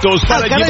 Estamos listos para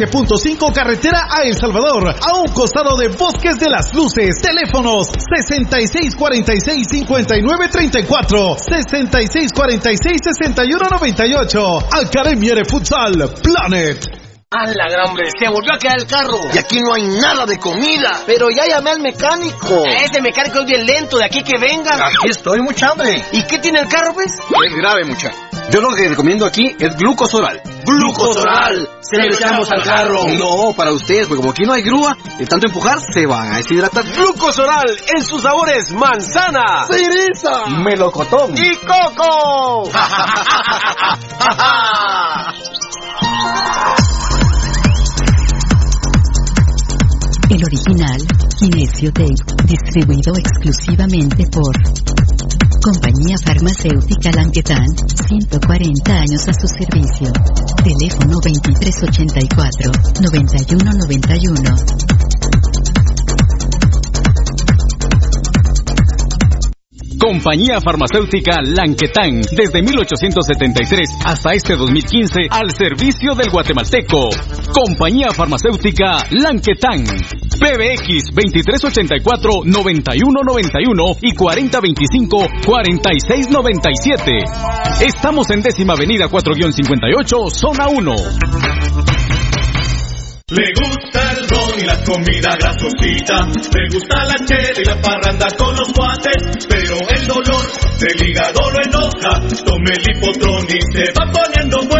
13.5 carretera a El Salvador. A un costado de Bosques de las Luces. Teléfonos 6646-5934. 6646-6198. Academia de Futsal Planet. ¡A la gran hombre! ¡Se volvió a quedar el carro! Y aquí no hay nada de comida. Pero ya llamé al mecánico. Ese mecánico es bien lento, de aquí que venga. Aquí estoy, mucha hambre. ¿Y qué tiene el carro, pues? Es grave, mucha. Yo lo que recomiendo aquí es glucosoral. ¡Glucosoral! Se lo echamos al carro. No, para ustedes, porque como aquí no hay grúa, de tanto empujar se van a deshidratar. Glucosoral en sus sabores manzana, cereza, melocotón y coco. El original, Kinesio Tape, distribuido exclusivamente por Compañía Farmacéutica Languetan, 140 años a su servicio. Teléfono 2384-9191. Compañía Farmacéutica Lanquetán, desde 1873 hasta este 2015, al servicio del guatemalteco. Compañía Farmacéutica Lanquetán. PBX 2384-9191 y 4025-4697. Estamos en décima avenida 4-58, zona 1. Le gusta el ron y la comida grasosita. Le gusta la chela y la parranda con los guates. Pero el dolor del hígado lo enoja. Tome el hipotrón y se va poniendo bueno.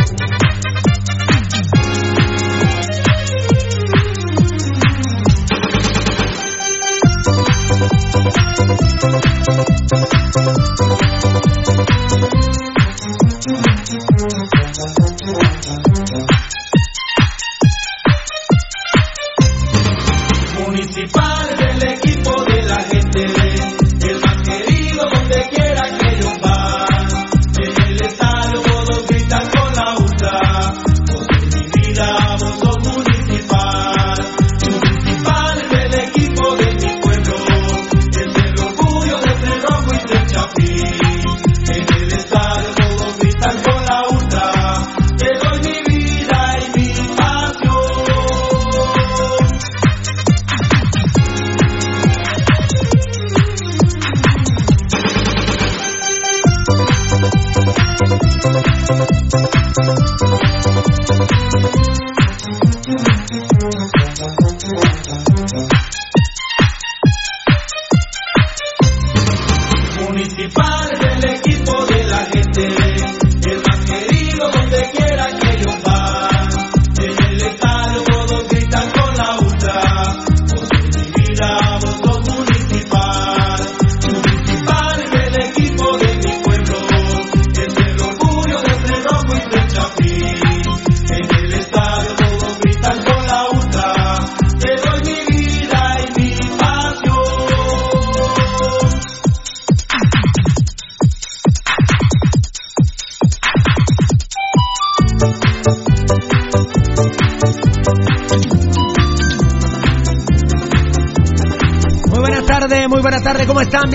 Municipal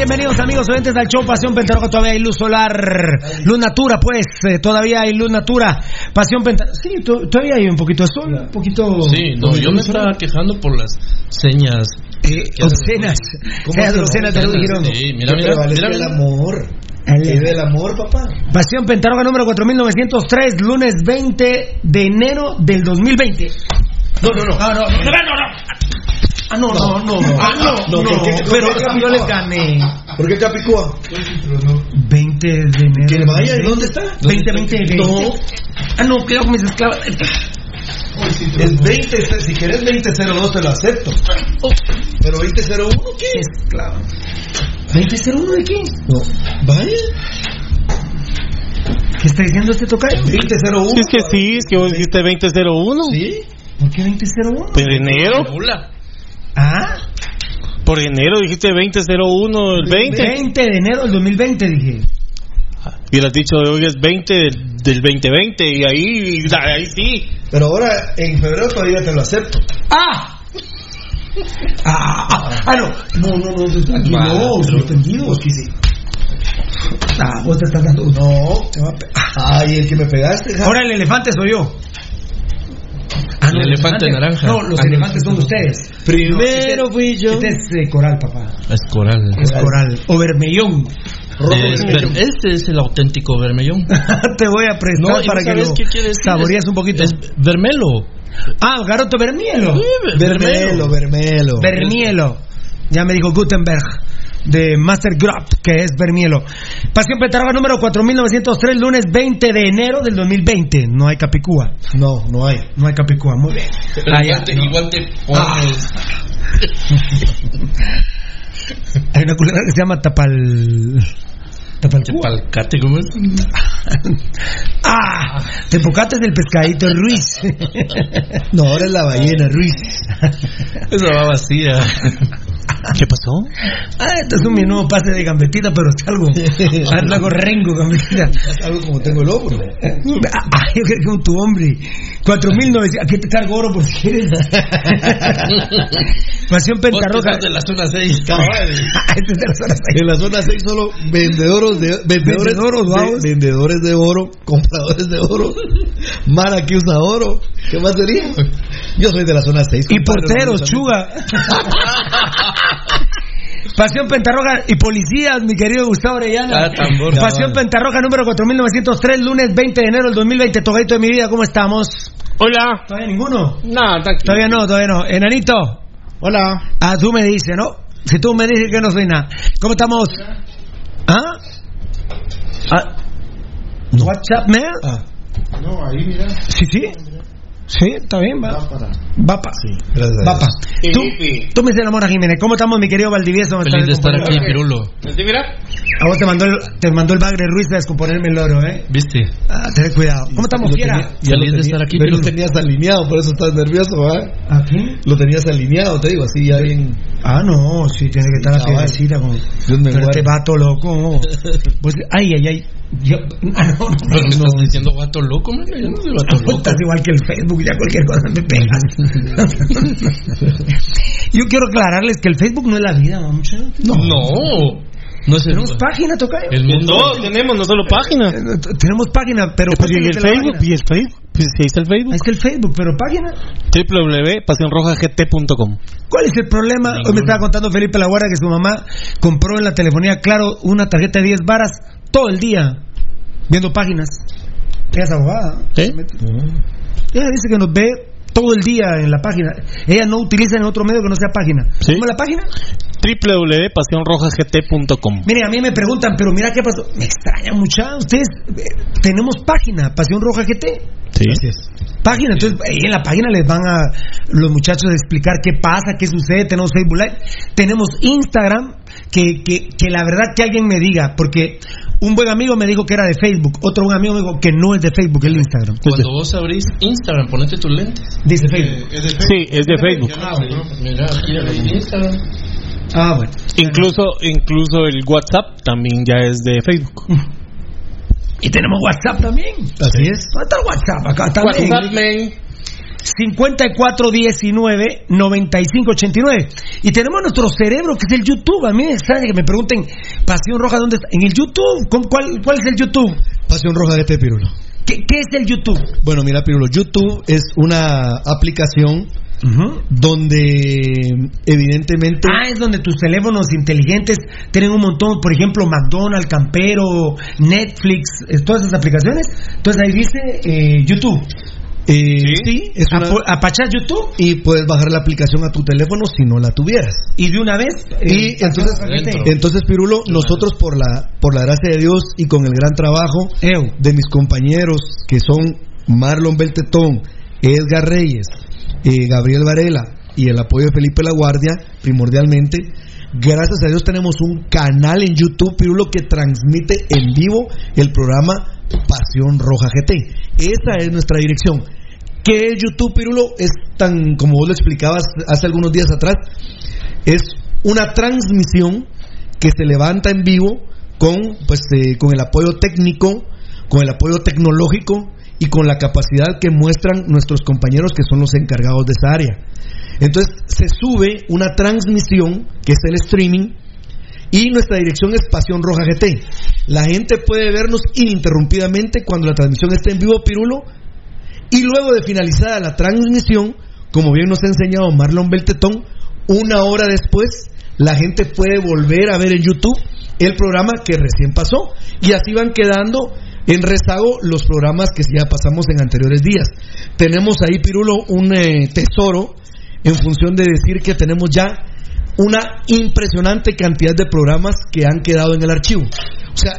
Bienvenidos amigos oyentes del show Pasión Pentarroja. Todavía hay luz solar, luz natura, pues. Eh, todavía hay luz natura. Pasión Pentarroja. Sí, todavía hay un poquito de sol, un poquito. Sí, no, yo me estaba quejando por las señas. Eh, obscenas. Señas obscenas te lo dijeron. Sí, mira, mira, mira, el amor. El, del amor, papá. Pasión Pentarroja número 4903, lunes 20 de enero del 2020. No, no, no. No, no, no, no. no. Ah, no, no, no. Ah, no, no. Pero yo les gané. ¿Por qué Capicúa? 20 de enero. ¿Que vaya? ¿Dónde está? 20, 20, 20. No. Ah, no, cuidado con mis esclavas. El 20, si querés 2002 te lo acepto. Pero 2001, ¿qué? Esclava. ¿2001 de qué? No. Vaya. ¿Qué está diciendo este tocayo? 2001. Sí, es que sí, es que vos dijiste 2001. ¿Sí? ¿Por qué 2001? Pues de enero. ¿Ah? Por enero dijiste 2001 el 20. 20 de enero del 2020 dije. Y lo has dicho hoy es 20 del, 2020 y ahí, ahí sí. Pero ahora en febrero todavía te lo acepto. ¡Ah! Ah, ah, ah no, no, no, no, aquí no, estoy entendido. Aquí sí. Ah, vos te estás dando. No, ay, el que me pegaste. Ahora el elefante soy yo. Ah, el elefante naranja. No, los Ah, elefantes son ustedes. Primero fui yo. Este es eh, coral, papá. Es coral. Es coral. O vermellón. Es este es el auténtico vermellón. Te voy a prestar No, ¿y para que lo saborees un poquito. Es vermelo. Ah, garoto vermielo. Vermelo, vermelo. Vermielo. Ya me dijo Gutenberg de Master Grop, que es Vermielo. Pasión Petarroga número 4903, lunes 20 de enero del 2020. No hay Capicúa. No, no hay. No hay Capicúa, muy bien. Ya, igual, te, no. igual te Ah. pones. Hay una culera que se llama Tapal. Tapalcúa. Palcate, ¿cómo es? Ah, Tepocates del pescadito Ruiz. No, ahora es la ballena, Ruiz. Esa va vacía. ¿Qué pasó? Ah, este es un mi nuevo pase de gambetita, pero es algo. Es algo rengo, gambetita. Algo como tengo el hombro. Ah, yo creo que con tu hombre. 4.900. Aquí te cargo oro por si quieres. Pasión Vos que Pentarroja. sos de la zona 6. Este es de la zona seis. En la zona 6 solo vendedores de vendedores, Vendedoros, de, vendedores de oro, compradores de oro, Mara que usa oro. ¿Qué más sería? Yo soy de la zona 6. Y porteros, chuga. Pasión Pentarroja y policías, mi querido Gustavo Orellana. Ah, tambor. Pasión Pentarroja número 4903, lunes 20 de enero del 2020. Togadito de mi vida, ¿cómo estamos? Hola. ¿Todavía ninguno? No, tranquilo. Todavía no, todavía no. Enanito. Hola. Ah, tú me dices, ¿no? Si tú me dices que no soy nada. ¿Cómo estamos? ¿Ah? ah. What's up, man? Ah, No, ahí mira. Sí, sí. Sí, está bien, va. Va pa. gracias. a Va pa. Dios. Tú, tú me dices la mora Jiménez. ¿Cómo estamos, mi querido Valdivieso? Feliz de estar aquí. Pirulo. mira? A vos te mandó el, te mandó el bagre Ruiz a descomponerme el oro, ¿eh? ¿Viste? Ah, ten cuidado. ¿Cómo estamos, fiera? Feliz de estar aquí, Pero lo Pirulo. tenías alineado, por eso estás nervioso, ¿verdad? ¿Aquí? Lo tenías alineado, te digo, así ya bien. Ah, no, sí, tiene que estar así, con... Dios me Pero este vato loco. Pues, ay, ay, ay. Yo, ah, no, no, Pero me estás diciendo gato loco, man. Yo no soy gato loco. Estás igual que el Facebook, ya cualquier cosa me pegas. Yo quiero aclararles que el Facebook no es la vida, mucho. No. No. No es el Tenemos página, tocayo. El mundo. No, tenemos no solo página. Eh, Tenemos página, pero Pues, ¿Y el Facebook? página. ¿Y el Facebook? Pues ahí está el Facebook. Ahí está el Facebook, pero página. www.pasionrojagt.com ¿Cuál es el problema? Hoy me estaba contando Felipe La Guardia que su mamá compró en la telefonía Claro una tarjeta de 10 varas todo el día viendo páginas. Ella es abogada. ¿Eh? Ella dice que nos ve todo el día en la página. Ella no utiliza en otro medio que no sea página. ¿Sí? ¿Cómo es la página? www.pasionrojagt.com Mire, a mí me preguntan, pero mira qué pasó. Me extraña mucha. Ustedes, eh, tenemos página, Pasión Roja GT. Sí. Página, entonces ahí en la página les van a los muchachos a explicar qué pasa, qué sucede. Tenemos Facebook Live, tenemos Instagram, que, que, que la verdad que alguien me diga, porque un buen amigo me dijo que era de Facebook, otro buen amigo me dijo que no es de Facebook, es de Instagram. Cuando vos abrís Instagram, ponete tus lentes. Dice Facebook. Sí, es de Facebook. Mira, aquí en Instagram. Ah, bueno. Incluso, incluso el WhatsApp también ya es de Facebook. Y tenemos WhatsApp también. Así es. ¿Dónde está el WhatsApp? Acá también. WhatsApp. 5419-9589. Y tenemos nuestro cerebro, que es el YouTube. A mí me extraña que me pregunten, Pasión Roja, ¿dónde está? En el YouTube. ¿Cómo- ¿Cuál, cuál es el YouTube? Pasión Roja GT, Pirulo. ¿Qué, qué es el YouTube? Bueno, mira, Pirulo, YouTube es una aplicación donde evidentemente... Ah, es donde tus teléfonos inteligentes tienen un montón, por ejemplo, McDonald's, Campero, Netflix, eh, todas esas aplicaciones. Entonces ahí dice eh, YouTube. Eh, sí, es una- apachás YouTube y puedes bajar la aplicación a tu teléfono si no la tuvieras. y de una vez. eh, Y entonces, Adentro. entonces Pirulo, nosotros por la por la gracia de Dios y con el gran trabajo Ew. de mis compañeros que son Marlon Beltetón, Edgar Reyes, eh, Gabriel Varela y el apoyo de Felipe La Guardia, primordialmente, gracias a Dios tenemos un canal en YouTube, Pirulo, que transmite en vivo el programa Pasión Roja GT. Esa es nuestra dirección. ¿Qué es YouTube, Pirulo? Es tan, como vos lo explicabas hace algunos días atrás, es una transmisión que se levanta en vivo con, pues, eh, con el apoyo técnico, con el apoyo tecnológico y con la capacidad que muestran nuestros compañeros que son los encargados de esa área. Entonces se sube una transmisión, que es el streaming, y nuestra dirección es Pasión Roja GT. La gente puede vernos ininterrumpidamente cuando la transmisión esté en vivo, Pirulo, y luego de finalizada la transmisión, como bien nos ha enseñado Marlon Beltetón, una hora después la gente puede volver a ver en YouTube el programa que recién pasó. Y así van quedando en rezago los programas que ya pasamos en anteriores días. Tenemos ahí, Pirulo, un eh, tesoro en función de decir que tenemos ya una impresionante cantidad de programas que han quedado en el archivo. O sea,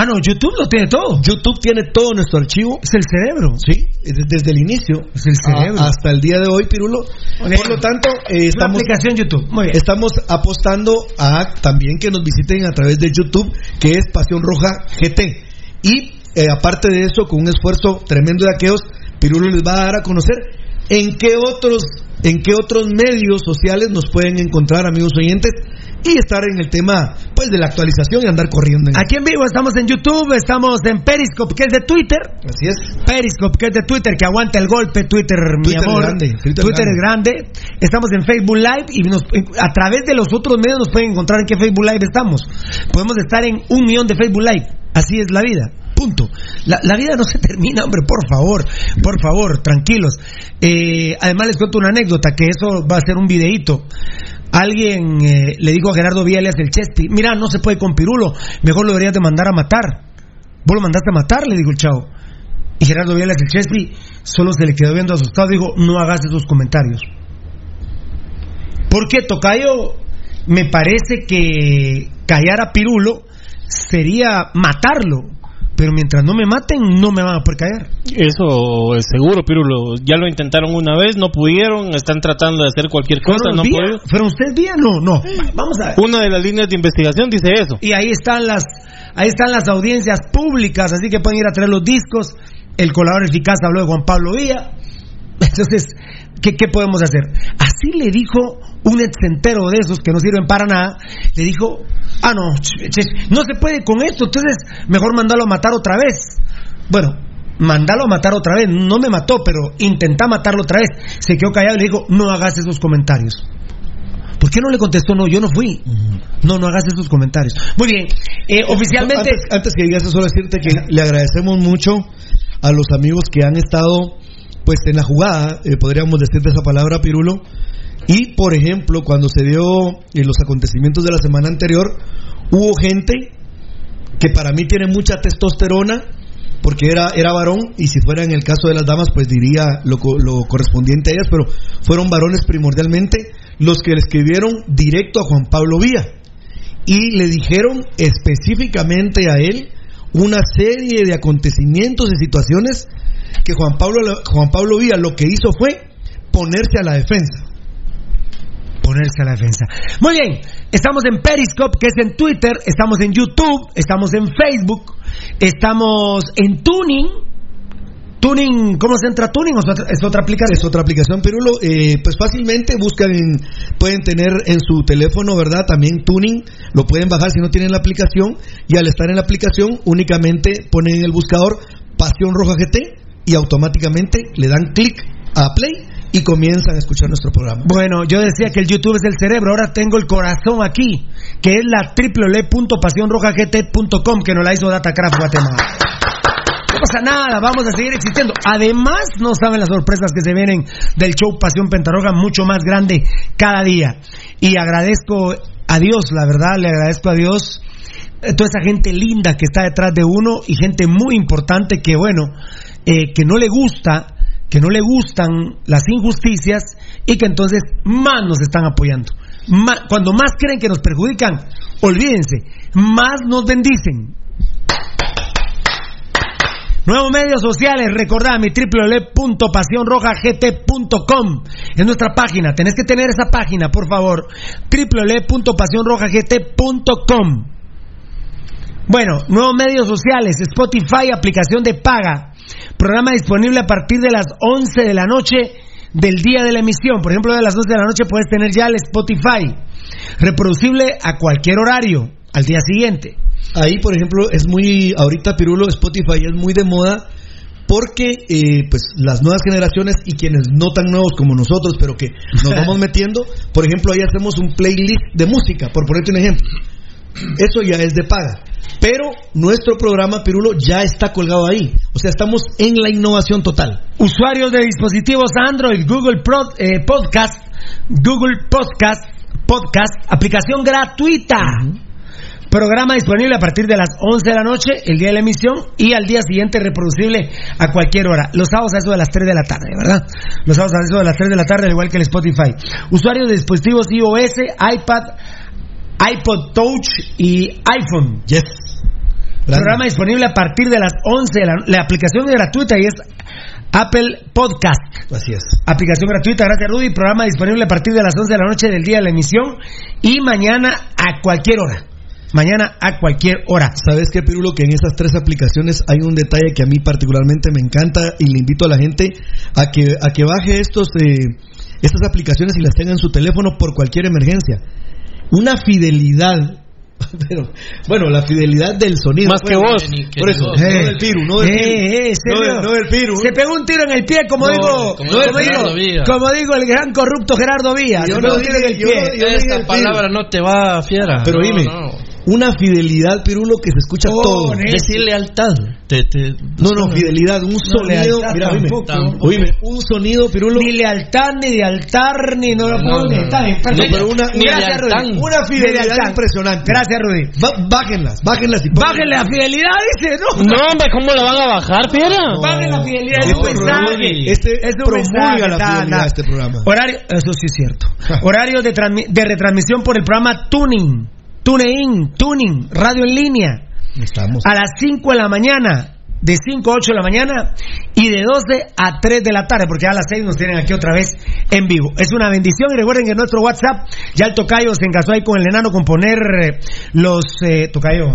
Ah, no, YouTube lo tiene todo. YouTube tiene todo nuestro archivo. Es el cerebro. Sí, desde, el inicio. Es el cerebro. a- hasta el día de hoy, Pirulo. Por lo tanto, eh, una estamos, aplicación YouTube. Muy bien. estamos apostando a también que nos visiten a través de YouTube, que es Pasión Roja GT. Y eh, aparte de eso, con un esfuerzo tremendo de aquellos, Pirulo les va a dar a conocer en qué otros en qué otros medios sociales nos pueden encontrar, amigos oyentes, y estar en el tema pues de la actualización y andar corriendo. En Aquí en vivo estamos en YouTube, estamos en Periscope, que es de Twitter. Así es. Periscope, que es de Twitter, que aguanta el golpe, Twitter, mi Twitter amor. grande, Twitter Twitter es grande. Estamos en Facebook Live y nos- a través de los otros medios nos pueden encontrar en qué Facebook Live estamos. Podemos estar en un millón de Facebook Live. Así es la vida. Punto. La, vida no se termina, hombre, por favor, por favor, tranquilos. Eh, además les cuento una anécdota, que eso va a ser un videíto. Alguien eh, le dijo a Gerardo Viales el Chespi, mira, no se puede con Pirulo, mejor lo deberías de mandar a matar. Vos lo mandaste a matar, le dijo el chavo. Y Gerardo Viales el Chespi solo se le quedó viendo asustado, dijo, no hagas esos comentarios. Porque Tocayo, me parece que callar a Pirulo sería matarlo. Pero mientras no me maten, no me van a poder callar. Eso es seguro, Pirulo. Ya lo intentaron una vez, no pudieron, están tratando de hacer cualquier cosa, ¿Fueron no pudieron. ¿Fueron ustedes vía? No, no. Vamos a ver. Una de las líneas de investigación dice eso. Y ahí están las, ahí están las audiencias públicas, así que pueden ir a traer los discos. El colador eficaz habló de Juan Pablo Villa. Entonces, ¿qué, qué podemos hacer? Así le dijo un exentero de esos que no sirven para nada, le dijo, Ah, no, no se puede con esto, entonces mejor mandalo a matar otra vez. Bueno, mandalo a matar otra vez, no me mató, pero intenta matarlo otra vez. Se quedó callado y le dijo, no hagas esos comentarios. ¿Por qué no le contestó? No, yo no fui. No, no hagas esos comentarios. Muy bien, eh, oficialmente... Antes, antes que digas eso, solo decirte que le agradecemos mucho a los amigos que han estado pues en la jugada, eh, podríamos decir de esa palabra, Pirulo. Y, por ejemplo, cuando se dio eh, los acontecimientos de la semana anterior, hubo gente que para mí tiene mucha testosterona, porque era, era varón, y si fuera en el caso de las damas, pues diría lo, lo correspondiente a ellas, pero fueron varones primordialmente los que le escribieron directo a Juan Pablo Vía y le dijeron específicamente a él una serie de acontecimientos y situaciones que Juan Pablo, Juan Pablo Vía lo que hizo fue ponerse a la defensa. Ponerse a la defensa. Muy bien, estamos en Periscope, que es en Twitter, estamos en YouTube, estamos en Facebook, estamos en Tuning. Tuning, ¿cómo se entra Tuning? ¿Es otra, aplicación? Es otra aplicación, Pirulo. Eh, pues fácilmente buscan, en- pueden tener en su teléfono, ¿verdad? También Tuning, lo pueden bajar si no tienen la aplicación. Y al estar en la aplicación, únicamente ponen en el buscador Pasión Roja GT y automáticamente le dan clic a Play y comienzan a escuchar nuestro programa. Bueno, yo decía que el YouTube es el cerebro, ahora tengo el corazón aquí, que es la www.pasionrojagt.com, que nos la hizo Datacraft Guatemala. No pasa nada, vamos a seguir existiendo. Además, no saben las sorpresas que se vienen del show Pasión Pentarroja, mucho más grande cada día. Y agradezco a Dios, la verdad, le agradezco a Dios eh, toda esa gente linda que está detrás de uno y gente muy importante que, bueno, eh, que no le gusta, que no le gustan las injusticias y que entonces más nos están apoyando. Ma- cuando más creen que nos perjudican, olvídense, más nos bendicen. Nuevos medios sociales, recordad mi www.pasionrojagt.com es nuestra página, tenés que tener esa página, por favor, www.pasionrojagt.com Bueno, nuevos medios sociales, Spotify, aplicación de paga, programa disponible a partir de las 11 de la noche del día de la emisión, por ejemplo, de las 11 de la noche puedes tener ya el Spotify, reproducible a cualquier horario, al día siguiente. Ahí, por ejemplo, es muy, ahorita Pirulo, Spotify es muy de moda porque eh, pues las nuevas generaciones y quienes no tan nuevos como nosotros, pero que nos vamos metiendo, por ejemplo, ahí hacemos un playlist de música, por ponerte un ejemplo. Eso ya es de paga. Pero nuestro programa Pirulo ya está colgado ahí. O sea, estamos en la innovación total. Usuarios de dispositivos Android, Google Pro- eh, Podcast, Google Podcast, Podcast, aplicación gratuita. Programa disponible a partir de las 11 de la noche, el día de la emisión, y al día siguiente reproducible a cualquier hora. Los sábados a eso de las 3 de la tarde, ¿verdad? Los sábados a eso de las 3 de la tarde, al igual que el Spotify. Usuarios de dispositivos iOS, iPad, iPod Touch y iPhone. Yes. Programa disponible a partir de las 11 de la La aplicación es gratuita y es Apple Podcast. Así es. Aplicación gratuita, gracias Rudy. Programa disponible a partir de las 11 de la noche del día de la emisión y mañana a cualquier hora. Mañana a cualquier hora. ¿Sabes qué, Pirulo? Que en esas tres aplicaciones hay un detalle que a mí particularmente me encanta y le invito a la gente a que, a que baje estos, eh, estas aplicaciones y las tenga en su teléfono por cualquier emergencia. Una fidelidad. Pero, bueno, la fidelidad del sonido. Más que Pues, vos. Por eso, Eh, no del Piru, no del Piru. eh, eh, no, del- no del Piru. Se pegó un tiro en el pie, como No, digo, como digo, Villa. como digo el gran corrupto Gerardo Villa. Yo Se no pegó un tiro en el pie. Esta el palabra no te va, fiera. Pero No, dime, no. Una fidelidad, Pirulo, que se escucha Oh, todo. Decir lealtad. Te, te- No, no, fidelidad, un sonido. mira, oíme, tampoco. oíme, un sonido, Pirulo. Ni lealtad, ni de altar, ni no lo No, puedo no, pero una, Ni Gracias, lealtad. Rudy. una fidelidad lealtad. impresionante. Gracias, Rudy. Ba- bájenlas, bájenlas y Bájenle la fidelidad, dice, ¿no? No, hombre, ¿cómo la van a bajar, fiera? Bajen la fidelidad, No, es un mensaje. Este Es promulga la fidelidad este programa. Horario, eso sí es cierto. Horario de retransmisión por el programa Tuning, TuneIn, Tuning, radio en línea, Estamos. a las 5 de la mañana, de 5 a 8 de la mañana y de 12 a 3 de la tarde, porque a las 6 nos tienen aquí otra vez en vivo. Es una bendición y recuerden que en nuestro WhatsApp ya el tocayo se engasó ahí con el enano con poner eh, los eh, tocayo.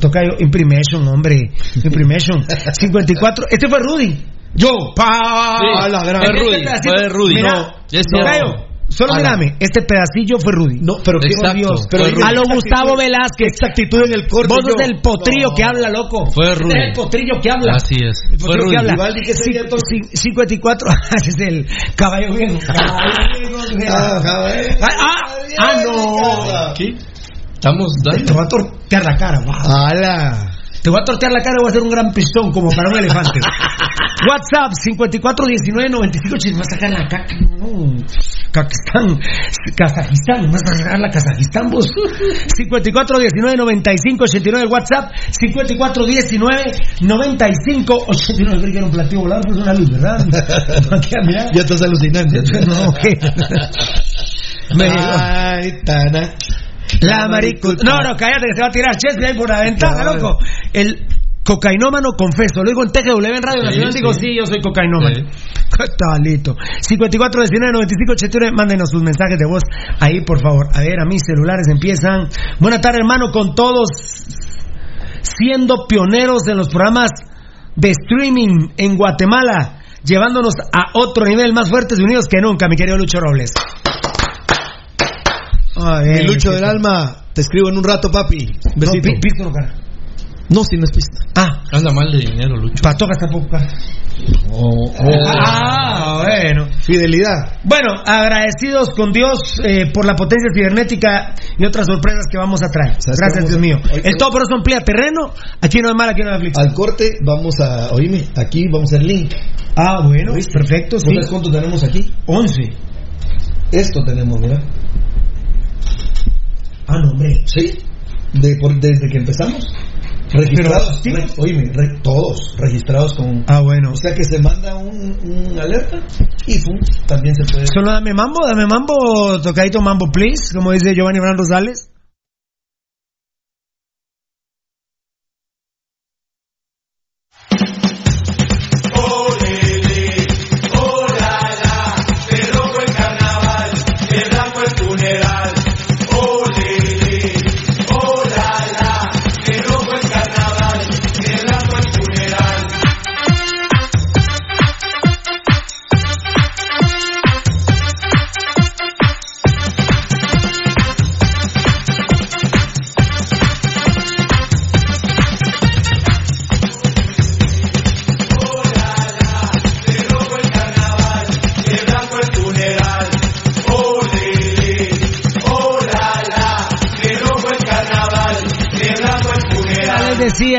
Tocayo, Imprimation, hombre. Imprimation. 54. Este fue Rudy. Yo. Pa. Sí, a la gran. fue Rudy, Este fue Rudy. Mira, No, cierto. Tocayo, Solo A la- mírame, este pedacillo fue Rudy. No, pero qué Exacto. Dios. Pero a lo Gustavo Velázquez. qué exactitud en el corte. Vos sos yo. el potrillo No. que habla, loco. Fue Este Rudy. es el potrillo que habla. Así es. El Fue potrillo Rudy. que habla. Vivaldi, ¿qué sería Cinco- cin- 54. es el caballo viejo. Caballo viejo. Ah, caballo. Ah, ah, ah, no. ¿Qué? Estamos Te dando. voy a tortear la cara, va. ¡Hala! Te voy a tortear la cara y voy a hacer un gran pistón como para un elefante. WhatsApp 541995. Me vas a sacar la caca. No. Kazajistán. Kazajistán. Vas a sacar la Kazajistán vos. 54199589 el WhatsApp. 54199589. Creí que era un platillo volador, pues una luz, ¿verdad? Ya estás alucinando. No, ¿qué? Me. Ay, Tana. La maricuta. No, no, cállate que se va a tirar Chesney ahí por la ventana, loco. El cocainómano confeso. Lo digo en TGW en Radio Sí, Nacional. Digo, sí. sí, yo soy cocainómano. ¿Qué talito? 54 19 95 89. Mándenos sus mensajes de voz ahí, por favor. A ver, a mis celulares empiezan. Buena tarde, hermano, con todos siendo pioneros en los programas de streaming en Guatemala, llevándonos a otro nivel más fuertes y unidos que nunca, mi querido Lucho Robles. Ay, Mi Lucho del alma, te escribo en un rato, papi. No, Besito. no, cara. No, si no es pista. Ah, Anda mal de dinero, Lucho. patocas tampoco, cara. Ah, bueno. Fidelidad. Bueno, agradecidos con Dios eh, por la potencia cibernética y otras sorpresas que vamos a traer. ¿Sabes Gracias, Dios mío. hoy- El todo por eso amplía terreno. Aquí no hay mal, aquí no hay aflicción. Al corte vamos a, oíme, aquí vamos a hacer link. Ah, bueno, ¿Oíste? perfecto, ¿Vos sí. sabes cuánto tenemos aquí? 11. Esto tenemos, mira. Ah, no, hombre. Sí. De, por- desde que empezamos. Registrados. Re- oíme, re- todos registrados con. Ah, bueno. O sea que se manda un, un alerta y pum, también se puede. Solo dame mambo, dame mambo, tocadito mambo, please, como dice Giovanni Bran Rosales.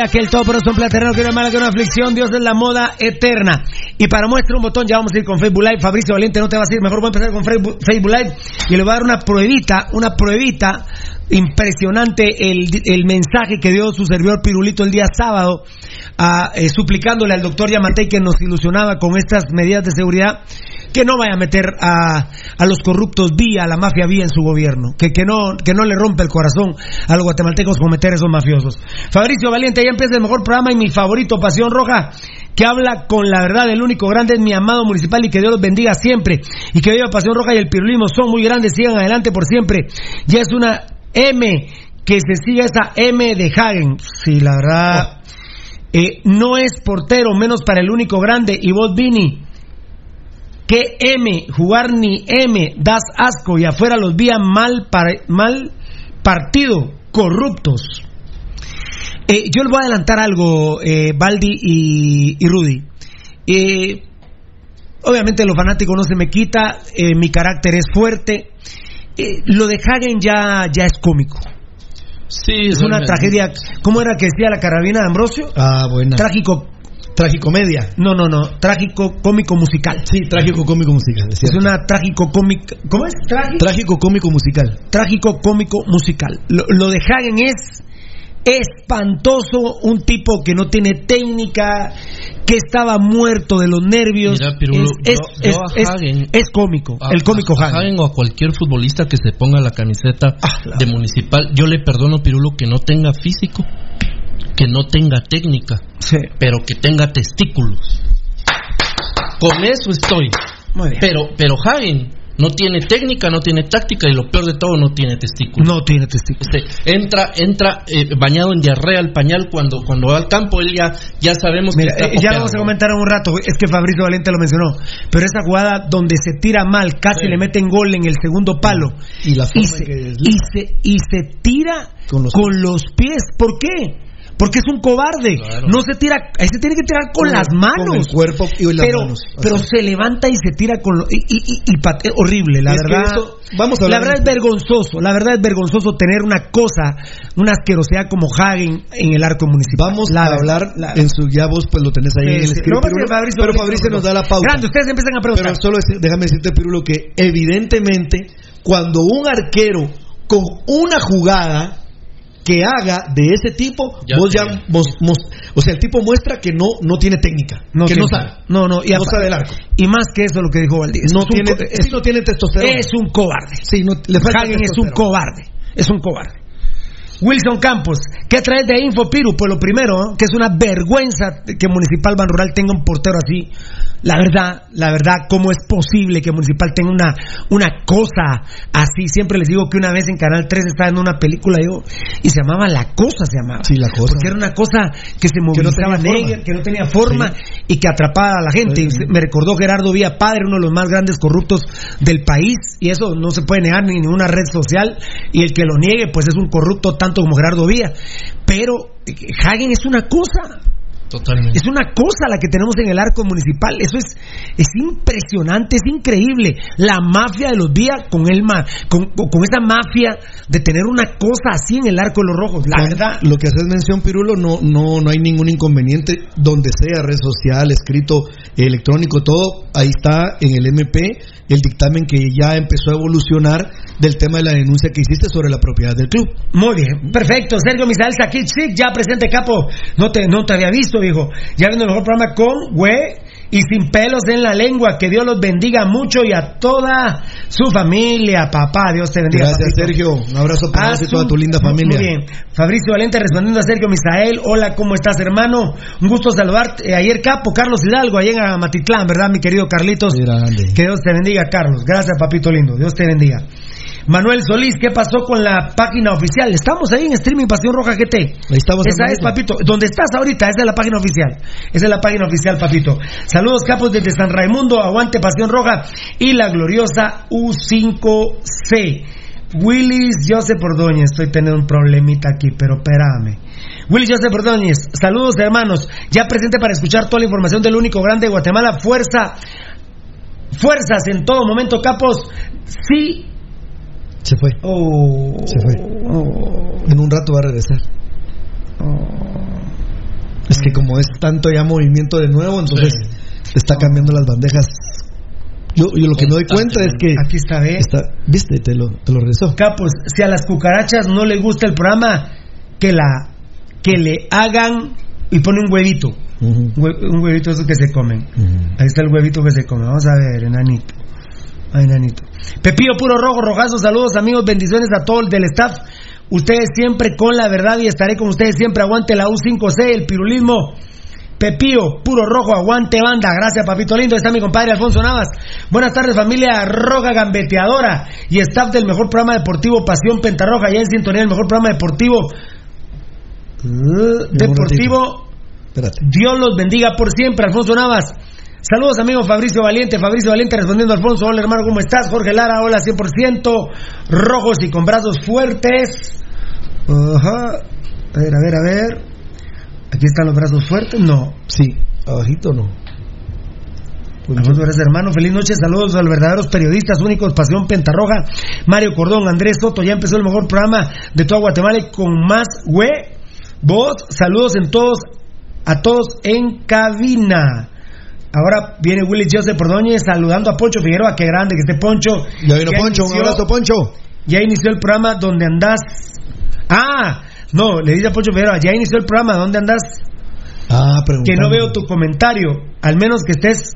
Que el todo por eso un platerreno que no es mala que una aflicción, Dios es la moda eterna. Y para muestra un botón, ya vamos a ir con Facebook Live. Fabricio Valiente, no te vas a ir, mejor voy a empezar con Facebook Live y le voy a dar una pruebita, una pruebita impresionante el, el mensaje que dio su servidor Pirulito el día sábado, ah, eh, suplicándole al doctor Yamatei que nos ilusionaba con estas medidas de seguridad que no vaya a meter a, a los corruptos vía, a la mafia vía en su gobierno, que, que, no, que no le rompe el corazón a los guatemaltecos con meter esos mafiosos. Fabricio Valiente, ya empieza el mejor programa y mi favorito, Pasión Roja, que habla con la verdad, el único grande es mi amado municipal y que Dios los bendiga siempre. Y que viva Pasión Roja y el pirulismo son muy grandes, sigan adelante por siempre. Ya es una M, que se siga esa M de Hagen. Sí, la verdad. eh, no es portero, menos para el único grande. Y vos, Vini, que M, jugar ni M, das asco y afuera los vía mal, par- mal partido, corruptos. Eh, yo les voy a adelantar algo, eh, Baldi y, y Rudy. Eh, obviamente los fanáticos no se me quita, eh, mi carácter es fuerte. Eh, lo de Hagen ya, ya es cómico. Sí, Es una tragedia. ¿Cómo era que decía la carabina de Ambrosio? Ah, buena. Trágico. Tragicomedia. No, no, no. Trágico cómico musical. Sí, trágico cómico musical. Es, una trágico cómica. ¿Cómo es? Trágico. Trágico cómico musical. trágico cómico musical. Lo, lo de Hagen es espantoso, un tipo que no tiene técnica, que estaba muerto de los nervios. Mira, Pirulo, es, yo- es- yo a es- Hagen- es cómico, A- el cómico a- a Hagen. Hagen o a cualquier futbolista que se ponga la camiseta de municipal, yo le perdono Pirulo que no tenga físico, que no tenga técnica, Sí. pero que tenga testículos. Con eso estoy. Muy bien. Pero, pero Hagen No tiene técnica, no tiene táctica y lo peor de todo, no tiene testículos. No tiene testículos. Este, entra entra eh, bañado en diarrea al pañal cuando cuando va al campo, él ya, ya sabemos Mira, que está eh, ya vamos a comentar en un rato, es que Fabricio Valente lo mencionó, pero esa jugada donde se tira mal, casi le meten gol en el segundo palo Y la forma se, que y se y se tira Con con los los, pies. ¿Por qué? Porque es un cobarde. No se tira, ahí se tiene que tirar con, Con las manos. con el cuerpo y las pero, manos. Pero Así. se levanta y se tira con lo, y, y, y- horrible, la Es verdad. eso- vamos a la verdad es vergonzoso, la verdad es vergonzoso tener una cosa, una asquerosidad como Hagen en el arco municipal. Vamos La a hablar la- en su ya vos pues lo tenés ahí en el escrito Fabricio pero Fabricio no nos da la pauta Grande, ustedes empiezan a preguntar. pero solo es- déjame decirte Pirulo que evidentemente cuando un arquero con una jugada que haga de ese tipo Ya vos ya mos- mos- o sea el tipo muestra que no no tiene técnica No que tiene- no sabe No, no, y no sabe del arco Y más que eso, lo que dijo Valdés. no Es un tiene no tiene testosterona Es un cobarde. sí no le falta Hagen es un cobarde. Es un cobarde. Wilson Campos, ¿qué traes de Info Piru? Pues lo primero, ¿eh? que es una vergüenza que Municipal Ban Rural tenga un portero así. La verdad, la verdad, ¿cómo es posible que Municipal tenga una, una cosa así? Siempre les digo que una vez en Canal 3 estaba en una película yo, y se llamaba La Cosa, se llamaba. Sí, La Cosa. Porque era una cosa que se movilizaba negra, que no tenía forma y que atrapaba a la gente. Me recordó Gerardo Vía Padre, uno de los más grandes corruptos del país, y eso no se puede negar ni en ninguna red social, y el que lo niegue, pues es un corrupto tanto como Gerardo Vía. Pero eh, Hagen es una cosa. Totalmente. Es una cosa la que tenemos en el arco municipal. Eso es, es impresionante, es increíble. La mafia de los días con el ma, con, con esa mafia de tener una cosa así en el arco de los rojos. La verdad. Lo que haces mención, Pirulo, no, no, no hay ningún inconveniente. Donde sea, red social, escrito, electrónico, todo, ahí está en el MP el dictamen que ya empezó a evolucionar del tema de la denuncia que hiciste sobre la propiedad del club. Muy bien, perfecto. Sergio Misael Sakic, ya presente capo. No te, no te había visto, viejo. Ya viene el mejor programa con güey y sin pelos en la lengua. Que Dios los bendiga mucho y a toda su familia, papá. Dios te bendiga. Gracias, papito. Sergio. Un abrazo para A vos y su- toda tu linda familia. Muy bien. Fabricio Valente respondiendo a Sergio Misael. Hola, ¿cómo estás, hermano? Un gusto saludarte. Eh, ayer Capo, Carlos Hidalgo, allá en Amatitlán, ¿verdad, mi querido Carlitos? Grande. Que Dios te bendiga, Carlos. Gracias, papito lindo. Dios te bendiga. Manuel Solís, ¿qué pasó con la página oficial? Estamos ahí en streaming Pasión Roja GT. Ahí estamos, Esa es, papito. ¿Dónde estás ahorita? Esa es la página oficial. Esa es la página oficial, papito. Saludos, capos desde San Raimundo. Aguante Pasión Roja y la gloriosa U5C. Willis Joseph Ordóñez. Estoy teniendo un problemita aquí, pero espérame. Willis Joseph Ordóñez. Saludos, hermanos. Ya presente para escuchar toda la información del único grande de Guatemala. Fuerza. Fuerzas en todo momento, capos. Sí. Se fue. Oh. Se fue. Oh. En un rato va a regresar. Es que como es tanto ya movimiento de nuevo, entonces está cambiando las bandejas. Yo, yo lo que me doy cuenta es que Aquí está, está, viste, te lo, te lo regresó. Capos, si a las cucarachas no les gusta el programa, que la que le hagan y pone un huevito. Un hue- un huevito esos que se comen. Ahí está el huevito que se come. Vamos a ver, enanito. Ah, enanito. Pepillo puro rojo, rojazo, saludos amigos, bendiciones a todos del staff. Ustedes siempre con la verdad y estaré con ustedes siempre. Aguante la U5C, el pirulismo. Pepío, puro rojo, aguante banda. Gracias, papito lindo. Está mi compadre Alfonso Navas. Buenas tardes, familia roja gambeteadora y staff del mejor programa deportivo Pasión Pentarroja. Ya en sintonía, el mejor programa deportivo. Uh, deportivo. Dios los bendiga por siempre, Alfonso Navas. Saludos, amigo Fabricio Valiente. Fabricio Valiente respondiendo a Alfonso. Hola, hermano, ¿cómo estás? Jorge Lara, hola, 100%. Rojos y con brazos fuertes. Ajá. A ver, a ver, a ver. Aquí están los brazos fuertes. No. Sí, abajito no. Alfonso eres hermano, feliz noche, saludos a los verdaderos periodistas únicos, Pasión Pentarroja, Mario Cordón, Andrés Soto, ya empezó el mejor programa de toda Guatemala y con más güey, vos, saludos en todos, a todos en cabina. Ahora viene Willy Joseph Ordóñez saludando a Poncho Figueroa, qué grande que esté Poncho. Ya vino Poncho, un inició- abrazo Poncho. Ya inició el programa donde andás. Ah, no, le dice a Poncho Figueroa, ya inició el programa, ¿dónde andás? Ah, Que preguntando. no veo tu comentario, al menos que estés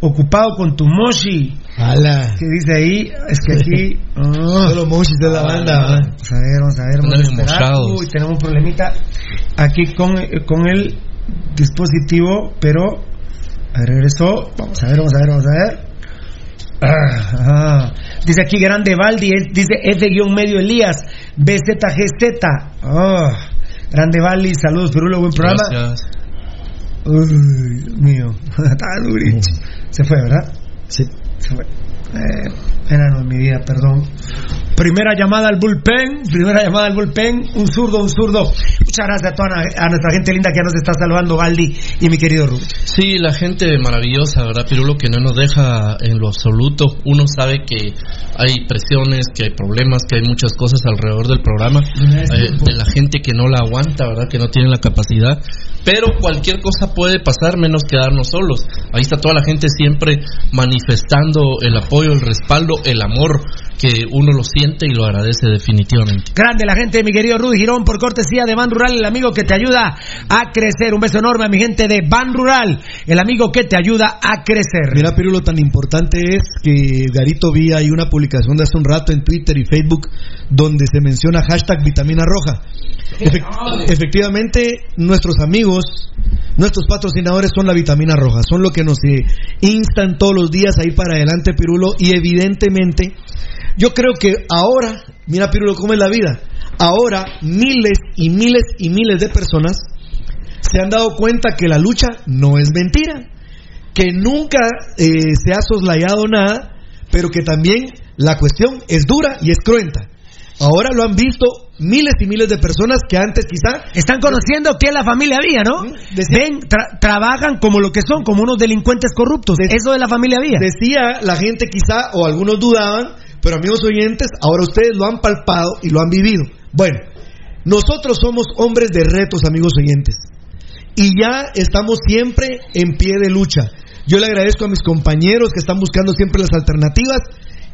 ocupado con tu moshi. Ala. que dice ahí? Es que aquí. Todos los mochis de la banda. ¿va? Vamos a ver, vamos a ver. Vamos a. Uy, tenemos un problemita aquí con, con el dispositivo, pero. Regresó. Vamos a ver, vamos a ver, vamos a ver. Ah, ah. Dice aquí Grande Valdi, dice F-medio Elías, BZGZ. Oh, Grande Valdi, saludos, Pirulo, buen programa. Gracias. Uy, Dios mío. Se fue, ¿verdad? Sí. Se fue. Eh, en mi vida, perdón. Primera llamada al bullpen, primera llamada al bullpen, un zurdo, un zurdo. Muchas gracias a toda a nuestra gente linda que nos está saludando, Valdi y mi querido Rubén. Sí, la gente maravillosa, ¿verdad, Pirulo? Que no nos deja en lo absoluto. Uno sabe que hay presiones, que hay problemas, que hay muchas cosas alrededor del programa, eh, de la gente que no la aguanta, ¿verdad? Que no tiene la capacidad. Pero cualquier cosa puede pasar menos quedarnos solos. Ahí está toda la gente siempre manifestando el apoyo, el respaldo, el amor que uno lo siente y lo agradece definitivamente. Grande la gente de mi querido Rudy Girón por cortesía de Ban Rural, el amigo que te ayuda a crecer. Un beso enorme a mi gente de Ban Rural, el amigo que te ayuda a crecer. Mira, Pirulo, tan importante es que Garito vi hay una publicación de hace un rato en Twitter y Facebook donde se menciona hashtag vitamina roja. Efe- efectivamente, nuestros amigos, nuestros patrocinadores son la vitamina roja, son lo que nos eh, instan todos los días a ir para adelante, Pirulo, y evidentemente, yo creo que ahora, mira, Pirulo, cómo es la vida, ahora miles y miles y miles de personas se han dado cuenta que la lucha no es mentira que nunca eh, se ha soslayado nada, pero que también la cuestión es dura y es cruenta. Ahora lo han visto miles y miles de personas que antes quizá Están conociendo que es la familia Villa, ¿no? Ven, tra- trabajan como lo que son, como unos delincuentes corruptos. Eso es la familia Villa. decía la gente quizá o algunos dudaban, pero amigos oyentes, ahora ustedes lo han palpado y lo han vivido. Bueno, nosotros somos hombres de retos, amigos oyentes, y ya estamos siempre en pie de lucha. Yo le agradezco a mis compañeros que están buscando siempre las alternativas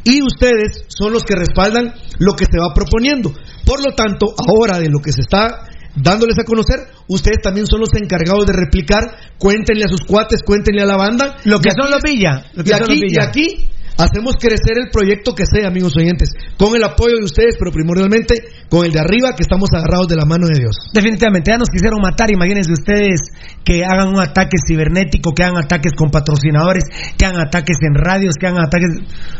y ustedes son los que respaldan lo que se va proponiendo. Por lo tanto, ahora de lo que se está dándoles a conocer, ustedes también son los encargados de replicar, cuéntenle a sus cuates, cuéntenle a la banda. Lo que son los Villa. Lo que y son aquí, los y Villa. aquí hacemos crecer el proyecto que sea, amigos oyentes, con el apoyo de ustedes, pero primordialmente con el de arriba, que estamos agarrados de la mano de Dios. Definitivamente, ya nos quisieron matar. Imagínense ustedes que hagan un ataque cibernético, que hagan ataques con patrocinadores, que hagan ataques en radios, que hagan ataques.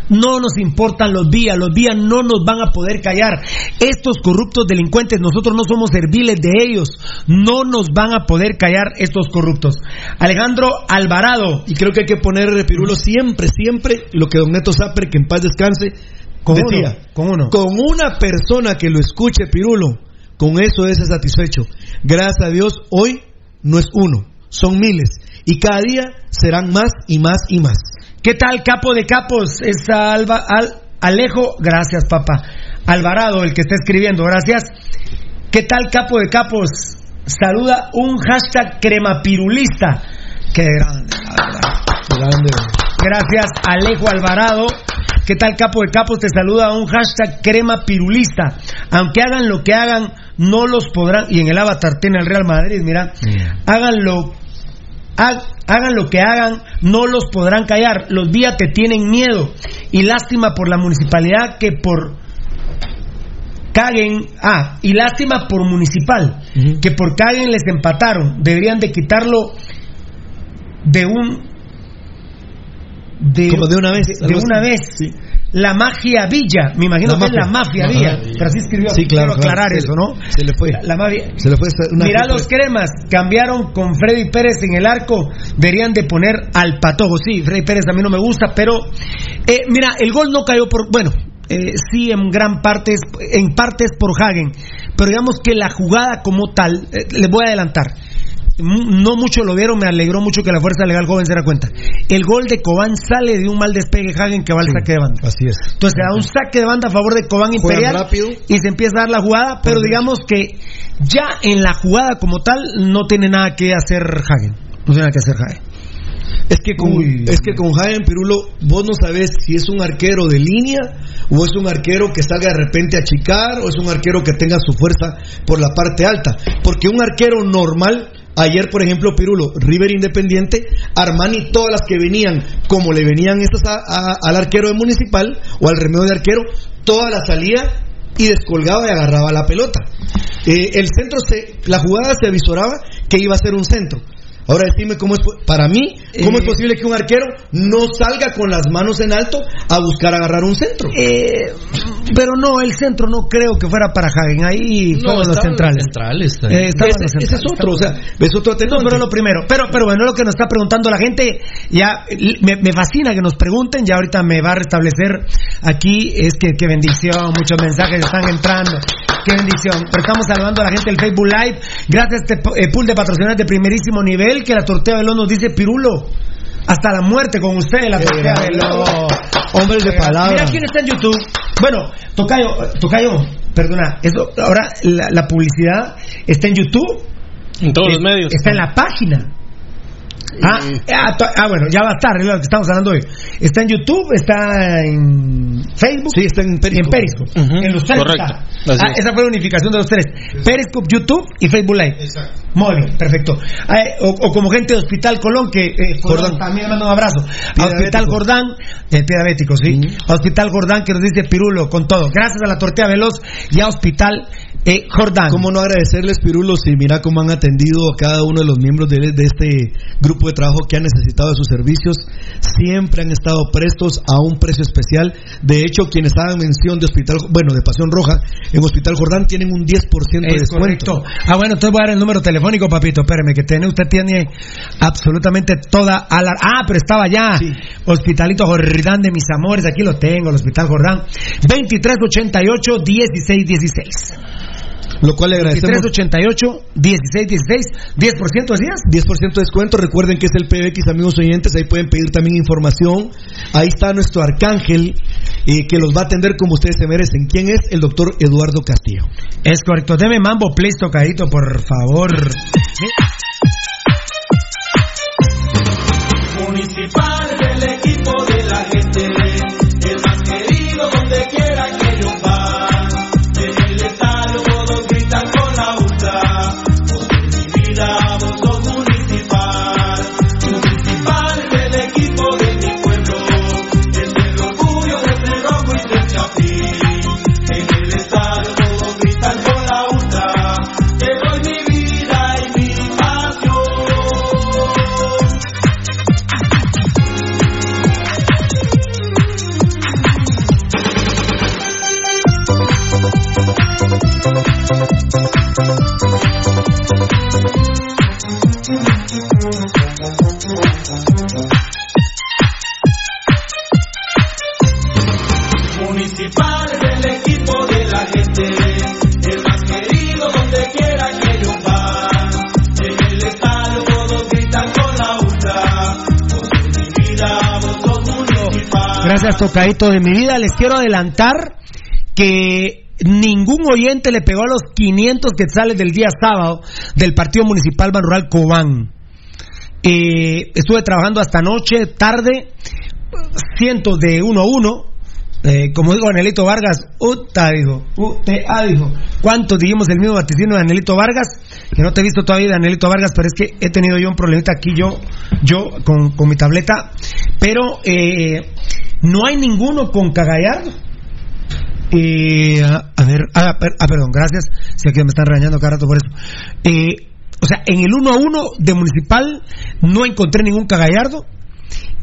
No nos importan los vías, los vías no nos van a poder callar. Estos corruptos delincuentes, nosotros no somos serviles de ellos. No nos van a poder callar estos corruptos. Alejandro Alvarado. Y creo que hay que poner, Pirulo, siempre, siempre lo que don Neto Zapper, que en paz descanse, Con decía. uno, con uno. Con una persona que lo escuche, Pirulo, con eso es satisfecho. Gracias a Dios, hoy no es uno, son miles. Y cada día serán más y más y más. ¿Qué tal, capo de capos? Es Alba, Al- Alejo, gracias, papá. Alvarado, el que está escribiendo, gracias. ¿Qué tal, capo de capos? Saluda un hashtag cremapirulista. Qué grande, la verdad. Gracias, Alejo Alvarado. ¿Qué tal, capo de capos? Te saluda un hashtag crema pirulista. Aunque hagan lo que hagan, no los podrán. Y en el avatar tiene el Real Madrid, mira. Háganlo ha- hagan lo que hagan, no los podrán callar. Los días te tienen miedo. Y lástima por la municipalidad que por caguen, ah, y lástima por municipal, que por caguen les empataron. Deberían de quitarlo de un de, Como de una vez, de, una vez. La magia Villa, me imagino La que es la mafia. Villa, pero así escribió. Sí, claro, quiero aclarar eso, ¿no? Se le fue. La, la mafia. Se le fue una Mira culpa los cremas, cambiaron con Freddy Pérez en el arco, deberían de poner al patojo. Sí, Freddy Pérez a mí no me gusta, pero eh, mira, el gol no cayó por, bueno, eh, sí en gran parte, es, en parte es por Hagen, pero digamos que la jugada como tal, eh, les voy a adelantar. No mucho lo vieron, me alegró mucho que la Fuerza Legal Joven se diera cuenta. El gol de Cobán sale de un mal despegue Hagen que va al saque de banda. Así es. Entonces se da un saque de banda a favor de Cobán Imperial rápido. y se empieza a dar la jugada, pero digamos que ya en la jugada como tal no tiene nada que hacer Hagen. No tiene nada que hacer Hagen. Es que con, Uy. es que con Jaime Pirulo, vos no sabes si es un arquero de línea o es un arquero que salga de repente a chicar o es un arquero que tenga su fuerza por la parte alta. Porque un arquero normal, ayer por ejemplo Pirulo, River Independiente, Armani, todas las que venían como le venían estas a- al arquero de Municipal o al remedio de arquero, todas las salía y descolgaba y agarraba la pelota. Eh, el centro, se, la jugada se avisoraba que iba a ser un centro. Ahora decime cómo es, para mí, cómo es posible que un arquero no salga con las manos en alto a buscar agarrar un centro. Eh, pero no, el centro no creo que fuera para Hagen. Ahí No, los centrales. centrales, Eh, también. estaban ese, los ese es centrales, otro, o sea, es otro No, pero lo primero. Pero, pero bueno, lo que nos está preguntando la gente, ya me, me fascina que nos pregunten, ya ahorita me va a restablecer aquí, es que qué bendición, muchos mensajes están entrando, qué bendición. Pero estamos saludando a la gente del Facebook Live, gracias a este eh, pool de patrocinadores de primerísimo nivel, que la tortea Veloz nos dice Pirulo. Hasta la muerte con usted, la tortea. Veloz. Hombres de palabra. Mira quién está en YouTube. Bueno, Tocayo, Tocayo, perdona, eso, ahora la, la publicidad está en YouTube. En todos Eh, los medios. Está en la página. Ah, ah, to- ah, bueno, ya va a estar, es lo que estamos hablando hoy. Está en YouTube, está en Facebook. Sí, está en Periscope. En Periscope. Ujú, En los tres correcto. Ah, es. esa fue la unificación de los tres. Periscope, YouTube y Facebook Live. Exacto. Muy bien, perfecto. Ah, eh, o, o como gente de Hospital Colón, que eh, Jordán también manda un abrazo. A Hospital. Jordán, eh, pie diabético, sí. A Hospital Jordán, que nos dice Pirulo, con todo. Gracias a la tortilla veloz y a Hospital eh, Jordán. ¿Cómo no agradecerles, Pirulos, y mira cómo han atendido a cada uno de los miembros de, de este grupo de trabajo que han necesitado de sus servicios? Siempre han estado prestos a un precio especial. De hecho, quienes hagan mención de Hospital, bueno, de Pasión Roja, en Hospital Jordán tienen un 10% de Es descuento. correcto. Ah, bueno, entonces voy a dar el número telefónico, papito. Espérame, que tiene, usted tiene absolutamente toda a la... Ah, pero estaba ya. Hospitalito Jordán de mis amores, aquí lo tengo, el Hospital Jordán. 2388-1616. Lo cual le agradecemos. 2388-1616. 10% decías. 10% de descuento. Recuerden que es el PBX, amigos oyentes. Ahí pueden pedir también información. Ahí está nuestro arcángel eh, que los va a atender como ustedes se merecen. ¿Quién es? El doctor Eduardo Castillo. Es correcto. Deme mambo, please, tocadito, por favor. Municipal Gracias, tocadito de mi vida. Les quiero adelantar que ningún oyente le pegó a los 500 quetzales del día sábado del Partido Municipal Ban Rural Cobán. Eh, estuve trabajando hasta noche, tarde, cientos de uno a uno. Eh, como digo Anelito Vargas, UTA dijo, UTA dijo. ¿Cuántos dijimos el mismo vaticinio de Anelito Vargas? Que no te he visto todavía de Anelito Vargas, pero es que he tenido yo un problemita aquí, yo, yo con, con mi tableta. Pero eh, no hay ninguno con Cagallardo. Eh, a a ver, ah, per- ah, perdón, gracias. Sé que me están regañando cada rato por eso. Eh, o sea, en el 1 a 1 de Municipal no encontré ningún Cagallardo.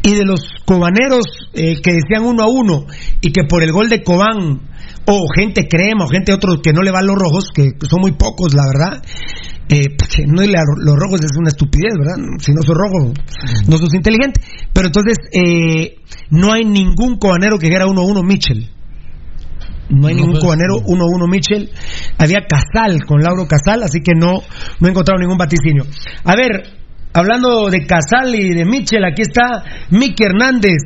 Y de los cobaneros eh, que decían 1 a 1 y que por el gol de Cobán, o gente crema, o gente otros que no le van los rojos, que son muy pocos, la verdad. Eh, porque no a los rojos es una estupidez, ¿verdad? Si no sos rojo, no sos inteligente. Pero entonces, eh, no hay ningún cobanero que diera 1 a 1 Mitchell. No hay No, ningún pues, cobanero 1 a 1 Mitchell. Había Casal con Lauro Casal, así que no, no he encontrado ningún vaticinio. A ver, hablando de Casal y de Mitchell, aquí está Miki Hernández.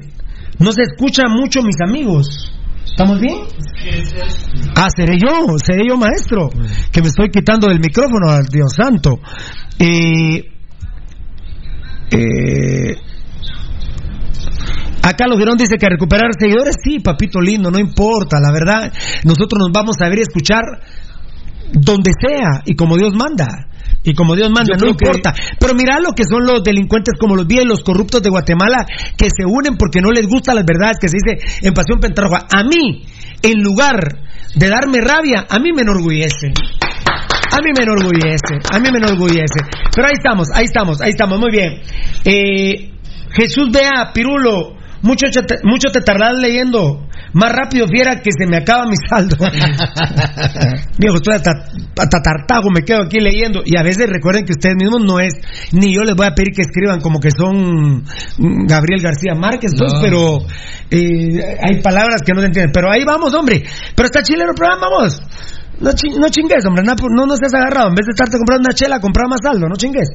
No se escucha mucho, mis amigos. ¿Estamos bien? Ah, seré yo, seré yo maestro, que me estoy quitando del micrófono, al Dios santo. Eh, eh, Acá los Girón dice que recuperar seguidores, sí, papito lindo, no importa, la verdad, nosotros nos vamos a ver y escuchar donde sea y como Dios manda. Y como Dios manda, no que- importa. Pero mira lo que son los delincuentes como los bien, los corruptos de Guatemala, que se unen porque no les gustan las verdades que se dice en Pasión Pentarroja. A mí, en lugar de darme rabia, a mí me enorgullece. A mí me enorgullece, a mí me enorgullece. Pero ahí estamos, ahí estamos, ahí estamos, muy bien. Eh, Jesús vea, Pirulo, mucho, te- mucho te tardás leyendo. Más rápido, fiera, que se me acaba mi saldo. Viejo, estoy hasta, hasta tartago, me quedo aquí leyendo. Y a veces recuerden que ustedes mismos no es, ni yo les voy a pedir que escriban como que son Gabriel García Márquez, pues, No. pero eh, hay palabras que no se entienden. Pero ahí vamos, hombre. Pero está chileno el programa, vamos. No, chi- no chingues, hombre, no, no nos seas agarrado. En vez de estarte comprando una chela, comprar más saldo, no chingues.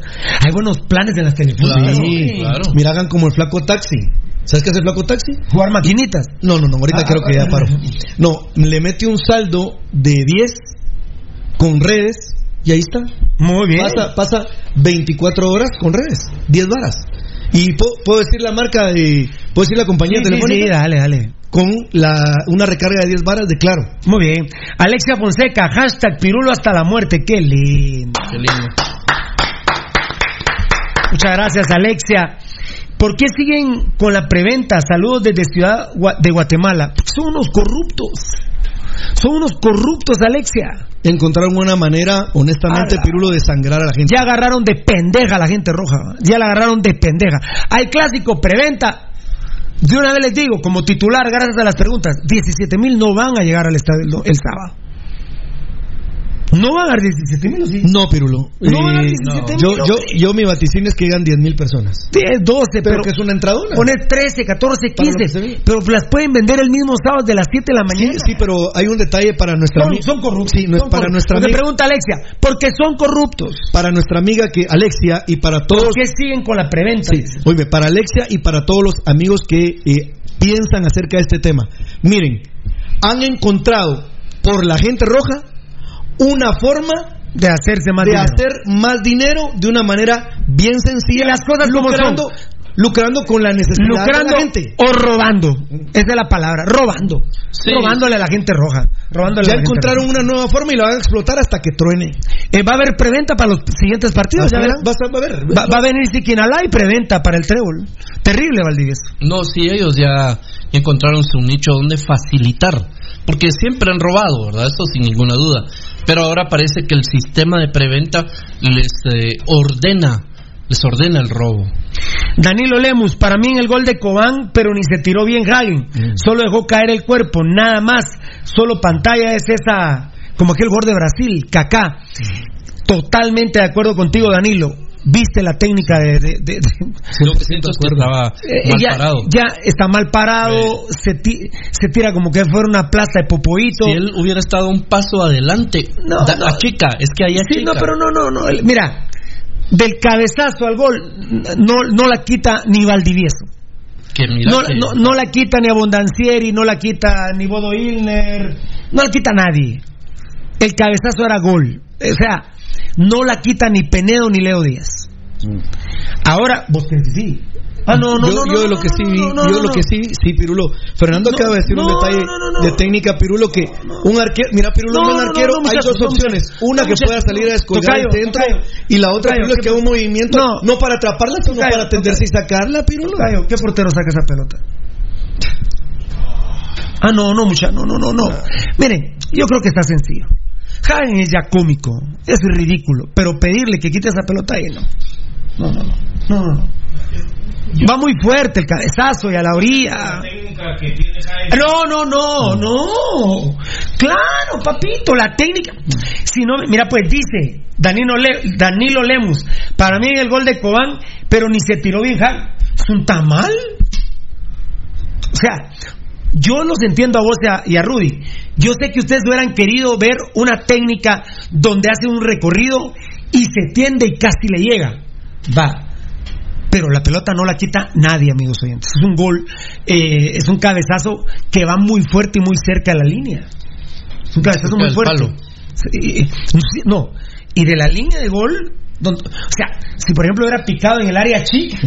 Hay buenos planes en las telefónicas. Sí, Mira, hagan como el flaco taxi. ¿Sabes qué el flaco taxi? Jugar maquinitas. No, no, no, ahorita Ah, creo que ya ah, paro. No, le mete un saldo de 10 con redes y ahí está. Muy bien. Pasa, pasa 24 horas con redes, 10 varas. Y puedo decir la marca de. Puedo decir la compañía Sí, sí, telefónica. sí, dale, dale. Con la, una recarga de 10 varas de claro. Muy bien. Alexia Fonseca, hashtag Pirulo hasta la muerte. Qué lindo. Qué lindo. Muchas gracias, Alexia. ¿Por qué siguen con la preventa? Saludos desde Ciudad de Guatemala. Son unos corruptos. Son unos corruptos, Alexia. Encontraron una manera, honestamente, Ala. Pirulo, de sangrar a la gente. Ya agarraron de pendeja a la gente roja. Ya la agarraron de pendeja. Hay clásico, preventa. De una vez les digo, como titular, gracias a las preguntas, 17 mil no van a llegar al estadio el sábado. No van a dar 17 mil, ¿o sí? No, Pirulo. No van a dar Eh, 17 yo, mil, yo, hombre. yo mi vaticinio es que llegan 10 mil personas. 10, 12, pero, Pero que es una entradona. poner 13, 14, Para lo que se 15. ve. Pero las pueden vender el mismo sábado de las 7 de la Sí, mañana. sí, pero hay un detalle para nuestra son, amiga. son corruptos. Sí, no es para corruptos. nuestra amiga. pregunta Alexia, porque son corruptos. Para nuestra amiga que Alexia y para todos. ¿Por qué siguen con la preventa? Sí, oíme, para Alexia y para todos los amigos que eh, piensan acerca de este tema. Miren, han encontrado por la gente roja una forma De hacerse más de dinero. hacer más dinero de una manera bien sencilla. Y las cosas como son. Lucrando con la necesidad lucrando de la gente. o robando. Esa es la palabra, robando. Sí. Robándole a la gente roja. Robándole Ya a la gente encontraron roja. una nueva forma y la van a explotar hasta que truene. Eh, va a haber preventa para los siguientes partidos, ya ver, verán. va a ver. Va, va a venir Siquinalá y preventa para el trébol. Terrible, Valdivieso. No, sí, ellos ya encontraron su nicho donde facilitar. Porque siempre han robado, ¿verdad? Eso sin ninguna duda. Pero ahora parece que el sistema de preventa les eh, ordena, les ordena el robo. Danilo Lemus, para mí en el gol de Cobán, pero ni se tiró bien Hagen. Solo dejó caer el cuerpo, nada más. Solo pantalla es esa, como aquel gol de Brasil, Kaká. Totalmente de acuerdo contigo, Danilo. Viste la técnica de. de- de- de- Lo que siento es que estaba Eh, mal ya, parado. ya está mal parado, se, ti- se tira como que fuera una plaza de popoito. Si él hubiera estado un paso adelante, No, da- no. achica, es que ahí Sí, no, pero no, no, no. Mira, del cabezazo al gol, no, no la quita ni Valdivieso. Que No, que- no, no la quita ni Abondancieri, no la quita ni Bodo Ilner, no la quita nadie. El cabezazo era gol. O sea, no la quita ni Penedo ni Leo Díaz. Ahora, vos sí. Ah, no, no, yo, no, no, yo lo que sí, no, yo lo que sí, sí, Pirulo. Fernando acaba de decir un detalle de técnica, Pirulo, que un arquero, mira, Pirulo, No, un arquero, hay dos opciones. Una que pueda salir a descolgar el centro y la otra, Pirulo, es ¿qué que haga un movimiento, No. para atraparla, sino para tenderse y sacarla, Pirulo. ¿Qué portero saca esa pelota? Ah, no, no, mucha, no, no, no, no. Miren, yo creo que está sencillo. Hagen es ya cómico, es ridículo, pero pedirle que quite esa pelota ahí, no. No, no, no, no. Va muy fuerte el cabezazo y a la orilla. No, no, no, no. Claro, papito, la técnica. Si no, mira, pues dice Danilo, Le- Danilo Lemus, para mí el gol de Cobán, pero ni se tiró bien. Es un tamal. O sea, yo los entiendo a vos y a, y a Rudy. Yo sé que ustedes hubieran querido ver una técnica donde hace un recorrido y se tiende y casi le llega. Va. Pero la pelota no la quita nadie, amigos oyentes. Es un gol, eh, es un cabezazo que va muy fuerte y muy cerca de la línea. Es un cabezazo muy fuerte. Sí, no, y de la línea de gol, donde- o sea, si por ejemplo hubiera picado en el área chica,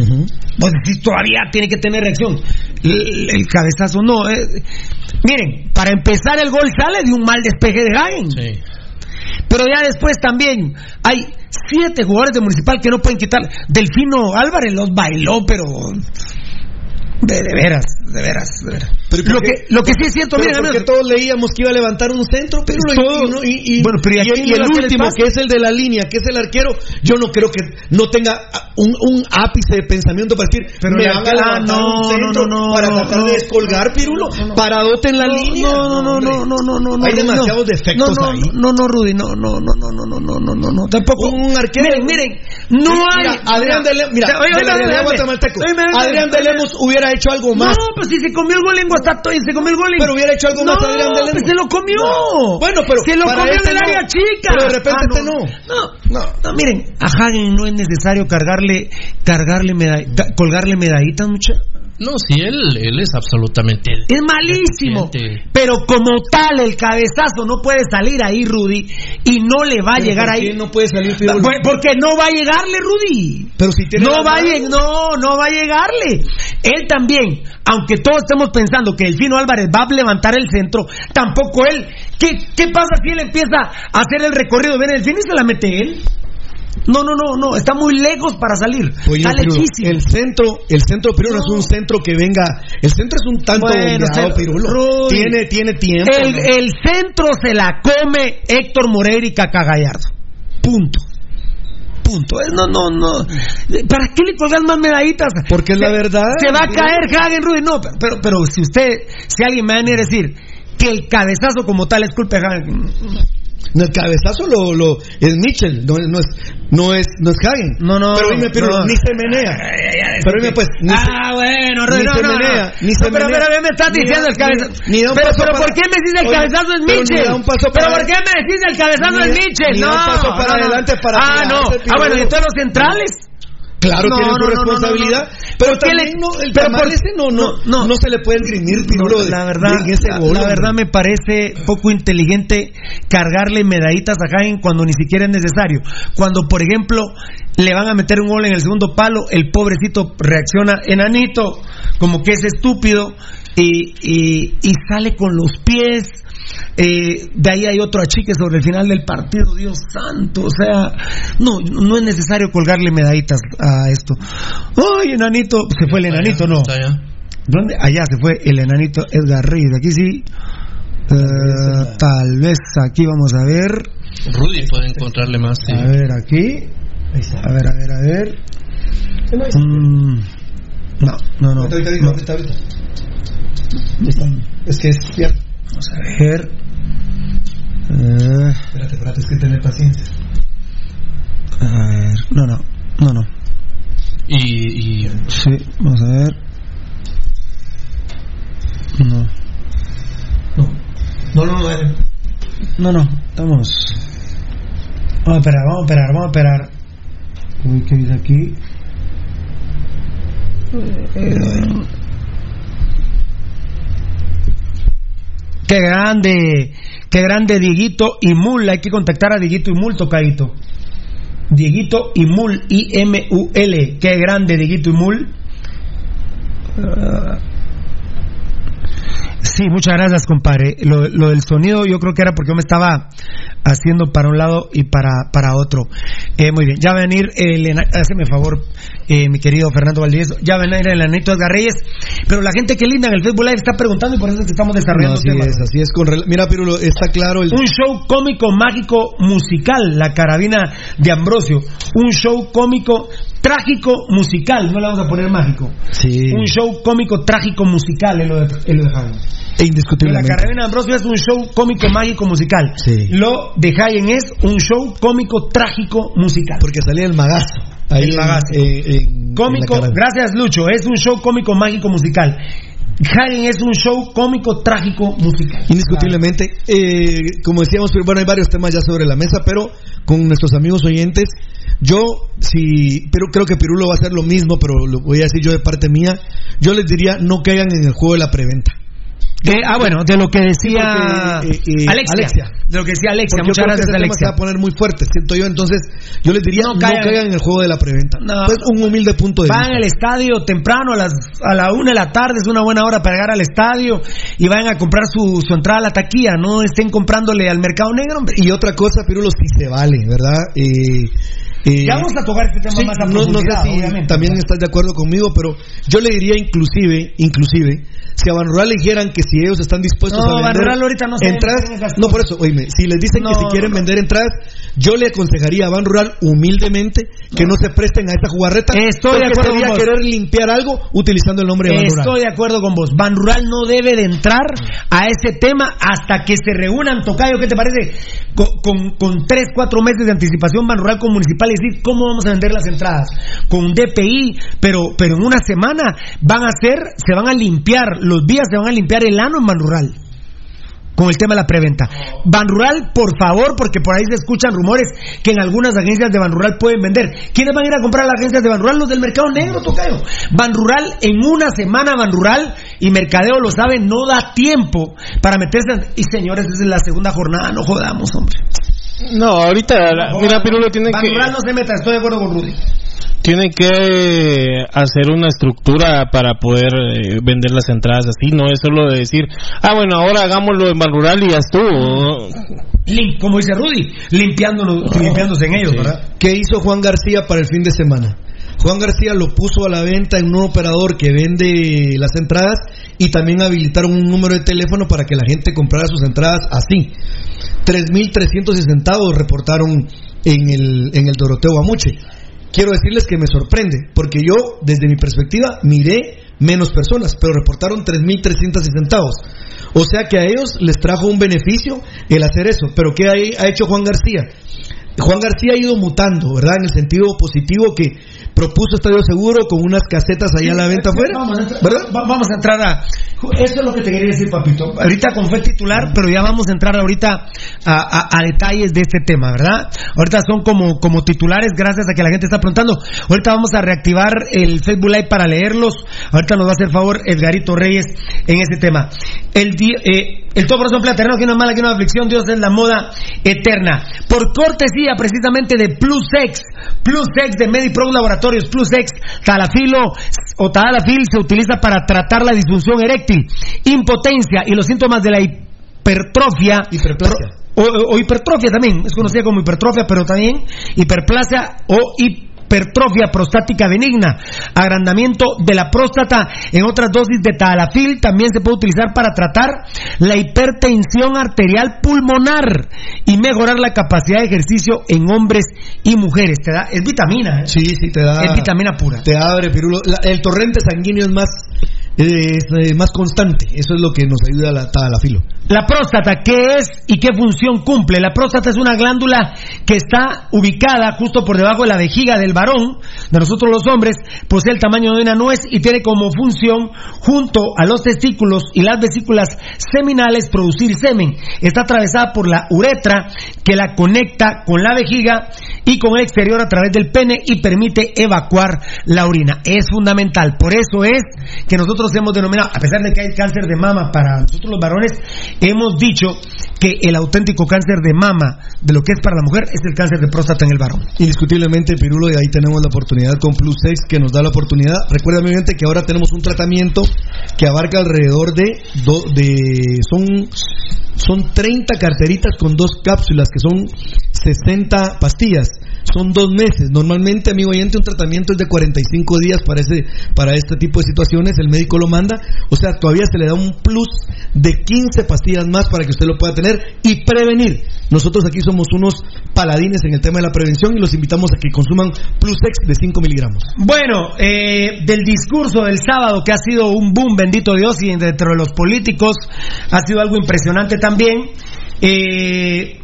vos decís todavía tiene que tener reacción. El, el cabezazo no. eh. Miren, para empezar el gol sale de un mal despeje de Hagen. Sí. Pero ya después también hay siete jugadores de Municipal que no pueden quitar. Delfino Álvarez los bailó, pero. De, de veras. de veras, de veras. Pero ¿por Lo que, lo que sí es cierto, pero miren, porque amigos, todos leíamos que iba a levantar un centro, pero Todo- y, no- y- y- Bueno, pero ¿y el último, que es el de la línea, que es el arquero, yo no creo que no tenga un, un ápice de pensamiento para decir, Pero me van a ah, levantar no, un centro no, no, para tratar no. de descolgar, Pirulo, paradote en la línea. No, no, no, no, no, no, no, no. Hay demasiados no. defectos no, no, ahí. No, no, Rudy, no, no, no, no, no, no, no, no, no, no, tampoco. Un arquero. Miren, miren, no hay. Adrián de Lemos, mira, Adrián de Lemos hubiera hecho algo más. No, pues si se comió el gol en Guatato y se comió el gol en... Pero hubiera hecho algo más no, Adrián de pues se lo comió. No. Bueno, pero Se lo comió este en el no. área chica. Pero de repente Ah, este no. No, no, no, miren, a Hagen no es necesario cargarle, cargarle meda- ca- colgarle medallitas, mucha. No, sí, él, él es absolutamente. Es malísimo. deficiente. Pero como tal, el cabezazo no puede salir ahí, Rudy, y no le va a llegar ¿por ahí. qué no puede salir Porque no va a llegarle, Rudy. Pero si tiene no va a no, no va a llegarle. Él también, aunque todos estemos pensando que Delfino Álvarez va a levantar el centro, tampoco él. ¿Qué, qué pasa si él empieza a hacer el recorrido? Viene Delfino y se la mete él. No, no, no, no, está muy lejos para salir. Oye, está lejísimo. el centro, el centro Pirulo no. es un centro que venga, el centro es un tanto Bueno, bombeado, Pirulo. Tiene, tiene tiempo. El, ¿no? el centro se la come Héctor Moreira y Caca Gallardo. Punto. Punto. No, no, no. ¿Para qué le colgas más medallitas? Porque es la verdad. Se va a caer Hagen Rudy. No, pero, pero si usted, si alguien me va a venir a decir que el cabezazo como tal es culpa de Hagen. No, el cabezazo lo, lo es Mitchell, no, no es no es no es Hagen. No, no. Pero dime, Pirulo, no. ni se menea. Pero dime pues, ni se- ah, bueno, ni no, se menea, ni No, se pero, menea. pero me estás diciendo da- el cabezazo. ni- ni da un pero, paso pero para- ¿por qué me dices el Oye, cabezazo es pero Mitchell? da un paso pero para- ¿por qué me decís el cabezazo es da- Mitchell? ni da no, un paso para adelante para Ah, no. Ah, bueno, y entonces los centrales. Claro, No, tienen no, su responsabilidad. Pero ¿Por qué también no, el pero ese no, no, no, no, se le puede esgrimir, Pirulo, la verdad, de ese gol, la verdad me parece poco inteligente cargarle medallitas a Hagen cuando ni siquiera es necesario. Cuando, por ejemplo, le van a meter un gol en el segundo palo, el pobrecito reacciona enanito, como que es estúpido, y, y, y sale con los pies. Eh, de ahí hay otro achique sobre el final del partido, Dios santo, o sea, no, no es necesario colgarle medallitas a esto. Ay, enanito, se fue el enanito, no. Está allá. ¿Dónde? Allá se fue el enanito Edgar Reyes. Aquí sí. Eh, tal vez aquí vamos a ver. Rudy puede encontrarle más. sí. A ver aquí. A ver, a ver, a ver. Mm, no, no, no. No. Es que es cierto. Vamos a ver. Eh, Espérate, espérate, es que tener paciencia. a ver. No, no. No, no. Y, y Sí, vamos a ver. No. No, no, no, eh. No, no. Estamos. Vamos a esperar, vamos a esperar, vamos a esperar. Uy, ¿qué dice aquí? Eh, Qué grande, qué grande Dieguito y Mul. Hay que contactar a Dieguito y Mul, tocadito. Dieguito y Mul, I-M-U-L. Qué grande Dieguito y Mul. Sí, muchas gracias, compadre. Lo, lo del sonido yo creo que era porque yo me estaba haciendo para un lado y para, para otro. Eh, muy bien, ya va a venir el... Háceme favor, eh, mi querido Fernando Valdés. Ya va a venir el Anito Edgar Reyes. Pero la gente que linda en el Facebook Live está preguntando y por eso es que estamos No, desarrollando así temas. es, así es. Con Mira, Pirulo, está claro el. Un show cómico, mágico, musical, la carabina de Ambrosio. Un show cómico, trágico, musical. No le vamos a poner mágico. Sí. Un show cómico, trágico, musical, es lo de, es lo de Jaime. La Indiscutiblemente. carabina de Ambrosio es un show cómico, mágico, musical. Sí. Lo de Hayen es un show cómico, trágico, musical. Porque salía el magazo. Ahí El magazo. eh, Cómico, la gracias Lucho, es un show cómico, mágico, musical. Hagen es un show cómico, trágico, musical. Indiscutiblemente. Eh, como decíamos, pero bueno, hay varios temas ya sobre la mesa, pero con nuestros amigos oyentes, yo, sí, pero creo que Pirulo va a hacer lo mismo, pero lo voy a decir yo de parte mía. Yo les diría, no caigan en el juego de la preventa. Ah, bueno, de lo que decía Sí, porque, eh, eh, Alexia, Alexia. De lo que decía Alexia. Porque Muchas gracias, Alexia. se va a poner muy fuerte, siento yo. Entonces, yo les diría, no, caigan. caigan en el juego de la preventa. No. Pues un humilde punto de Van vista. al estadio temprano, a las a la una de la tarde, es una buena hora para llegar al estadio y vayan a comprar su, su entrada a la taquilla, no estén comprándole al mercado negro, hombre. Y otra cosa, Pirulo, si se vale, ¿verdad? Eh, eh, Ya vamos a tocar este tema sí, más a no, no sé si también estás de acuerdo conmigo, pero yo le diría inclusive, inclusive, si a Van Rural le dijeran que si ellos están dispuestos No, a Van vender Rural ahorita no entradas, no por eso, oíme, si les dicen que si quieren vender entradas, yo le aconsejaría a Van Rural humildemente que no se presten a esa jugarreta, Estoy de acuerdo sería con vos. querer limpiar algo utilizando el nombre de Van Rural. Estoy de acuerdo con vos. Ban Rural no debe de entrar a ese tema hasta que se reúnan, Tocayo, ¿qué te parece? Con, con, con tres, cuatro meses de anticipación, Ban Rural con Municipal y decir cómo vamos a vender las entradas. Con DPI, pero, pero en una semana van a hacer, se van a limpiar, los días se van a limpiar el ano en Ban Rural con el tema de la preventa. Ban Rural, por favor, porque por ahí se escuchan rumores que en algunas agencias de Ban Rural pueden vender. ¿Quiénes van a ir a comprar a las agencias de Ban Rural? Los del mercado negro, tocayo. Ban Rural, en una semana, Ban Rural, y Mercadeo lo sabe, no da tiempo para meterse. Y señores, es la segunda jornada, no jodamos, hombre. No, ahorita, la- mira, Pirulo tiene Ban que, Rural no se meta, estoy de acuerdo con Rudy. Tiene que hacer una estructura para poder eh, vender las entradas así, no es solo de decir, ah, bueno, ahora hagámoslo en Ban Rural y ya estuvo. Lim- como dice Rudy, limpiándonos, limpiándose en ellos, ¿verdad? ¿Qué hizo Juan García para el fin de semana? Juan García lo puso a la venta en un operador que vende las entradas y también habilitaron un número de teléfono para que la gente comprara sus entradas así. 3.300 centavos reportaron en el, en el Doroteo Amuche. Quiero decirles que me sorprende, porque yo, desde mi perspectiva, miré menos personas, pero reportaron 3.300 centavos. O sea que a ellos les trajo un beneficio el hacer eso. Pero ¿qué ha- hecho Juan García? Juan García ha ido mutando, ¿verdad? En el sentido positivo que propuso Estadio Seguro con unas casetas ahí a la venta afuera. Vamos a, entrar, a entrar a. Eso es lo que te quería decir, papito. Ahorita con fue titular, pero ya vamos a entrar ahorita a, a- a detalles de este tema, ¿verdad? Ahorita son como, como titulares, gracias a que la gente está preguntando. Ahorita vamos a reactivar el Facebook Live para leerlos. Ahorita nos va a hacer favor Edgarito Reyes en ese tema. El, di- eh, el todo corazón platerno, que no es mala, que no es aflicción, Dios es la moda eterna. Por cortesía precisamente de Plus X, Plus X de MediPro Laboratorios, Plus X, Talafilo o Talafil se utiliza para tratar la disfunción eréctil, impotencia y los síntomas de la hipertrofia. Hiperplasia. O, o- o hipertrofia también, es conocida como hipertrofia, pero también hiperplasia o hipertrofia prostática benigna, agrandamiento de la próstata en otras dosis de talafil también se puede utilizar para tratar la hipertensión arterial pulmonar y mejorar la capacidad de ejercicio en hombres y mujeres. Te da, es vitamina, ¿eh? Sí, sí, te da. Es vitamina pura. Te abre, Pirulo. La- el torrente sanguíneo es más, es, eh, más constante. Eso es lo que nos ayuda a la, a la filo. La próstata, ¿qué es y qué función cumple? La próstata es una glándula que está ubicada justo por debajo de la vejiga del varón, de nosotros los hombres, posee el tamaño de una nuez y tiene como función, junto a los testículos y las vesículas seminales, producir semen. Está atravesada por la uretra que la conecta con la vejiga y con el exterior a través del pene y permite evacuar la orina. Es fundamental. Por eso es que nosotros hemos denominado, a pesar de que hay cáncer de mama para nosotros los varones, hemos dicho que el auténtico cáncer de mama de lo que es para la mujer es el cáncer de próstata en el varón. Indiscutiblemente, Pirulo, y ahí tenemos la oportunidad con Plus Sex que nos da la oportunidad. Recuerda, mi gente, que ahora tenemos un tratamiento que abarca alrededor de. do- de son, son 30 carteritas con dos cápsulas, que son 60 pastillas. Son dos meses. Normalmente, amigo oyente, un tratamiento es de 45 días para, ese, para este tipo de situaciones. El médico lo manda. O sea, todavía se le da un plus de 15 pastillas más para que usted lo pueda tener y prevenir. Nosotros aquí somos unos paladines en el tema de la prevención y los invitamos a que consuman Plus X de 5 miligramos. Bueno, eh, del discurso del sábado que ha sido un boom, bendito Dios, y dentro de los políticos ha sido algo impresionante también. Eh,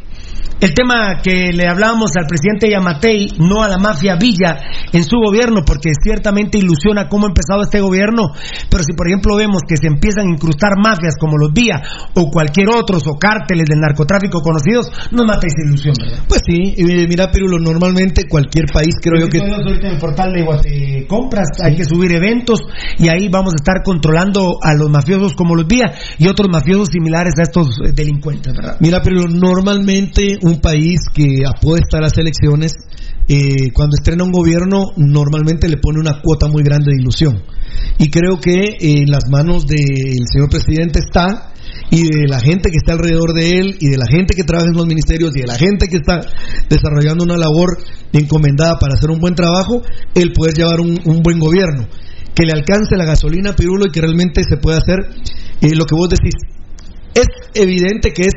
el tema que le hablábamos al presidente Yamatei, no a la mafia Villa en su gobierno, porque ciertamente ilusiona cómo ha empezado este gobierno, pero si por ejemplo vemos que se empiezan a incrustar mafias como los Villa o cualquier otros o cárteles del narcotráfico conocidos, nos mata esa ilusión, ¿verdad? Pues sí, y mira, Pirulo, normalmente cualquier país creo yo que... Ahorita en el portal de Guate Compras hay que subir eventos y ahí vamos a estar controlando a los mafiosos como los Villa y otros mafiosos similares a estos eh, delincuentes, ¿verdad? Mira, pero normalmente un país que apuesta a las elecciones, eh, cuando estrena un gobierno, normalmente le pone una cuota muy grande de ilusión. Y creo que en las manos del señor presidente está y de la gente que está alrededor de él y de la gente que trabaja en los ministerios y de la gente que está desarrollando una labor encomendada para hacer un buen trabajo, el poder llevar un, un buen gobierno. Que le alcance la gasolina, Pirulo, y que realmente se pueda hacer eh, lo que vos decís. Es evidente que es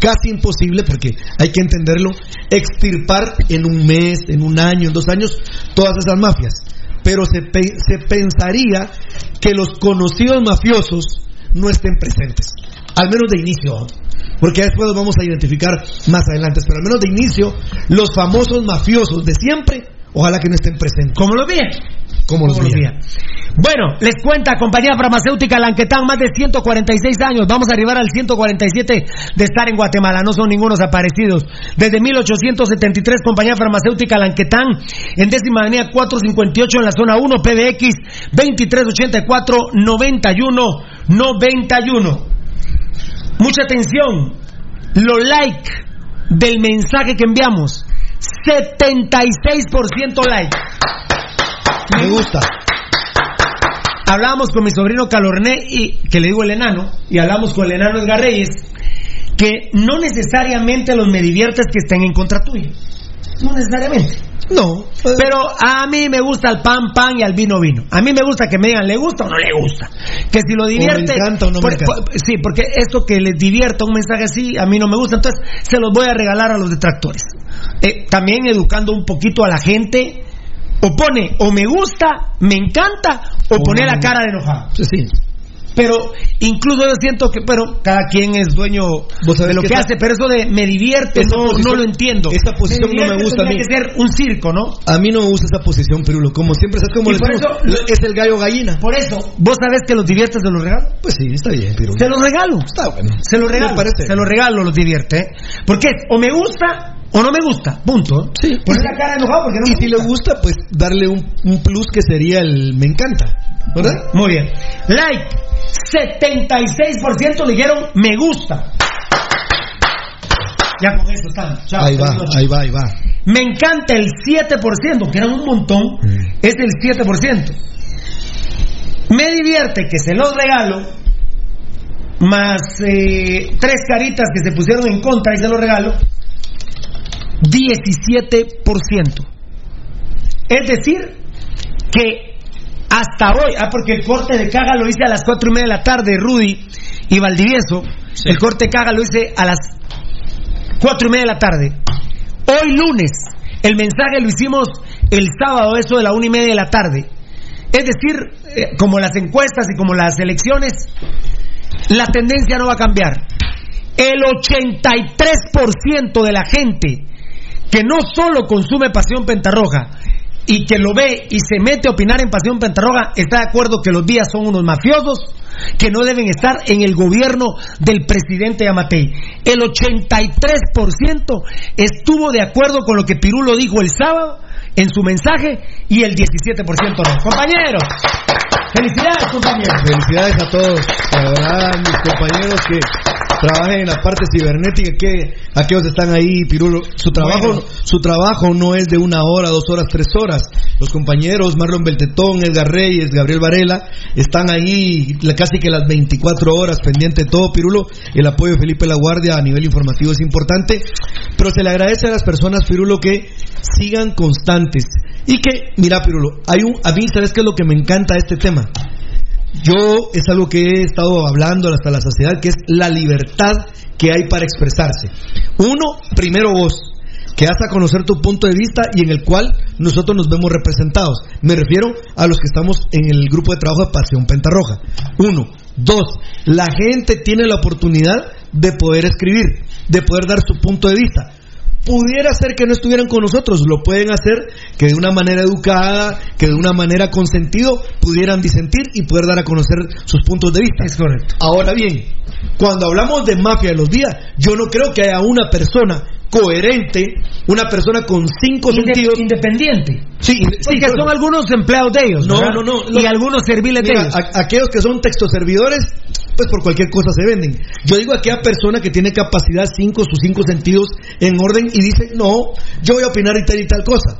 casi imposible, porque hay que entenderlo, extirpar en un mes, en un año, en dos años, todas esas mafias. Pero se, se pensaría que los conocidos mafiosos no estén presentes, al menos de inicio, porque después los vamos a identificar más adelante, pero al menos de inicio, los famosos mafiosos de siempre, ojalá que no estén presentes. Como lo bien como los días. Bueno, les cuenta compañía farmacéutica Lanquetán, más de 146 años. Vamos a arribar al 147 de estar en Guatemala. No son ningunos aparecidos. Desde 1873, compañía farmacéutica Lanquetán, en décima avenida 458 en la zona 1, PBX 2384 91 91. Mucha atención. Lo like del mensaje que enviamos. 76% like. Me gusta. Hablábamos con mi sobrino Calorné, y, que le digo el enano, y hablamos con el enano Edgar Reyes, que no necesariamente los me diviertes que estén en contra tuyo. No necesariamente. No. Pero a mí me gusta el pan, pan y al vino, vino. A mí me gusta que me digan, ¿le gusta o no le gusta? Que si lo divierte. O me encanta o no me encanta. sí, porque esto que les divierta un mensaje así, a mí no me gusta. Entonces, se los voy a regalar a los detractores. Eh, también educando un poquito a la gente o pone o me gusta, me encanta, o, pone la cara de enojado. Sí, sí. Pero incluso yo siento que, pero cada quien es dueño de lo que, hace, pero eso de me divierte, no, no, lo entiendo. Esa posición no me gusta a mí. que ser un circo, ¿no? A mí no me gusta esa posición, Pirulo. Como siempre, ¿sabes cómo eso, Es el gallo gallina. Por eso, ¿vos sabés que los diviertes de los regalos? Pues sí, está bien, Pirulo. Se los regalo. Está bueno. Se los regalo. Se los regalo, los divierte. ¿eh? Porque o me gusta o no me gusta, punto. Sí. Poner la cara enojado porque no Y si le gusta, pues darle un, un, plus que sería el me encanta. ¿Verdad? Muy bien. Like. 76% dijeron me gusta. Ya con eso están. Chao, ahí va, ahí va, ahí va. Me encanta el 7%, que eran un montón, mm. es el 7%. Me divierte que se los regalo, más eh, tres caritas que se pusieron en contra y se los regalo, 17%. Es decir, que hasta hoy, ah, porque el corte de caga lo hice a las cuatro y media de la tarde, Rudy y Valdivieso, el corte de caga lo hice a las cuatro y media de la tarde. Hoy lunes, el mensaje lo hicimos el sábado, eso de la una y media de la tarde. Es decir, eh, como las encuestas y como las elecciones, la tendencia no va a cambiar. El 83% de la gente que no solo consume Pasión Pentarroja y que lo ve y se mete a opinar en Pasión Pentarroja, está de acuerdo que los días son unos mafiosos que no deben estar en el gobierno del presidente Yamatei. El 83% estuvo de acuerdo con lo que Pirulo dijo el sábado en su mensaje y el 17% no. Compañeros, felicidades compañeros. Felicidades a todos. La verdad, mis compañeros que trabajen en la parte cibernética, que aquellos están ahí, Pirulo, su trabajo, su trabajo no es de una hora, dos horas, tres horas. Los compañeros Marlon Beltetón, Edgar Reyes, Gabriel Varela, están ahí casi que las 24 horas pendiente de todo, Pirulo. El apoyo de Felipe La Guardia a nivel informativo es importante, pero se le agradece a las personas, Pirulo, que sigan constantes. Y que, mira, Pirulo, hay un, a mí, ¿sabes qué es lo que me encanta de este tema? Yo es algo que he estado hablando hasta la saciedad, que es la libertad que hay para expresarse. Uno, primero vos, que das a conocer tu punto de vista y en el cual nosotros nos vemos representados. Me refiero a los que estamos en el grupo de trabajo de Pasión Pentarroja. Uno. Dos, la gente tiene la oportunidad de poder escribir, de poder dar su punto de vista. Pudiera ser que no estuvieran con nosotros, lo pueden hacer que de una manera educada, que de una manera consentido pudieran disentir y poder dar a conocer sus puntos de vista. Es correcto. Ahora bien, cuando hablamos de mafia de los días, yo no creo que haya una persona coherente, una persona con cinco Inde- sentidos. Independiente. Sí, Sí, que son algunos empleados de ellos. no, ¿verdad? no, no, Y no. algunos serviles de ellos. a- aquellos que son textoservidores, pues por cualquier cosa se venden. Yo digo aquella persona que tiene capacidad cinco, sus cinco sentidos en orden y dice, no, yo voy a opinar y tal y tal cosa.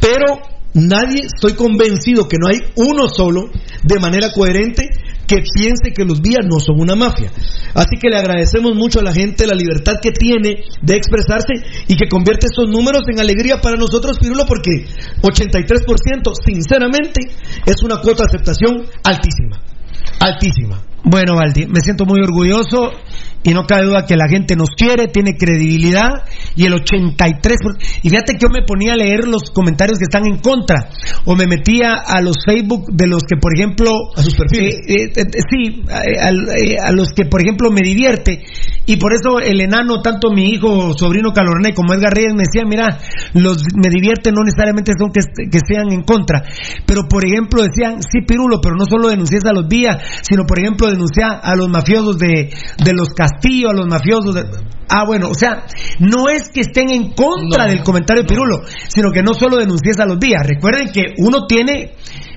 Pero nadie, estoy convencido que no hay uno solo de manera coherente que piense que los vías no son una mafia. Así que le agradecemos mucho a la gente la libertad que tiene de expresarse y que convierte estos números en alegría para nosotros, Pirulo, porque 83%, sinceramente, es una cuota de aceptación altísima. Altísima. Bueno, Valdi, me siento muy orgulloso y no cabe duda que la gente nos quiere, tiene credibilidad y el 83%. Y fíjate que yo me ponía a leer los comentarios que están en contra o me metía a los Facebook de los que, por ejemplo. A sus perfiles. eh, eh, eh, sí, a, al- eh, a los que, por ejemplo, me divierte. Y por eso el enano, tanto mi hijo, sobrino Calorné como Edgar Reyes, me decía, mira, los me divierte no necesariamente son que, que sean en contra. Pero, por ejemplo, decían, sí, Pirulo, pero no solo denuncias a los días, sino, por ejemplo, denuncia a los mafiosos de, de los Castillo, a los mafiosos de... Ah, bueno, o sea, no es que estén en contra No, del comentario de Pirulo, sino que no solo denuncias a los días. Recuerden que uno tiene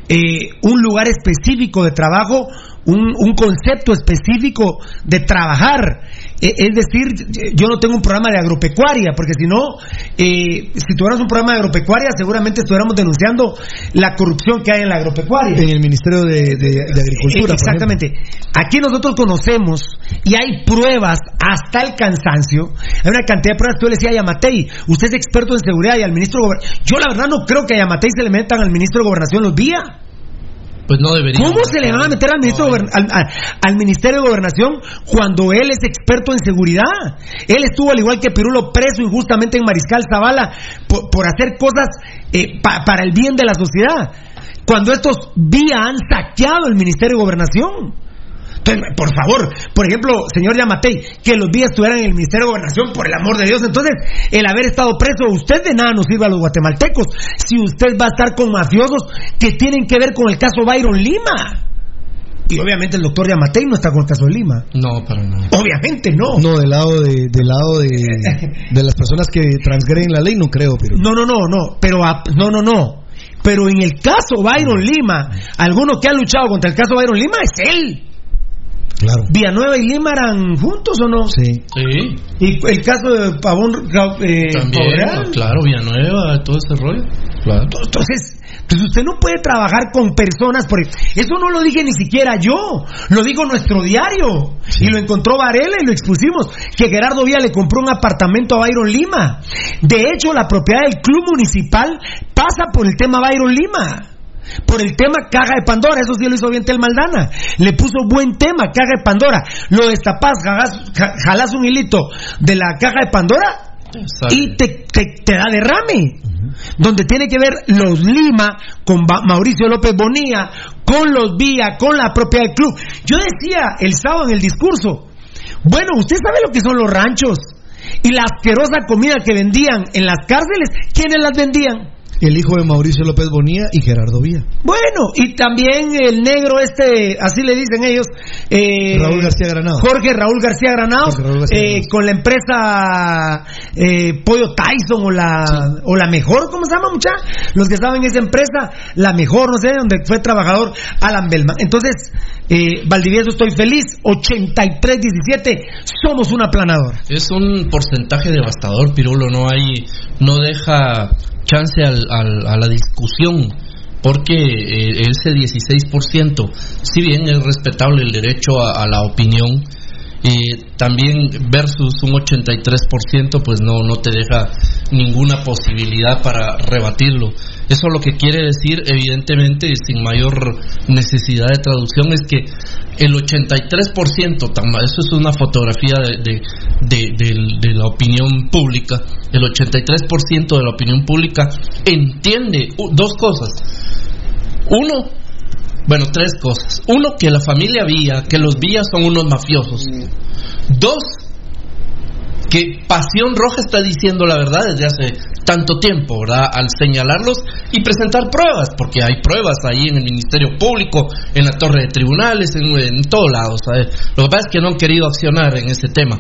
eh, un lugar específico de trabajo, un, un concepto específico de trabajar. Eh, es decir, yo no tengo un programa de agropecuaria, porque si no, eh, si tuviéramos un programa de agropecuaria, seguramente estuviéramos denunciando la corrupción que hay en la agropecuaria. En el Ministerio de, de- de Agricultura. Exactamente. Aquí nosotros conocemos y hay pruebas hasta el cansancio. Hay una cantidad de pruebas. Tú le decías a Yamatei, usted es experto en seguridad y al ministro. Yo la verdad no creo que a Yamatei se le metan al ministro de Gobernación los días. Pues no debería. ¿Cómo se le van a meter al, ministro Gobern- al, al- al Ministerio de Gobernación cuando él es experto en seguridad? Él estuvo al igual que Pirulo preso injustamente en Mariscal Zavala por, por hacer cosas eh, pa- para el bien de la sociedad. Cuando estos vía han saqueado el Ministerio de Gobernación. Entonces, por favor, por ejemplo, señor Yamatei, que los días estuvieran en el Ministerio de Gobernación, por el amor de Dios. Entonces, el haber estado preso, usted de nada nos sirve a los guatemaltecos. Si usted va a estar con mafiosos que tienen que ver con el caso Byron Lima. Y obviamente el doctor Yamatei no está con el caso de Lima. No, para nada. Obviamente no. No, del lado de, del lado de, de las personas que transgreden la ley, no creo, pero. No, no, no, no. Pero, a- no, no, no. Pero en el caso Byron Lima, alguno que ha luchado contra el caso Byron Lima es él. Claro. ¿Villanueva y Lima eran juntos o no? Sí. Sí, Y el caso de Pavón eh, también, claro, Villanueva, todo ese rollo. Claro. Entonces, entonces usted no puede trabajar con personas, porque eso no lo dije ni siquiera yo, lo dijo nuestro diario, y lo encontró Varela y lo expusimos, que Gerardo Vía le compró un apartamento a Byron Lima. De hecho, la propiedad del club municipal pasa por el tema Byron Lima. Por el tema caja de Pandora, eso sí lo hizo bien Tel Maldana. Le puso buen tema, caja de Pandora. Lo destapás, jalás, ja- jalás un hilito de la caja de Pandora y te, te- te da derrame. Donde tiene que ver los Lima con Ba- Mauricio López Bonilla, con los Vía, con la propia del club. Yo decía el sábado en el discurso, bueno, usted sabe lo que son los ranchos y la asquerosa comida que vendían en las cárceles, ¿quiénes las vendían? El hijo de Mauricio López Bonilla y Gerardo Vía. Bueno, y también el negro este, así le dicen ellos, eh, Raúl García Granado. Jorge Raúl García Granados, Jorge Raúl García eh, Granados. con la empresa eh, Pollo Tyson o la o la mejor, ¿cómo se llama mucha? Los que estaban en esa empresa, la mejor, no sé, donde fue trabajador Alan Bellman. Entonces, eh, Valdivieso, estoy feliz, 83-17, somos un aplanador. Es un porcentaje devastador, Pirulo. No hay, no deja chance al- al- a la discusión. Porque eh, ese 16%, si bien es respetable el derecho a, la opinión, eh, también versus un 83%, pues no, no te deja ninguna posibilidad para rebatirlo. Eso lo que quiere decir, evidentemente, y sin mayor necesidad de traducción, es que el 83%, tan- eso es una fotografía de, de- de- del- de la opinión pública, el 83% de la opinión pública entiende dos cosas. Uno, bueno, tres cosas. Uno, que la familia Villa, que los Villas son unos mafiosos. Dos, que Pasión Roja está diciendo la verdad desde hace tanto tiempo, ¿verdad? Al señalarlos y presentar pruebas, porque hay pruebas ahí en el Ministerio Público, en la torre de tribunales, en, en todos lados. Lo que pasa es que no han querido accionar en ese tema.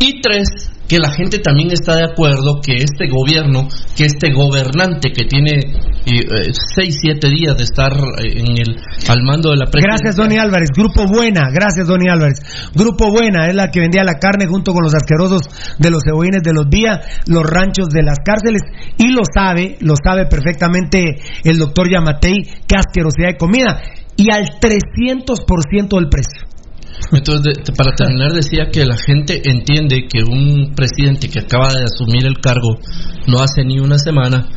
Y tres, que la gente también está de acuerdo que este gobierno, que este gobernante que tiene eh, seis, siete días de estar eh, en el al mando de la presidencia. Gracias, Donny Álvarez. Grupo Buena, gracias, Donny Álvarez. Grupo Buena es la que vendía la carne junto con los asquerosos de los cebollines de los vías, los ranchos de las cárceles, y lo sabe, lo sabe perfectamente el doctor Yamatei, qué asquerosidad de comida, y al 300% del precio. Entonces, de- para terminar, decía que la gente entiende que un presidente que acaba de asumir el cargo no hace ni una semana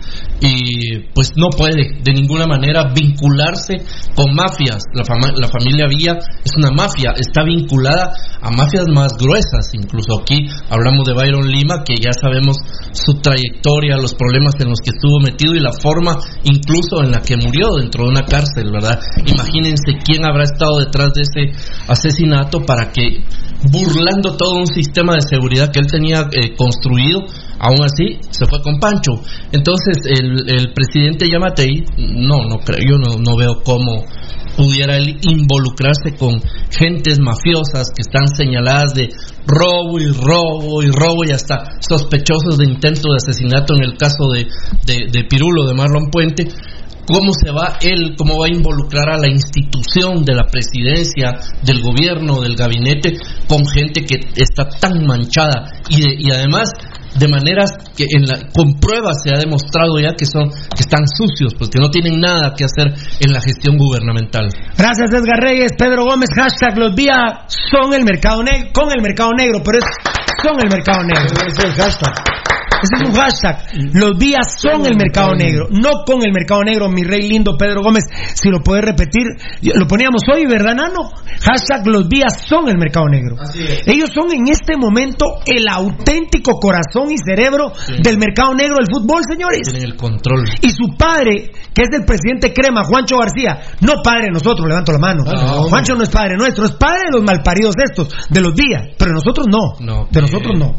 y pues no puede de ninguna manera vincularse con mafias. La, fama- la familia Villa es una mafia, está vinculada a mafias más gruesas. Incluso aquí hablamos de Byron Lima, que ya sabemos su trayectoria, los problemas en los que estuvo metido y la forma incluso en la que murió dentro de una cárcel, ¿verdad? Imagínense quién habrá estado detrás de ese asesinato para que, burlando todo un sistema de seguridad que él tenía eh, construido, aún así se fue con Pancho. Entonces, el, el presidente Yamatei, no, no creo, yo no, no veo cómo pudiera él involucrarse con gentes mafiosas que están señaladas de robo y robo y robo y hasta sospechosos de intento de asesinato en el caso de, de, de Pirulo, de Marlon Puente. ¿Cómo se va él, cómo va a involucrar a la institución de la presidencia, del gobierno, del gabinete, con gente que está tan manchada y, de- y además de maneras que en la, con pruebas se ha demostrado ya que son que están sucios, pues que no tienen nada que hacer en la gestión gubernamental. Gracias Edgar Reyes, Pedro Gómez, hashtag los días son el mercado negro, con el mercado negro, pero es son el mercado negro. Es el hashtag. Ese es un hashtag. Los días son el mercado negro, no con el mercado negro, mi rey lindo Pedro Gómez. Si lo puedes repetir, lo poníamos hoy, ¿verdad, Nano? Hashtag los días son el mercado negro. Ellos son en este momento el auténtico corazón y cerebro del mercado negro del fútbol, señores. Tienen el control. Y su padre, que es el presidente Crema, Juancho García, no padre de nosotros, levanto la mano. no. Juancho no es padre nuestro, es padre de los malparidos estos, de los días, pero nosotros no. No, de nosotros no.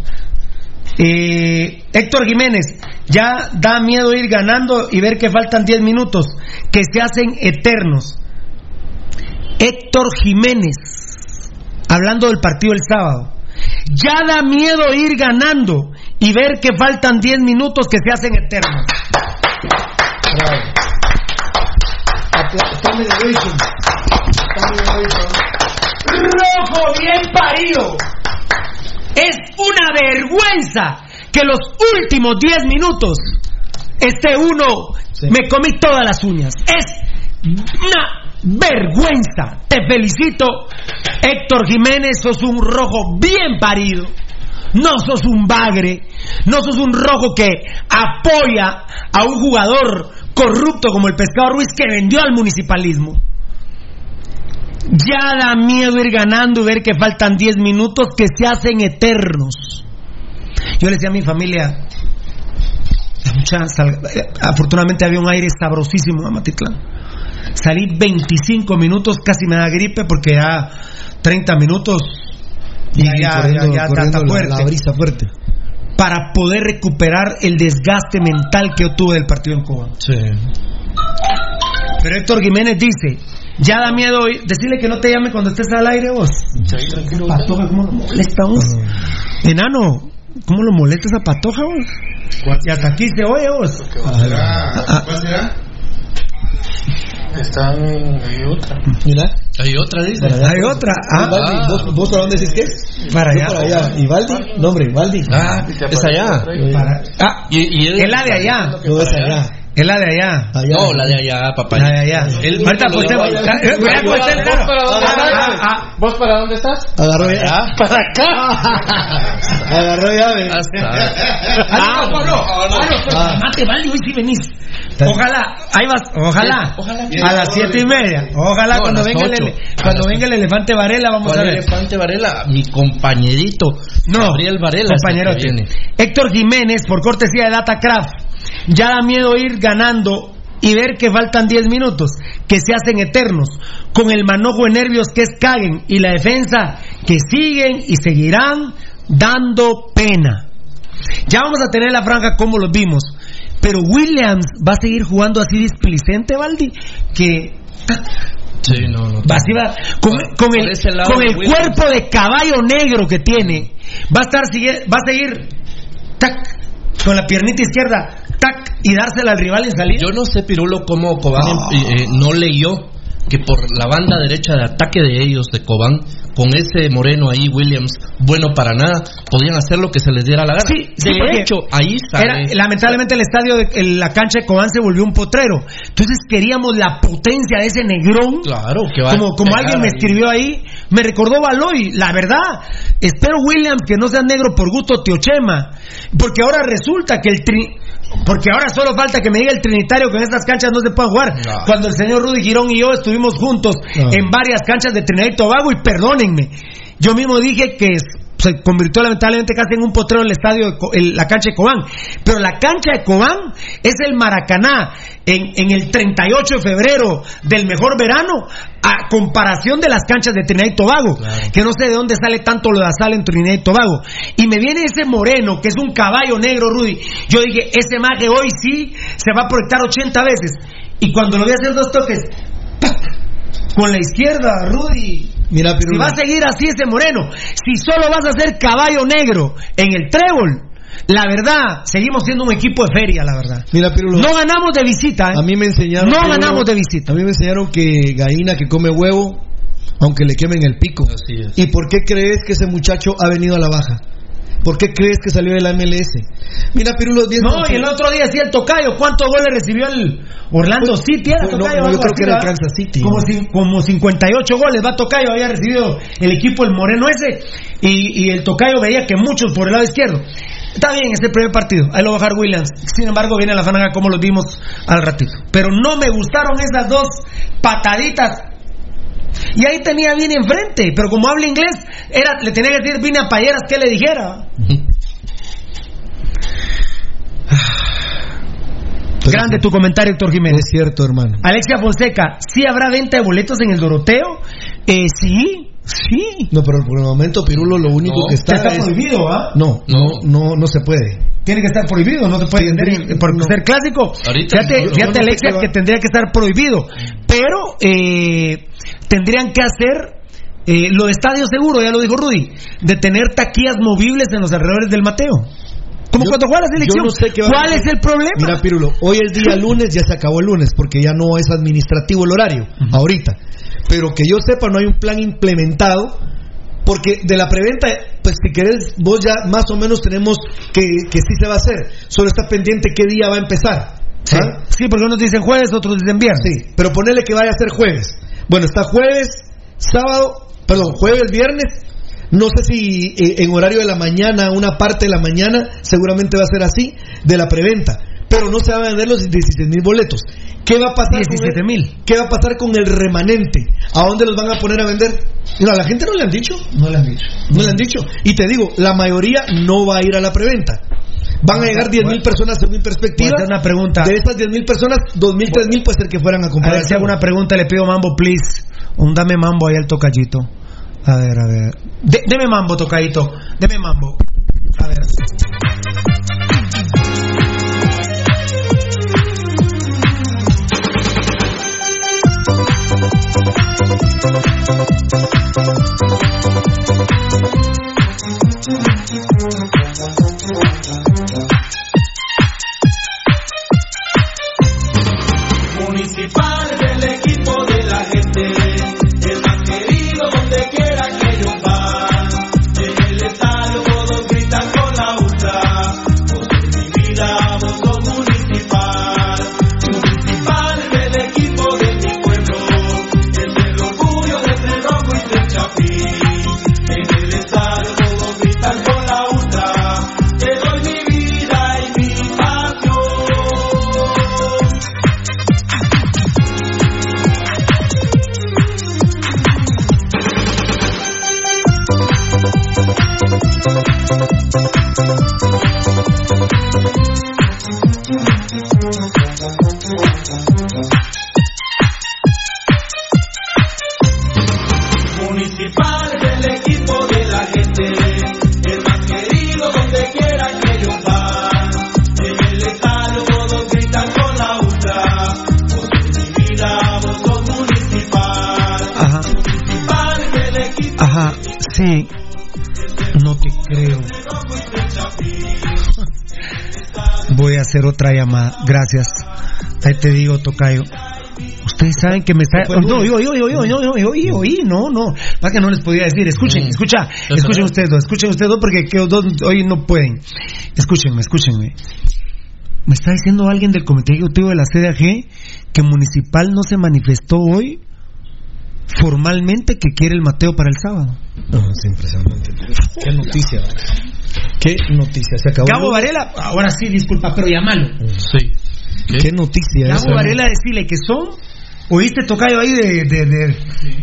Eh, Héctor Jiménez, ya da miedo ir ganando y ver que faltan 10 minutos, que se hacen eternos. Héctor Jiménez, hablando del partido el sábado, ya da miedo ir ganando y ver que faltan 10 minutos que se hacen eternos. Rojo bien parido. Es una vergüenza que los últimos 10 minutos esté uno, me comí todas las uñas. Es una vergüenza. Te felicito, Héctor Jiménez, sos un rojo bien parido. No sos un bagre, no sos un rojo que apoya a un jugador corrupto como el Pescado Ruiz que vendió al municipalismo. Ya da miedo ir ganando y ver que faltan 10 minutos que se hacen eternos. Yo le decía a mi familia, mucha sal- eh, afortunadamente había un aire sabrosísimo en Amatitlán. Salí 25 minutos, casi me da gripe porque ya 30 minutos Y ya, corriendo- ya, corriendo la- fuerte. la brisa fuerte. Para poder recuperar el desgaste mental que yo tuve del partido en Cuba. Pero Héctor Jiménez dice, ya da miedo oír- decirle que no te llame cuando estés al aire vos. Patoja, ¿cómo lo molesta vos? Enano, ¿cómo lo molesta esa patoja vos? Y hasta aquí se oye vos. Ah, ¿Cuál será? Está en hay otra. Mira. Hay otra, dice. Hay otra. Ah. ¿Vos, ¿Vos para dónde decís que es? Para allá. Para allá. ¿Ivaldi? No, hombre, Ivaldi. Ah, es allá. Para- ah, Y, y él- es la de allá. No, es allá. Es la de allá. Allá. No, la de allá, papá. La de allá. Él- Ahorita Ah, eh, ¿Vos para dónde Ah, estás? ah, ah. ¿Vos para dónde estás? Agarró ya. Para acá. Agarró llave. Ah, no, no, ah, Ah. mate, vale, hoy sí venís. Ojalá, ahí vas, ojalá, a las siete y media. Ojalá No, cuando venga el, ocho. cuando venga el elefante Varela, vamos a ¿Cuál ver. elefante Varela? Mi compañerito. No, Gabriel Varela. el compañero. que viene. Héctor Jiménez, por cortesía de Datacraft, ya da miedo ir ganando y ver que faltan 10 minutos, que se hacen eternos, con el manojo de nervios que es caguen y la defensa que siguen y seguirán dando pena. Ya vamos a tener la franja como los vimos. Pero Williams va a seguir jugando así displicente, Valdi, que Sí, no, no. Va, va, con, con el, con cuerpo de caballo negro que tiene, va a estar va a seguir tac, con la piernita izquierda, tac, y dársela al rival en salida. Yo no sé, Pirulo, cómo Cobán eh, eh, no leyó que por la banda derecha de ataque de ellos, de Cobán, con ese moreno ahí, Williams, bueno para nada, podían hacer lo que se les diera la gana. Sí, sí, de hecho, ahí sale. Era, lamentablemente el estadio de el- la cancha de Cobán se volvió un potrero. Entonces queríamos la potencia de ese negrón. Claro, que va Como, alguien me escribió ahí, me recordó Baloy, la verdad. Espero Williams que no sea negro por gusto Tiochema, porque ahora resulta que el tri- porque ahora solo falta que me diga el trinitario que en estas canchas no se puede jugar. No. Cuando el señor Rudy Girón y yo estuvimos juntos No. en varias canchas de Trinidad y Tobago y perdónenme, yo mismo dije que es- se convirtió lamentablemente casi en un potrero el estadio, de Co- el- la cancha de Cobán. Pero la cancha de Cobán es el Maracaná en, en el 38 de febrero del mejor verano a comparación de las canchas de Trinidad y Tobago. Que no sé de dónde sale tanto lo de Azal en Trinidad y Tobago. Y me viene ese moreno, que es un caballo negro, Rudy. Yo dije, ese maje hoy sí se va a proyectar 80 veces. Y cuando lo voy a hacer dos toques, ¡pac! con la izquierda, Rudy. Mira, Si va a seguir así ese moreno, si solo vas a ser caballo negro en el trébol, la verdad, seguimos siendo un equipo de feria, la verdad. Mira, Pirulo. No ganamos de visita, ¿eh? A mí me enseñaron. No Pirulo, ganamos de visita. A mí me enseñaron que gallina que come huevo, aunque le quemen el pico. Así es. ¿Y por qué crees que ese muchacho ha venido a la baja? ¿Por qué crees que salió de la MLS? Mira, Pirulo, 10 No, y el otro día sí el Tocayo, ¿cuántos goles recibió el Orlando City? Era Pues, no, Tocayo, no, yo creo que era. Kansas City. Como, como 58 goles va Tocayo, había recibido el equipo el Moreno ese, y, y el Tocayo veía que muchos por el lado izquierdo. Está bien, es el primer partido, ahí lo va a bajar Williams. Sin embargo, viene la fananga como los vimos al ratito. Pero no me gustaron esas dos pataditas. Y ahí tenía bien enfrente, pero como habla inglés, era, le tenía que decir Vine a Payeras que le dijera. Grande tu comentario, Héctor Jiménez. Es cierto, hermano. Alexia Fonseca, ¿sí habrá venta de boletos en el Doroteo? Eh, sí, sí. No, pero por el momento, Pirulo, lo único No, que está. está es- prohibido, ¿ah? No, no, no, no se puede. Tiene que estar prohibido, no se puede vender por no. ser clásico. Ahorita fíjate, fíjate, Alexia, qué va- que tendría que estar prohibido. Pero eh, tendrían que hacer eh, lo de estadio seguro, ya lo dijo Rudy, de tener taquillas movibles en los alrededores del Mateo. Como Yo- cuando juega la selección. no sé ¿Cuál es el problema? Mira, Pirulo, hoy el día lunes ya se acabó el lunes porque ya no es administrativo el horario, ahorita. Pero que yo sepa, no hay un plan implementado. Porque de la preventa, pues si querés, vos ya más o menos tenemos que, que sí se va a hacer. Solo está pendiente qué día va a empezar. Sí. ¿Ah? Sí, porque unos dicen jueves, otros dicen viernes. Sí, pero ponerle que vaya a ser jueves. Bueno, está jueves, sábado, perdón, jueves, viernes. No sé si eh, en horario de la mañana, una parte de la mañana, seguramente va a ser así, de la preventa. Pero no se van a vender los 16 mil boletos. ¿Qué va a pasar? con 17 el- mil. ¿Qué va a pasar con el remanente? ¿A dónde los van a poner a vender? Mira, a la gente no le han dicho. No le han dicho. No le han dicho. Y te digo, la mayoría no va a ir a la preventa. Van a llegar 10 mil personas según mi perspectiva. A hacer una pregunta. De esas 10 mil personas, 2 mil, 3 mil puede ser que fueran a A comprar. ver si hago una pregunta, le pido mambo, please. Un dame mambo ahí al tocallito. A ver, a ver. De- deme mambo, tocadito. Deme mambo. A ver. Gracias. Ahí te digo, Tocayo. Ustedes saben que me está. No, yo, yo, yo, yo, yo, yo, yo, yo, yo, no, no. Para que no les podía decir. Escuchen, escucha, escuchen ustedes dos, escuchen ustedes dos porque que los dos hoy no pueden. Escúchenme, escúchenme. Me está diciendo alguien del comité ejecutivo de la CDAG que Municipal no se manifestó hoy formalmente que quiere el Mateo para el sábado. No, es impresionante. Qué noticia. Qué noticia. Se acabó. Gabo Varela, ahora sí, disculpa, pero llámalo. Sí. Qué noticia. Gabo esa. Varela decirle que son. ¿Oíste Tocayo ahí de, de, de-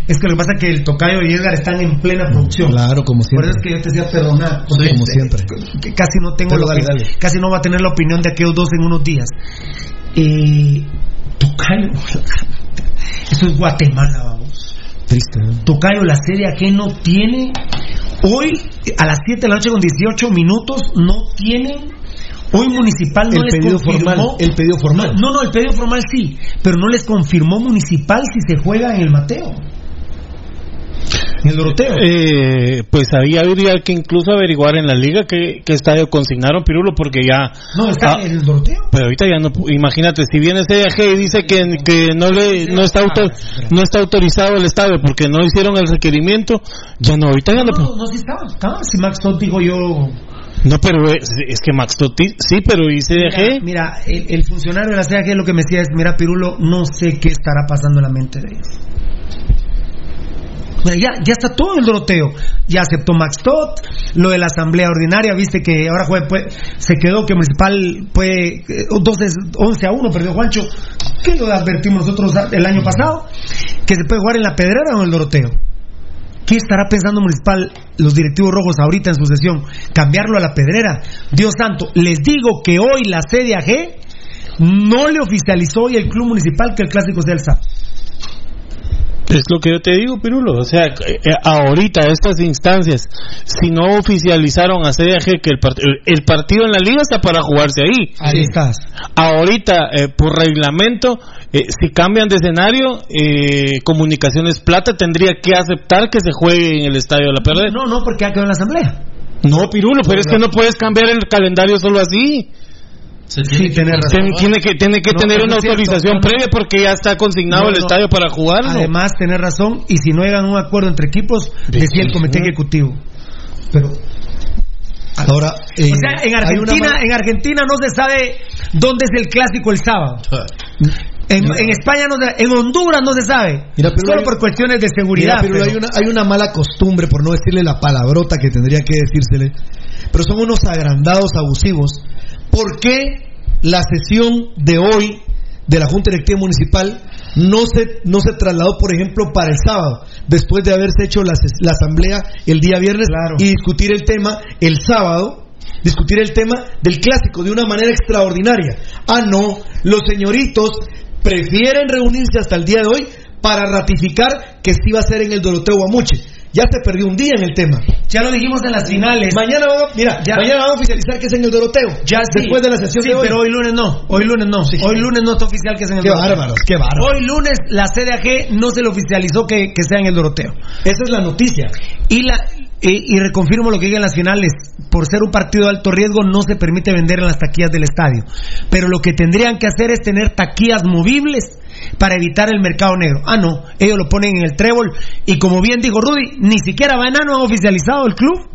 Es que lo que pasa es que el Tocayo y Edgar están en plena producción. Claro, como Por siempre. eso es que yo te decía perdonar. Sí, como siempre. que casi no tengo lo dale, que- dale. casi no va a tener la opinión de aquellos dos en unos días. Eh, Tocayo, eso es Guatemala, vamos. Triste, ¿no? Tocayo, la serie que no tiene hoy a las 7 de la noche con 18 minutos no tienen hoy municipal no El les pedido confirmó formal, el pedido formal. no no el pedido formal sí pero no les confirmó municipal si se juega en el Mateo en el Doroteo Eh, pues ahí habría que incluso averiguar en la liga qué, qué estadio consignaron Pirulo porque ya no está Ah, en el Doroteo pero ahorita ya no imagínate si viene CDG y dice que, que no le no está auto- no está autorizado el estadio porque no hicieron el requerimiento ya no ahorita ya no, no, no, sí estaba, estaba. Si Max Todd digo yo. No pero es, es que Max Totti sí pero y CDG Mira, mira, el, el funcionario de la CAG lo que me decía es: Mira, Pirulo, no sé qué estará pasando en la mente de ellos. Ya, ya está todo el Doroteo. Ya aceptó Max Todd, lo de la asamblea ordinaria, viste que ahora juega, pues, se quedó que Municipal fue eh, 12, 11 a 1, perdió Juancho. ¿Qué lo advertimos nosotros el año pasado? Que se puede jugar en la pedrera o en el Doroteo. ¿Qué estará pensando Municipal los directivos rojos ahorita en su sesión? ¿Cambiarlo a la pedrera? Dios santo, les digo que hoy la CDAG no le oficializó hoy el club municipal que el clásico sea el sábado. Es lo que yo te digo, Pirulo. O sea, eh, eh, ahorita, estas instancias, si no oficializaron a CDG que el, part- el- el partido en la liga está para jugarse ahí. Ahí estás. Ahorita, eh, por reglamento, eh, si cambian de escenario, eh, Comunicaciones Plata tendría que aceptar que se juegue en el estadio de la Perla. No, no, porque ha quedado en la asamblea. No, Pirulo, pero es que no puedes cambiar el calendario solo así. Se tiene que tenés razón. Ten- tiene que, tiene que No, tener una cierto, autorización previa porque ya está consignado No, el no. estadio para jugarlo. Además, tener razón, y si no llegan a un acuerdo entre equipos, decía el comité ejecutivo. Pero Ahora, eh, o sea, en una Argentina, en Argentina no se sabe dónde es el clásico el sábado. En, en España no se, en Honduras no se sabe. Mira, Solo hay- por cuestiones de seguridad. Mira, pero hay una, hay una mala costumbre, por no decirle la palabrota que tendría que decírsele, pero son unos agrandados abusivos. ¿Por qué la sesión de hoy de la Junta Directiva Municipal no se, no se trasladó, por ejemplo, para el sábado, después de haberse hecho la asamblea el día viernes y discutir el tema el sábado? Discutir el tema del clásico de una manera extraordinaria. Ah, no, los señoritos prefieren reunirse hasta el día de hoy para ratificar que sí va a ser en el Doroteo Guamuche. Ya se perdió un día en el tema. Ya lo dijimos en las finales. Mañana a, mira, Ya. mañana van a oficializar que es en el Doroteo. Ya sí. después de la sesión Sí, de hoy. pero hoy lunes no. Hoy lunes no. Hoy lunes no está oficial que sea en el Qué Doroteo. bárbaros, qué bárbaros. Hoy lunes la CDAG no se le oficializó que, que sea en el Doroteo. Esa es la noticia. Y la y, y reconfirmo lo que dije en las finales. Por ser un partido de alto riesgo no se permite vender en las taquillas del estadio. Pero lo que tendrían que hacer es tener taquillas movibles para evitar el mercado negro. Ah, no. Ellos lo ponen en el trébol. Y como bien dijo Rudy, ni siquiera Banano ha oficializado el club.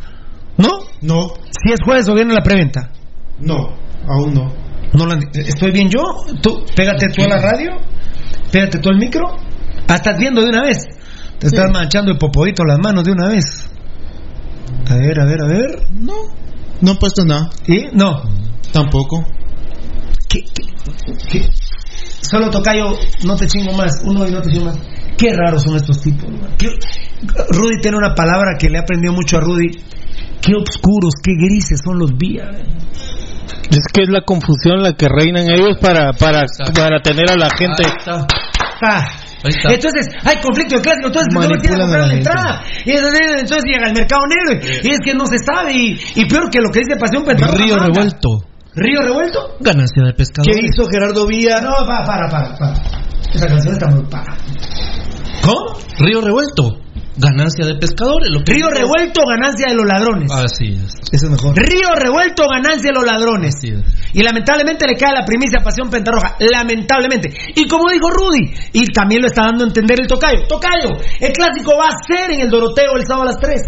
¿No? No. Si es jueves o viene la preventa. No, aún no. No han- ¿Estoy bien yo? ¿Tú, pégate tú a la radio, pégate tú al micro. Ah, estás viendo de una vez. Te estás manchando el popodito las manos de una vez. A ver, a ver, a ver. No, no he puesto nada. ¿Y? No. Tampoco. ¿Qué, qué, qué? Solo tocayo, no te chingo más. Uno y no te chingo más. Qué raros son estos tipos. Qué- Rudy tiene una palabra que le he aprendido mucho a Rudy. Qué oscuros, qué grises son los días. Es que es la confusión la que reina en ellos para, para, para tener a la gente. Ah, está. Entonces, hay conflicto de clásico, entonces no que a comprar la entrada. Y entonces, entonces llega al mercado negro y, y es que no se sabe. Y, y peor que lo que dice Pasión Pentarroja Río revuelto. ¿Río revuelto? Ganancia de pescador. ¿Qué hizo Gerardo Villa? No, para, para, para, para. Esa canción está muy para. ¿Cómo? Río revuelto. Ganancia de pescadores. Lo que Río revuelto, ganancia de los ladrones. Así es. Ese es mejor. Río revuelto, ganancia de los ladrones. Así es. Y lamentablemente le cae la primicia a Pasión Pentarroja. Lamentablemente. Y como dijo Rudy, y también lo está dando a entender el Tocayo. Tocayo, el clásico va a ser en el Doroteo el sábado a las 3.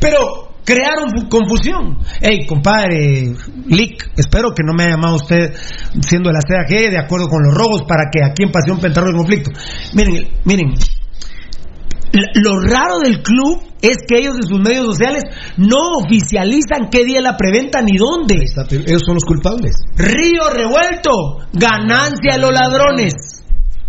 Pero crearon fu- confusión. Ey, compadre, Lick, espero que no me haya llamado usted siendo de la CAG de acuerdo con los robos para que aquí en Pasión Pentarroja hay conflicto. Miren, miren, lo raro del club es que ellos en sus medios sociales no oficializan qué día la preventa ni dónde. Ellos son los culpables. Río revuelto, ganancia de los ladrones.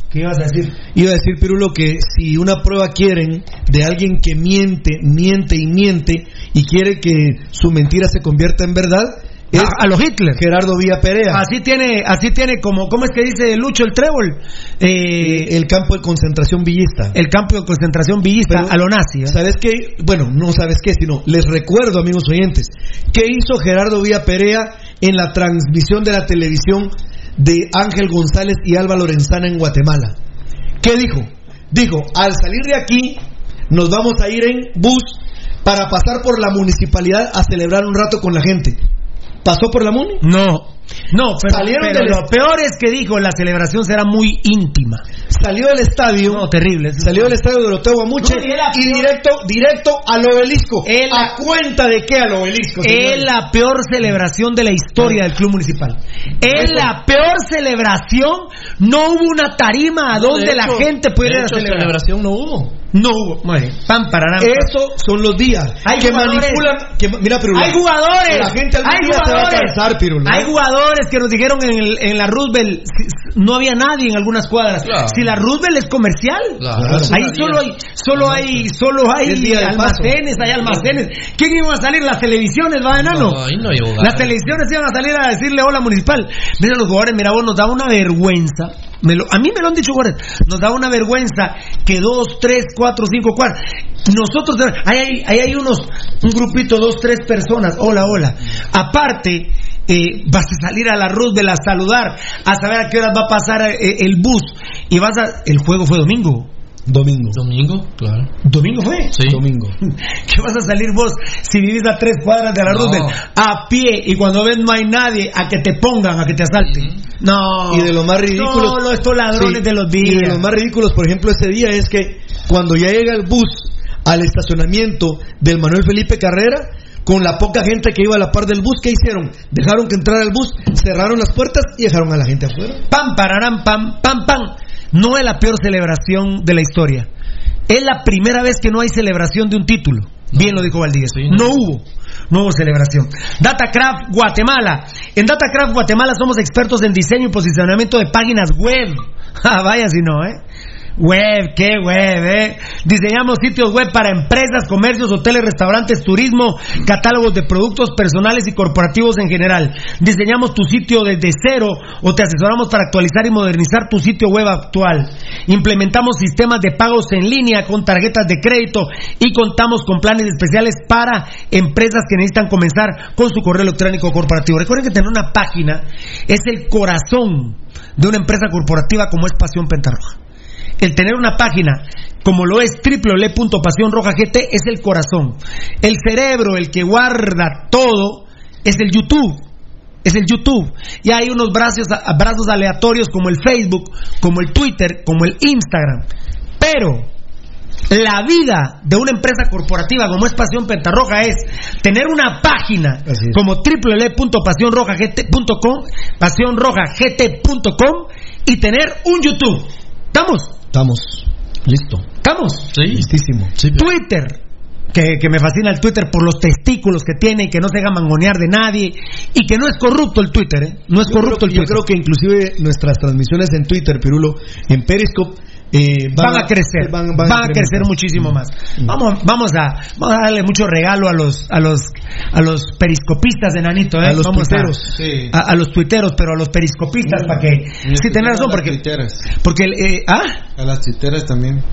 ¿Qué ibas a decir? Iba a decir, Pirulo, que si una prueba quieren de alguien que miente, miente y miente y quiere que su mentira se convierta en verdad, es a, a los Hitler. Gerardo Villa Perea. Así tiene, así tiene como, ¿cómo es que dice Lucho el trébol? Eh, el campo de concentración villista. el campo de concentración villista Pero, a lo nazi. ¿eh? ¿Sabes qué? Bueno, no sabes qué, sino les recuerdo, amigos oyentes, qué hizo Gerardo Villa Perea en la transmisión de la televisión de Ángel González y Alba Lorenzana en Guatemala. ¿Qué dijo? Dijo, al salir de aquí, nos vamos a ir en bus para pasar por la municipalidad a celebrar un rato con la gente. ¿Pasó por la MUNI? No, no, pero, Salieron pero del- lo peor es que dijo la celebración será muy íntima. Salió del estadio. No, terrible. Salió del estadio de Doroteo Guamuche No, y peor. directo, directo al obelisco. Él- ¿A cuenta de qué al obelisco? Es la peor celebración de la historia del club municipal. Es la peor celebración. No hubo una tarima a No, donde de la gente pudiera celebrar. celebración no hubo. No hubo. Muy bien. Pam, pararán. Eso son los días Hay que jugadores. manipulan. Que, mira, Hay jugadores. La gente algún hay día se va a cansar, Pirulo. Hay jugadores que nos dijeron en, el- en la Roosevelt si- no había nadie en algunas cuadras. Claro. Si la Roosevelt es comercial, Claro. ahí solo hay, solo hay, solo hay almacenes, hay almacenes. ¿Quién iba a salir? Las televisiones, va enano. No, ahí no hay. Las televisiones iban a salir a decirle hola municipal. Mira los jugadores, mira vos, nos daba una vergüenza. Me lo- a mí me lo han dicho jugadores. Nos daba una vergüenza que dos, tres, cuatro, cinco cuadras. Nosotros, ahí hay, ahí hay unos, un grupito, dos, tres personas. Hola, hola. Aparte, eh, vas a salir a la Roosevelt a saludar, a saber a qué horas va a pasar eh, el bus. Y vas a. El juego fue domingo. Domingo. Domingo, claro. ¿Domingo fue? Sí. Domingo. ¿Qué vas a salir vos si vivís a tres cuadras de la No. Roosevelt a pie y cuando ves no hay nadie a que te pongan, a que te asalten? No. Y de lo más ridículos. Solo estos ladrones Sí, de los Y de días. los más ridículos, por ejemplo, ese día es que cuando ya llega el bus al estacionamiento del Manuel Felipe Carrera, con la poca gente que iba a la par del bus, ¿qué hicieron? Dejaron que entrara el bus, cerraron las puertas y dejaron a la gente afuera. Pam, pararán, pam, pam, pam. No es la peor celebración de la historia. Es la primera vez que no hay celebración de un título. Bien lo dijo. Sí, no no. hubo. No hubo celebración. Datacraft Guatemala. En Datacraft Guatemala somos expertos en diseño y posicionamiento de páginas web. Ah, vaya si no, ¿eh? Web, qué web, ¿eh? Diseñamos sitios web para empresas, comercios, hoteles, restaurantes, turismo, catálogos de productos personales y corporativos en general. Diseñamos tu sitio desde cero o te asesoramos para actualizar y modernizar tu sitio web actual. Implementamos sistemas de pagos en línea con tarjetas de crédito y contamos con planes especiales para empresas que necesitan comenzar con su correo electrónico corporativo. Recuerden que tener una página es el corazón de una empresa corporativa como es Pasión Pentarroja el tener una página como lo es www.pasionroja.gt es el corazón. El cerebro, el que guarda todo, es el YouTube. Es el YouTube. Y hay unos brazos, brazos aleatorios como el Facebook, como el Twitter, como el Instagram. Pero la vida de una empresa corporativa como es Pasión Pentarroja es tener una página como www.pasionrojagt.com, pasionrojagt.com y tener un YouTube. ¿Estamos? Estamos. Listo. ¿Estamos? Sí. Listísimo. Sí, Twitter. Que, que me fascina el Twitter por los testículos que tiene y que no se haga mangonear de nadie y que no es corrupto el Twitter, ¿eh? No es Yo corrupto creo, el yo Twitter. creo que inclusive nuestras transmisiones en Twitter, Pirulo, en Periscope, eh, van, a crecer, van, a, crecer muchísimo más. Vamos, vamos a, vamos a darle mucho regalo a los, a los, a los periscopistas de Nanito, ¿eh? A los vamos tuiteros. Sí. A, a los tuiteros, pero a los periscopistas para que, sí, tenés razón, A porque, porque, eh, ah, A las tuiteras también.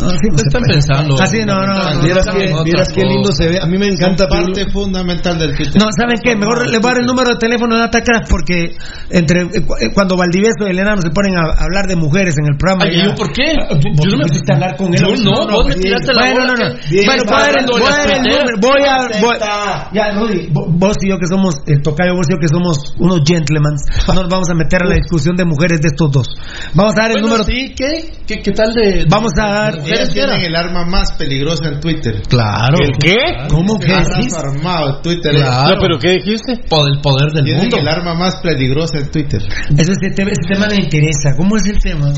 No, así no ¿Qué se están pensando? Así no, no, no. Vieras no, que, no, vieras qué lindo se ve. A mí me encanta. Pirulo. parte fundamental del Twitter. No, ¿saben qué? Mejor les voy a dar el número de teléfono de Datacraft porque entre eh, eh, cuando Valdivieso y el enano se ponen a hablar de mujeres en el programa. Ay, ¿yo por qué? Ah, Yo no me- pusiste a hablar con él. Yo no, vos me tiraste la Bueno, no, no. Bueno, voy a dar el- número. Voy a. Ya, Rudy, vos y yo que somos, el tocayo, vos y yo que somos unos gentlemen, no nos vamos a meter a la discusión de mujeres de estos dos. Vamos a dar el número. sí, ¿qué? ¿Qué, qué tal de...? Vamos a dar. Ellas tienen el arma más peligrosa en Twitter. Claro. ¿El qué? ¿Cómo que Armas armado, Twitter. Claro. No, pero ¿qué dijiste? Por el poder del Tienen mundo. el arma más peligrosa en Twitter. Ese, tema, ese tema me interesa. ¿Cómo es el tema?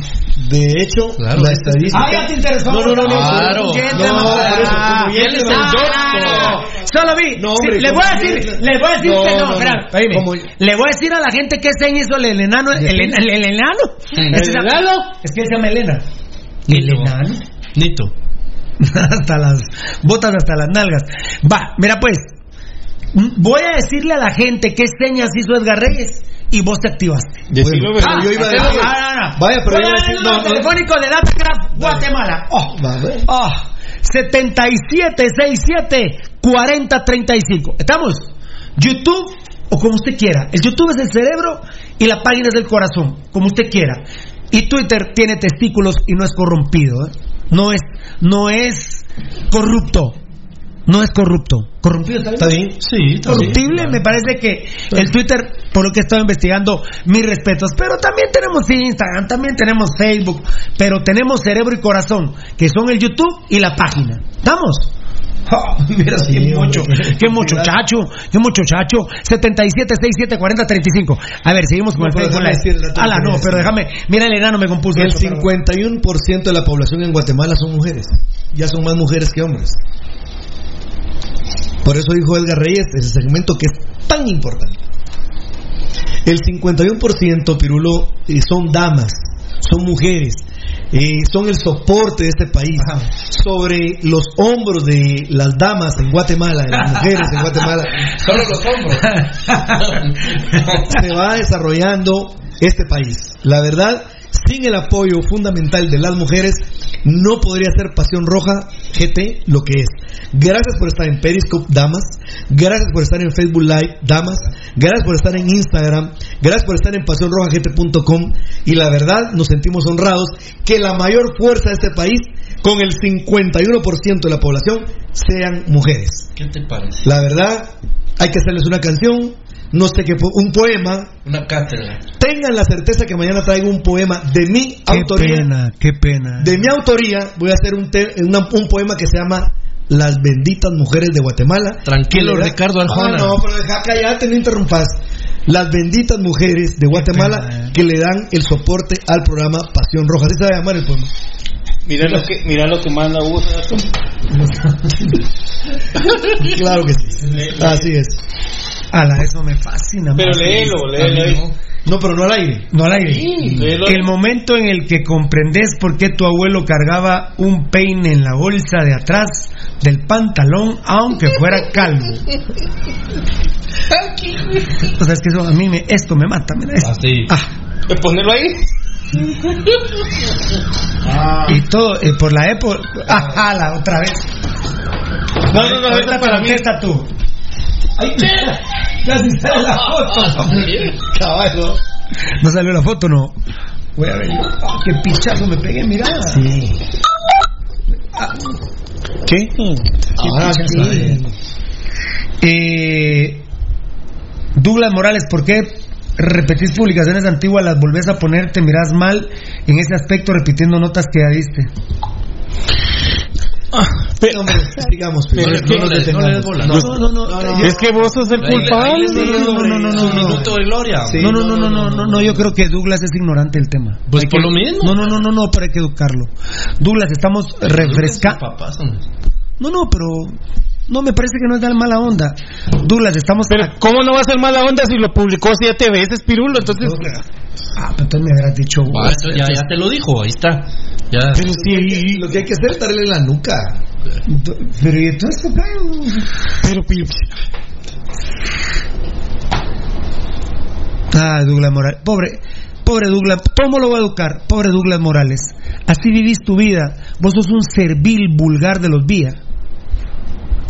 De hecho, Claro. la estadística. Ah, ya te interesó. No, no, no, no. Claro. No, Gentleman. por eso, Ah, como él es el doctor. Solo vi. No, Sí, hombre, le como voy a decir, le voy a decir No, que no, no, no. espera, Le voy a decir a la gente que se hizo el enano, el, el, el- el enano. Enano? Es que él se llama Elena. El enano. Nito. hasta las botas hasta las nalgas. Va, mira pues. Voy a decirle a la gente qué señas hizo Edgar Reyes y vos te activaste. Bueno, pero yo iba a Ah, decir. ah, no, no. Vaya, pero Voy yo a iba decir. No, no. telefónico de Datacraft Guatemala. Oh, oh, 7767-4035. ¿Estamos? YouTube o como usted quiera. El YouTube es el cerebro y la página es el corazón, como usted quiera. Y Twitter tiene testículos y no es corrompido. ¿eh? No es, no es corrupto. No es corrupto. ¿Corrompido está bien? ¿Está bien? Sí, está bien. Corruptible, me parece que el Twitter, por lo que he estado investigando, mis respetos. Pero también tenemos Instagram, también tenemos Facebook, pero tenemos cerebro y corazón, que son el YouTube y la página. ¿Estamos? Oh, mira, Sí, qué mucho, qué muchacho, qué muchacho. 77 67 40 35. A ver, seguimos con No, el el dato Ala, no, pero déjame. Mira, el enano me compuso. El eso, pero- 51% de la población en Guatemala son mujeres. Ya son más mujeres que hombres. Por eso dijo Edgar Reyes ese segmento que es tan importante. El 51% Pirulo eh, son damas, son mujeres, eh, son el soporte de este país. Sobre los hombros de las damas en Guatemala, de las mujeres en Guatemala, Solo los hombros. se va desarrollando este país. La verdad, sin el apoyo fundamental de las mujeres, no podría ser Pasión Roja GT lo que es. Gracias por estar en Periscope, damas. Gracias por estar en Facebook Live, damas. Gracias por estar en Instagram. Gracias por estar en pasionrojagt.com. Y la verdad, nos sentimos honrados que la mayor fuerza de este país, con el 51% de la población, sean mujeres. ¿Qué te parece? La verdad, hay que hacerles una canción, no sé qué, un poema. Una cátedra. Tengan la certeza que mañana traigo un poema de mi Qué autoría. pena, qué pena. De mi autoría, voy a hacer un, te- una- un poema que se llama Las benditas mujeres de Guatemala. Tranquilo, Ricardo Arjona. Ah, no, pero deja callate, no interrumpas. Las benditas mujeres de Guatemala pena, eh. que le dan el soporte al programa Pasión Roja. Así se va a llamar el poema. Mira lo que, mira lo que manda Hugo. Claro que sí. Así es. Ala, eso me fascina. Pero más. léelo, léelo. No, pero no al aire. No al aire. léelo. El momento en el que comprendes por qué tu abuelo cargaba un peine en la bolsa de atrás del pantalón, aunque fuera calvo. O sea, es que eso a mí me, esto me mata. Mira, esto. Así. Ah, Pues Ponerlo ahí. y todo eh, por la época. Ah, ala, otra vez. No, no, no, ahorita para mí. contesta tú. Ay, Casi sale la foto. Caballo. No salió la foto, no. Voy a ver. Ah, qué pichazo me pegué, mira. Sí. ¿Qué? Ahora sí. Eh, Douglas Morales, ¿por qué repetís publicaciones antiguas, las volvés a poner, te mirás mal en ese aspecto repitiendo notas que ya diste? Pero, hombre, sigamos. Pero es que no no le- no le des bola. detengamos. No, no, no, no. Es que vos sos el culpable. no, no, minuto de gloria. No, no, no, no, no, no, yo creo que Douglas es ignorante del tema. Pues Hay por que- lo mismo. No, no, no, no, no, pero hay que educarlo. Douglas, estamos refrescando. No, no, pero no me parece que no es de mala onda. Douglas, estamos. Pero ¿cómo no va a ser mala onda si lo publicó siete veces, Pirulo? Entonces, Ah, pero entonces me habrás dicho. Eso ya, ya te lo dijo, ahí está. Ya. Pero sí, lo que hay que hacer es darle en la nuca. Pero y entonces, tocayo? pero Pirulo. Ah, Douglas Morales. Pobre, pobre Douglas. ¿Cómo lo va a educar? Pobre Douglas Morales. Así vivís tu vida. Vos sos un servil vulgar de los vías.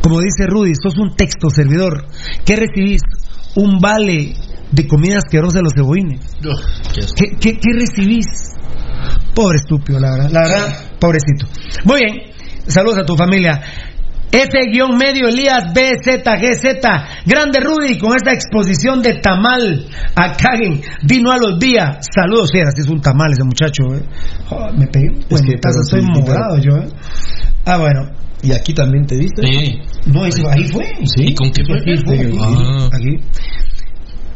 Como dice Rudy, sos un texto servidor. ¿Qué recibís? Un vale de comida asquerosa de los cebollines. ¿Qué, qué, qué recibís? Pobre estúpido, la verdad. La verdad, pobrecito. Muy bien. Saludos a tu familia. F-medio Elías BZGZ. Grande Rudy con esta exposición de tamal a Kagen. Vino a los días. Saludos, sí, así es un tamal ese muchacho. eh. Oh, me pegué un Es que, estoy sí, morado pero- yo. eh. Ah, bueno. ¿Y aquí también te diste? Sí. No, ese- ahí fue. ¿Y con qué fue? Aquí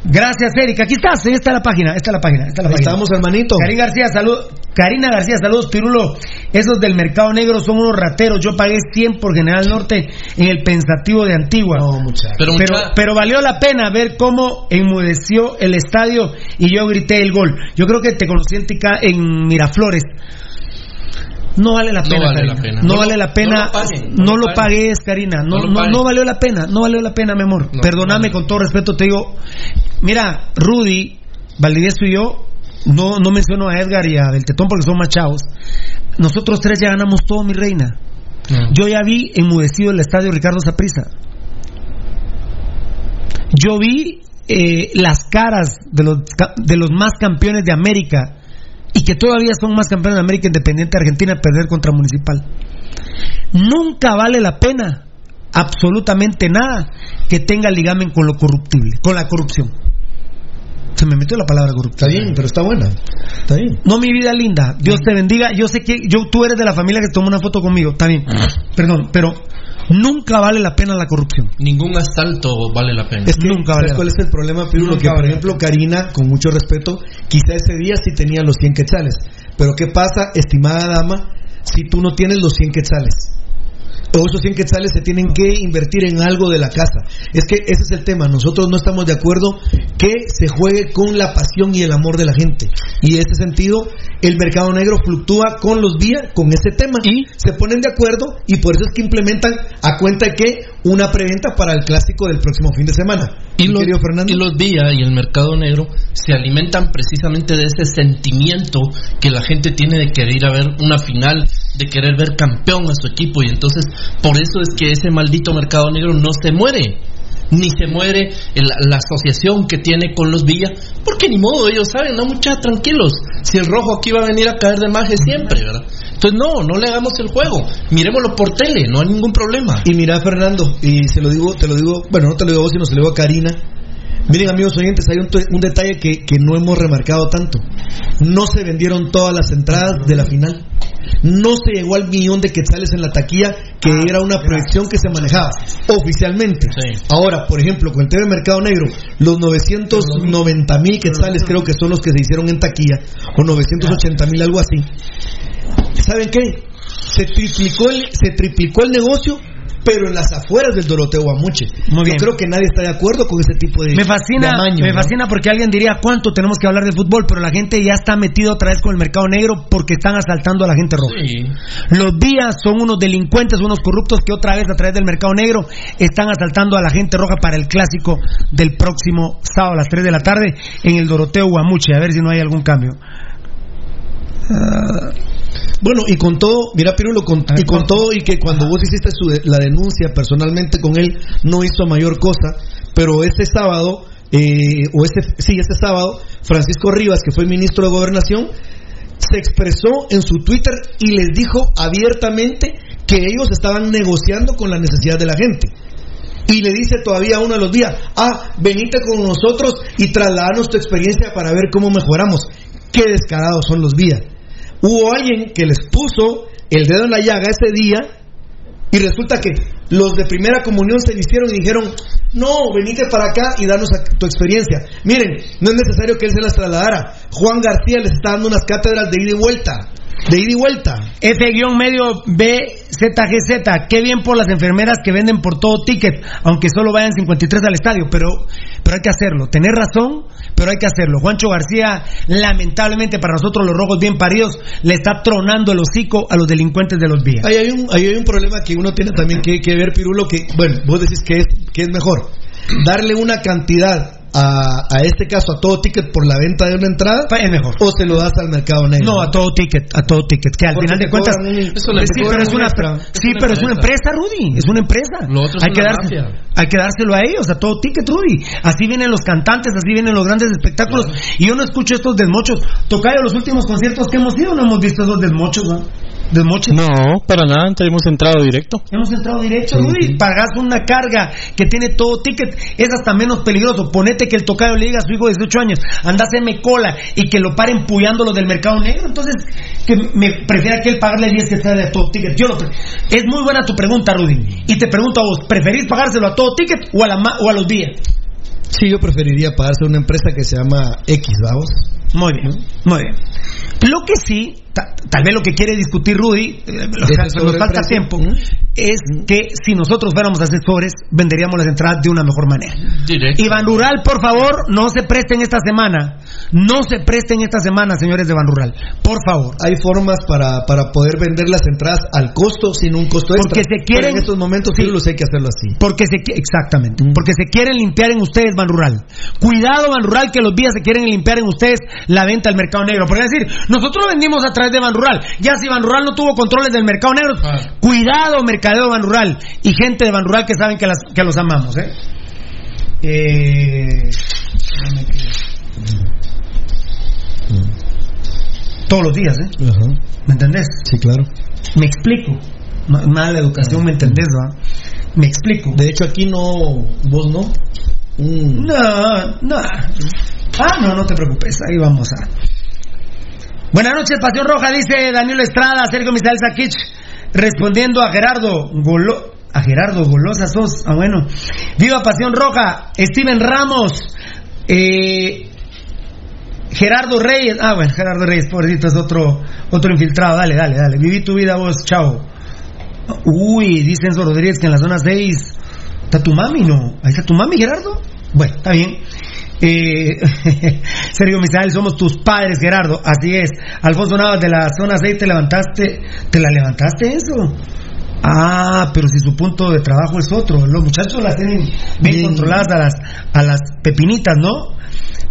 Gracias, Erika. Aquí estás, ahí está la página, esta es la página, esta es la página. estamos, hermanito. Karin García, salud. Karina García, saludos, Pirulo. Esos del mercado negro son unos rateros. Yo pagué 100 por General Norte en el pensativo de Antigua. No, muchacho. Pero, Pero, mucha- pero valió la pena ver cómo enmudeció el estadio y yo grité el gol. Yo creo que te conocí en, Tica- en Miraflores. No vale la No pena, vale Karina. la pena. No, No vale la pena. no lo paguen, no no lo pagues, Karina. No, No no, no valió la pena. No valió la pena, mi amor. No, Perdóname no. con todo respeto. Te digo, mira, Rudy, Valdivieso y yo, no, no menciono a Edgar y a Beltetón porque son machados. Nosotros tres ya ganamos todo, mi reina. No. Yo ya vi enmudecido el estadio Ricardo Saprissa. Yo vi eh, las caras de los, de los más campeones de América y que todavía son más campeones de América Independiente de Argentina perder contra Municipal. Nunca vale la pena absolutamente nada que tenga ligamen con lo corruptible, con la corrupción. Se me metió la palabra Está corruptible. bien, pero está buena. Está bien. No, mi vida linda. Dios te bendiga. Yo sé que yo, tú eres de la familia que tomó una foto conmigo. Está bien. Perdón, pero nunca vale la pena la corrupción. Ningún asalto vale la pena. Es que, Nunca vale ¿sabes la cuál es el problema, Pirulo? Nunca Que, por ejemplo, Karina, con mucho respeto, quizá ese día sí tenía los 100 quetzales. Pero ¿qué pasa, estimada dama, si tú no tienes los 100 quetzales? O esos 100 quetzales se tienen que invertir en algo de la casa. Es que ese es el tema. Nosotros no estamos de acuerdo que se juegue con la pasión y el amor de la gente. Y en ese sentido, el mercado negro fluctúa con los días, con ese tema. ¿Y? Se ponen de acuerdo y por eso es que implementan a cuenta de que una preventa para el clásico del próximo fin de semana. Y los, y los días y el mercado negro se alimentan precisamente de ese sentimiento que la gente tiene de querer ir a ver una final, de querer ver campeón a su equipo. Y entonces, por eso es que ese maldito mercado negro no se muere. Ni se muere el- la asociación que tiene con los Villas, porque ni modo, ellos saben, no muchachos, tranquilos. Si el rojo aquí va a venir a caer de maje siempre, ¿verdad? Entonces, no, no le hagamos el juego. Miremoslo por tele, no hay ningún problema. Y mira, Fernando, y se lo digo, te lo digo, bueno, no te lo digo a vos, sino se lo digo a Karina. Miren, amigos oyentes, hay un, detalle que, que no hemos remarcado tanto. No se vendieron todas las entradas de la final. No se llegó al millón de quetzales en la taquilla, que era una proyección que se manejaba oficialmente. Sí. Ahora, por ejemplo, con el tema de Mercado Negro, los 990 mil quetzales creo que son los que se hicieron en taquilla, o 980 mil, algo así. ¿Saben qué? Se triplicó el, se triplicó el negocio, pero en las afueras del Doroteo Guamuche. Muy bien. Yo creo que nadie está de acuerdo con ese tipo de Me fascina, de amaño, me ¿no? fascina porque alguien diría cuánto tenemos que hablar de fútbol, pero la gente ya está metida otra vez con el mercado negro porque están asaltando a la gente roja. Sí. Los días son unos delincuentes, unos corruptos que otra vez a través del mercado negro están asaltando a la gente roja para el clásico del próximo sábado a las 3 de la tarde en el Doroteo Guamuche. A ver si no hay algún cambio. Ah, Bueno, y con todo, mira Pirulo, con, y con todo, y que cuando vos hiciste su de- la denuncia personalmente con él, no hizo mayor cosa, pero este sábado, eh, o este, sí, este sábado, Francisco Rivas, que fue ministro de Gobernación, se expresó en su Twitter y les dijo abiertamente que ellos estaban negociando con la necesidad de la gente. Y le dice todavía uno de los días, ah, venite con nosotros y trasladanos tu experiencia para ver cómo mejoramos. Qué descarados son los días. Hubo alguien que les puso el dedo en la llaga ese día y resulta que los de primera comunión se hicieron y dijeron, no, venite para acá y danos tu experiencia. Miren, no es necesario que él se las trasladara. Juan García les está dando unas cátedras de ida y vuelta. De ida y vuelta. F-medio BZGZ, qué bien por las enfermeras que venden por todo ticket, aunque solo vayan 53 al estadio, pero, pero hay que hacerlo. Tener razón, pero hay que hacerlo. Juancho García, lamentablemente para nosotros los rojos bien paridos, le está tronando el hocico a los delincuentes de los vías. Ahí hay un, ahí hay un problema que uno tiene también que, que ver, Pirulo, que, bueno, vos decís que es, que es mejor. Darle una cantidad a, a este caso a todo ticket por la venta de una entrada? Es mejor. ¿O se lo das al mercado negro? No, a todo ticket, a todo ticket. Que al Porque final de cuentas. un- Sí, eso pero es un una, sí, una pero es una empresa. Rudy. Es una empresa. Lo otro es hay, que darse, hay que dárselo a ellos, a todo ticket, Rudy. Así vienen los cantantes, así vienen los grandes espectáculos. Y yo no escucho estos desmochos. Tocayo, los últimos conciertos que hemos ido, no hemos visto esos desmochos, ¿no? Desmoches. No, para nada, hemos entrado directo. Hemos entrado directo, Rudy. Pagas una carga que tiene todo ticket. Es hasta menos peligroso. Ponete que el tocayo le diga a su hijo de 18 años, anda a cola y que lo paren puyándolo del mercado negro. Entonces, que me prefiera que él pagarle 10 que sea de todo ticket. Yo lo pre- Es muy buena tu pregunta, Rudy. Y te pregunto a vos, ¿preferís pagárselo a todo ticket o a, la ma- o a los días? Sí, yo preferiría pagarse a una empresa que se llama X, vamos. Muy bien, muy bien. Lo que sí, ta- tal vez lo que quiere discutir Rudy, eh, nos, falta tiempo, es que si nosotros fuéramos asesores, venderíamos las entradas de una mejor manera. Directo. Iván Rural, por favor, no se presten esta semana. No se presten esta semana, señores de Iván Rural. Por favor. Hay formas para, para poder vender las entradas al costo sin un costo extra. Porque se quieren- Pero en estos momentos sí los hay que hacerlo así. Porque se exactamente, porque se quieren limpiar en ustedes Ban Rural. Cuidado Ban Rural que los días se quieren limpiar en ustedes la venta al mercado negro. Porque es decir, nosotros vendimos a través de Ban Rural. Ya si Ban Rural no tuvo controles del mercado negro, Ah. cuidado mercadeo Ban Rural y gente de Ban Rural que saben que, las, que los amamos, ¿eh? Eh, Todos los días, ¿eh? ¿Me entendés? Sí, claro. Me explico. Ma- Mala educación, ¿me entendés, va? Me explico. De hecho, aquí no. Vos no. Mm. No, no. Ah, no, no te preocupes, ahí vamos a. Buenas noches, Pasión Roja, dice Daniel Estrada, Sergio Misael Sakich, respondiendo a Gerardo Golo... A Gerardo Golosa sos, ah bueno. Viva Pasión Roja, Steven Ramos, eh, Gerardo Reyes, ah bueno, Gerardo Reyes, pobrecito, es otro, otro infiltrado, dale, dale, dale, viví tu vida vos, chao. Uy, dice Enzo Rodríguez que en la zona 6 está tu mami, ¿no? Ahí está tu mami, Gerardo. Bueno, está bien. Eh, Sergio Misael, somos tus padres, Gerardo. Así es. Alfonso Navas de la zona 6, te levantaste. ¿Te la levantaste eso? Ah, pero si su punto de trabajo es otro. Los muchachos las tienen bien, Bien. controladas a las, a las pepinitas, ¿no?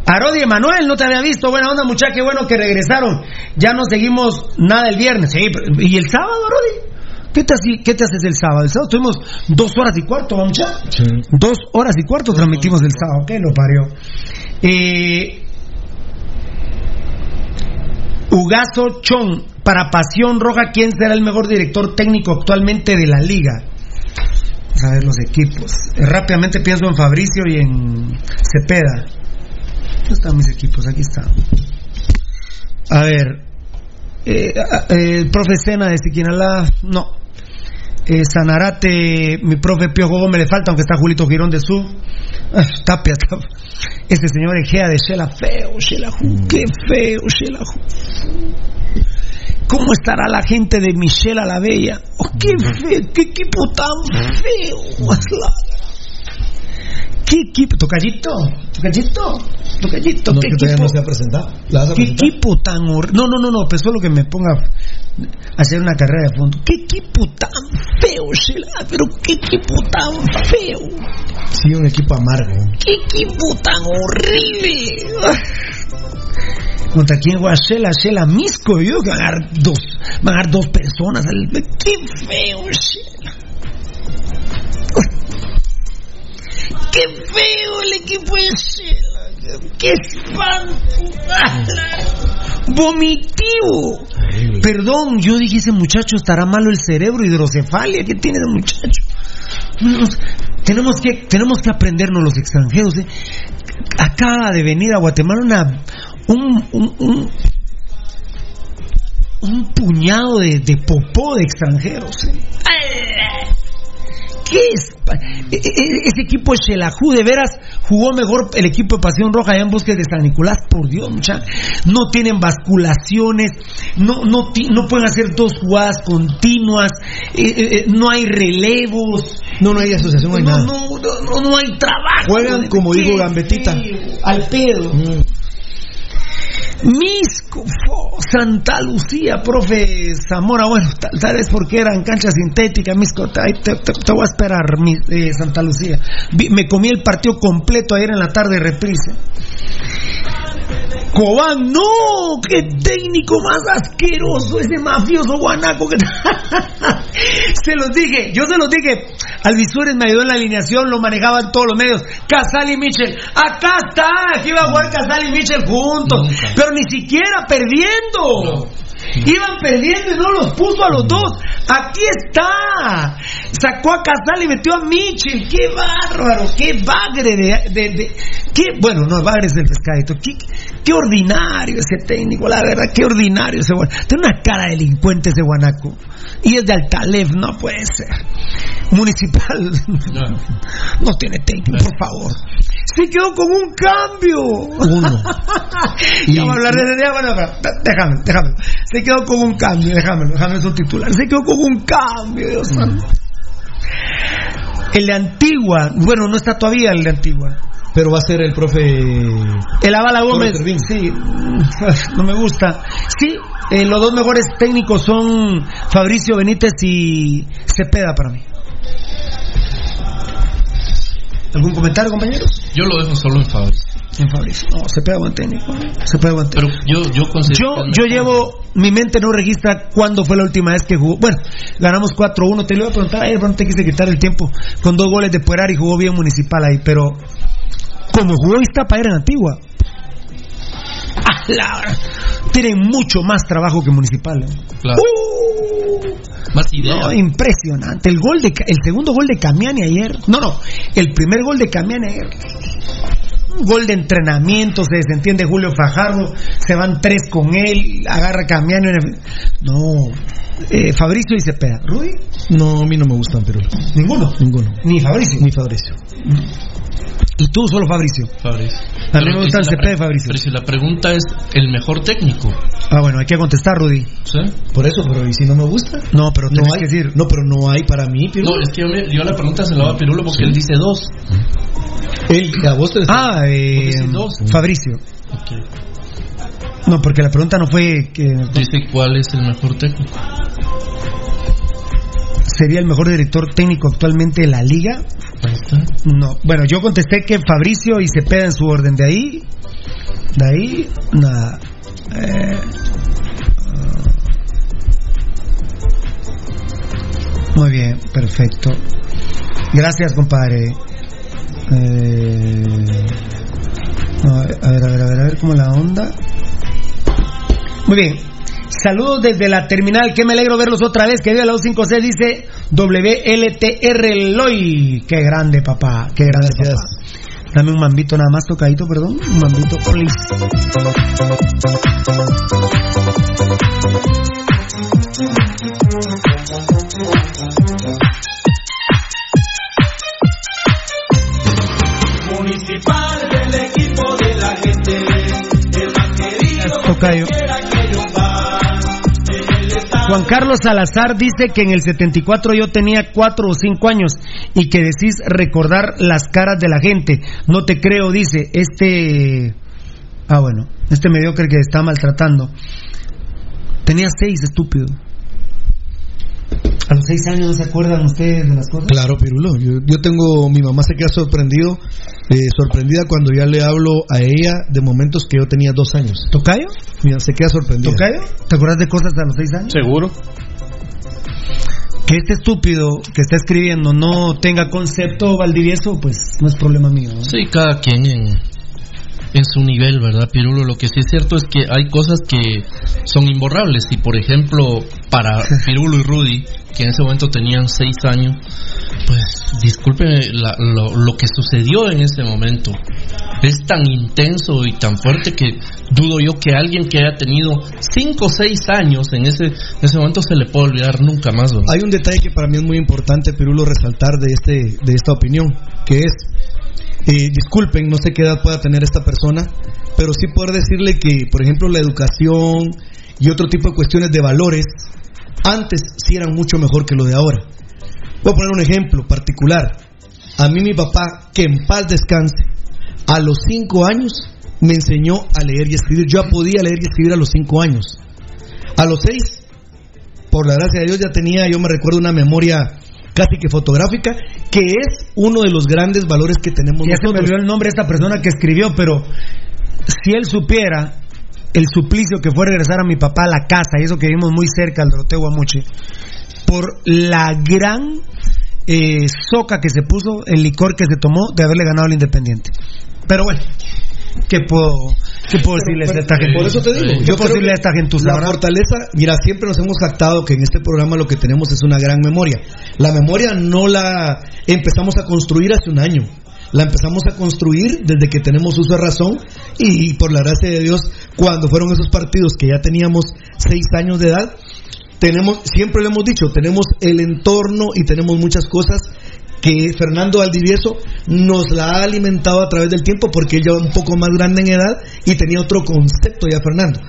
Arodi Emanuel, no te había visto. Buena onda, muchacha, qué bueno que regresaron. Ya no seguimos nada el viernes. ¿Y el sábado, Arodi? ¿Qué te, ¿Qué te haces el sábado? El sábado tuvimos dos horas y cuarto, ¿va, muchacha? Dos horas y cuarto transmitimos el sábado. ¿Qué lo parió? Eh, Ugazo Chon, para Pasión Roja, ¿quién será el mejor director técnico actualmente de la liga? Vamos a ver los equipos. Eh, rápidamente pienso en Fabricio y en Cepeda. ¿Dónde están mis equipos? Aquí están. A ver. Eh, eh, el profe Sena de Siquinalá, no. Eh, Sanarate, mi profe Piojo Gómez le falta, aunque está Julito Girón de Su. Ah, Tapia, Tapia. Ese señor Egea de Shela, feo, Shela, qué feo, Shela. ¿Cómo estará la gente de Michelle a la Bella? Oh, qué feo, qué equipo tan feo. ¿Qué equipo? ¿Tocallito? ¿Tocallito? ¿Tocallito? No, ¿Qué que equipo? no se ha presentado. ¿La vas a ¿Qué equipo tan horrible? No, no, no, no, pues solo que me ponga a hacer una carrera de fondo. ¿Qué equipo tan feo, Sheila? Pero qué equipo tan feo. Sí, un equipo amargo. ¿Qué equipo tan horrible? ¿Contra quién va Shela? Shela Misco. Yo que van a dar dos, van a dar dos personas. Qué feo, Shela. Qué feo el equipo de Shela. Qué espanto. Vomitivo. Perdón, yo dije ese muchacho estará malo el cerebro, hidrocefalia. ¿Qué tiene ese muchacho? Nos- tenemos que tenemos que aprendernos los extranjeros. ¿eh? Acaba de venir a Guatemala una un, un, un, un puñado de, de popó de extranjeros. ¿eh? ¿Qué es? pa- e- e- Ese equipo de Xelajú, de veras, jugó mejor el equipo de Pasión Roja allá en Bosques de San Nicolás, por Dios, mucha. No tienen basculaciones, no, no, no pueden hacer dos jugadas continuas, eh, eh, eh, no hay relevos. No, no hay asociación, no hay no, nada. no, no, no, hay trabajo. Juegan como Qué dijo Gambetita. Al pedo. Mm. Misco. Santa Lucía, profe Zamora, bueno, tal, vez porque era en cancha sintética, mis co- ay, te, voy a esperar, eh, Santa Lucía. Vi- me comí el partido completo ayer en la tarde, reprise. Cobán, no, qué técnico más asqueroso ese mafioso guanaco que se los dije, yo se los dije, Alvisures me ayudó en la alineación, lo manejaban todos los medios, Casal y Michel, acá está, aquí iba a jugar Casal y Michel juntos, pero ni siquiera perdiendo. Iban perdiendo y no los puso a los dos. Aquí está. Sacó a Casal y metió a Mitchell. Qué bárbaro, qué bagre de, de- de- qué bueno, no bagre es el pescadito. Qué, qué ordinario ese técnico, la verdad, qué ordinario ese guanaco. Tiene una cara de delincuente ese guanaco. Y es de Altalef, no puede ser. Municipal no tiene técnico, por favor. Se quedó con un cambio. Uno. vamos a hablar de déjame, déjame. Se quedó con un cambio, déjame, déjame su titular. Se quedó con un cambio, Dios santo. El de Antigua, bueno, no está todavía el de Antigua. Pero va a ser el profe. El Avala Gómez, sí, no me gusta. Sí, eh, los dos mejores técnicos son Fabricio Benítez y Cepeda para mí. ¿Algún comentario, compañeros? Yo lo dejo solo en Fabricio. En Fabricio. No, Cepeda buen técnico. Cepeda buen técnico. Pero yo, yo. Yo, yo llevo, mi mente no registra cuándo fue la última vez que jugó. Bueno, ganamos 4-1. Te lo iba a preguntar ayer, pero no te quise quitar el tiempo. Con dos goles de Puerar y jugó bien Municipal ahí. Pero, como jugó Iztapa era en Antigua. ¡Ah, la- Tienen mucho más trabajo que Municipal. ¿eh? Claro. Más idea. No, impresionante. El gol de el segundo gol de Camiani ayer. No, no. El primer gol de Camiani ayer. Un gol de entrenamiento, se desentiende Julio Fajardo, se van tres con él, agarra Camiani. No. Eh, Fabricio y Cepeda. ¿Rudy? No, a mí no me gustan, pero. Ninguno. Ninguno. Ni Fabricio. Ni Fabricio. Y tú solo Fabricio. Fabricio. A mí me gustan pre- Fabricio. Pero si la pregunta es el mejor técnico. Ah, bueno, hay que contestar, Rudy. ¿sí? Por eso, pero ¿y si no me gusta? No, pero No hay, que decir. no, pero no hay para mí, Pirulo. No, es que yo, me- yo la pregunta se la doy a Pirulo porque él dice dos. Él, a vos te Ah, eh, dos. Fabricio. Ok. No, porque la pregunta no fue que Dice cuál es el mejor técnico. Sería el mejor director técnico actualmente de la liga. No, bueno, yo contesté que Fabricio y Cepeda en su orden. De ahí, de ahí, nada. Eh, muy bien, perfecto. Gracias, compadre. Eh, no, a ver, a ver, a ver, a ver cómo la onda. Muy bien. Saludos desde la terminal, que me alegro verlos otra vez. Que viva la 256, dice WLTR Loy. Qué grande, papá. Qué grande, papá. Dame un mambito nada más tocadito, perdón. Un mambito, please. Municipal del equipo de la gente, el más querido Tocayo. Juan Carlos Salazar dice que en el 74 yo tenía 4 o 5 años y que decís recordar las caras de la gente. No te creo, dice este. Ah, bueno, este mediocre que está maltratando. Tenía 6, estúpido. A los 6 años no se acuerdan ustedes de las cosas. Claro, Pirulo. Yo, yo tengo, mi mamá se queda sorprendido, eh, sorprendida cuando ya le hablo a ella de momentos que yo tenía dos años. ¿Tocayo? Mira, se queda sorprendida. ¿Tocayo? ¿Te acuerdas de cosas a los 6 años? Seguro. Que este estúpido que está escribiendo no tenga concepto Valdivieso, pues no es problema mío. ¿no? Sí, cada quien en, en su nivel, ¿verdad, Pirulo? Lo que sí es cierto es que hay cosas que son imborrables. Y, por ejemplo, para Pirulo y Rudy, que en ese momento tenían seis años, pues discúlpeme la- lo, lo que sucedió en ese momento. Es tan intenso y tan fuerte que dudo yo que alguien que haya tenido cinco o seis años en ese, en ese momento se le puede olvidar nunca más. Hay un detalle que para mí es muy importante, Pirulo, resaltar de, este, de esta opinión, que es, eh, disculpen, no sé qué edad pueda tener esta persona, pero sí poder decirle que, por ejemplo, la educación y otro tipo de cuestiones de valores, antes sí eran mucho mejor que lo de ahora. Voy a poner un ejemplo particular. A mí mi papá, que en paz descanse, a los cinco años me enseñó a leer y escribir. Yo ya podía leer y escribir a los cinco años. A los seis, por la gracia de Dios, ya tenía, yo me recuerdo, una memoria casi que fotográfica, que es uno de los grandes valores que tenemos Ya se me nosotros. olvidó el nombre de esta persona que escribió, pero si él supiera el suplicio que fue regresar a mi papá a la casa, y eso que vivimos muy cerca al Doroteo Guamuche, por la gran eh, soca que se puso, el licor que se tomó de haberle ganado al Independiente. Pero bueno, ¿qué puedo, qué puedo decirle a esta gente? Por eso te digo, ¿Qué yo puedo decirle a esta gente? la fortaleza, mira, siempre nos hemos jactado que en este programa lo que tenemos es una gran memoria. La memoria no la empezamos a construir hace un año. La empezamos a construir desde que tenemos uso de razón y por la gracia de Dios, cuando fueron esos partidos que ya teníamos seis años de edad, tenemos, siempre lo hemos dicho, tenemos el entorno y tenemos muchas cosas que Fernando Valdivieso nos la ha alimentado a través del tiempo porque él ya un poco más grande en edad y tenía otro concepto ya Fernando.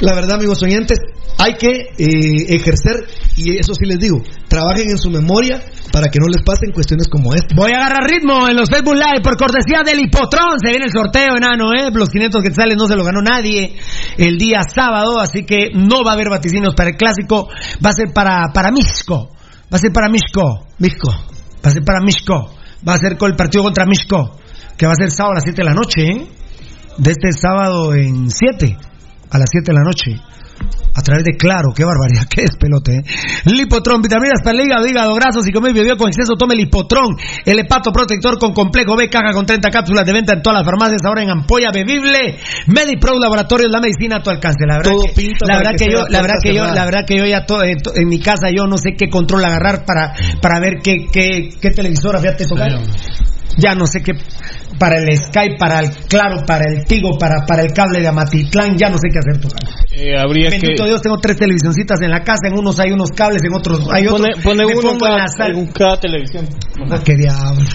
La verdad, amigos oyentes, hay que eh, ejercer, y eso sí les digo, trabajen en su memoria para que no les pasen cuestiones como esta. Voy a agarrar ritmo en los Facebook Live por cortesía del Hipotrón. Se viene el sorteo, enano, ¿eh? Los 500 que salen no se lo ganó nadie el día sábado, así que no va a haber vaticinios para el clásico. Va a ser para, para Misco. Va a ser para Misco. Misco. Va a ser para Misco. Va a ser con el partido contra Misco, que va a ser sábado a las 7 de la noche, ¿eh? De este sábado en 7, a las 7 de la noche. A través de Claro, qué barbaridad, qué despelote. ¿eh? Lipotrón, vitaminas para el hígado, hígado graso, si comes bebió con exceso, tome Lipotrón. El hepato protector con complejo B, caja con 30 cápsulas de venta en todas las farmacias, ahora en ampolla bebible. MediPro Laboratorios, la medicina a tu alcance. La verdad Todo que, pinta la verdad que yo, la verdad que yo, la verdad que yo ya to- en, to- en mi casa yo no sé qué control agarrar para, para ver qué, qué, qué televisora, fíjate, tocar. Ya no sé qué, para el Sky, para el Claro, para el Tigo, para, para el cable de Amatitlán, ya no sé qué hacer, tocar. Eh, habría que Bendito Dios, tengo tres televisioncitas en la casa, en unos hay unos cables, en otros hay otros. pone, pone Me uno en pongo en cada, la sala. en cada televisión. Ah, qué diablo.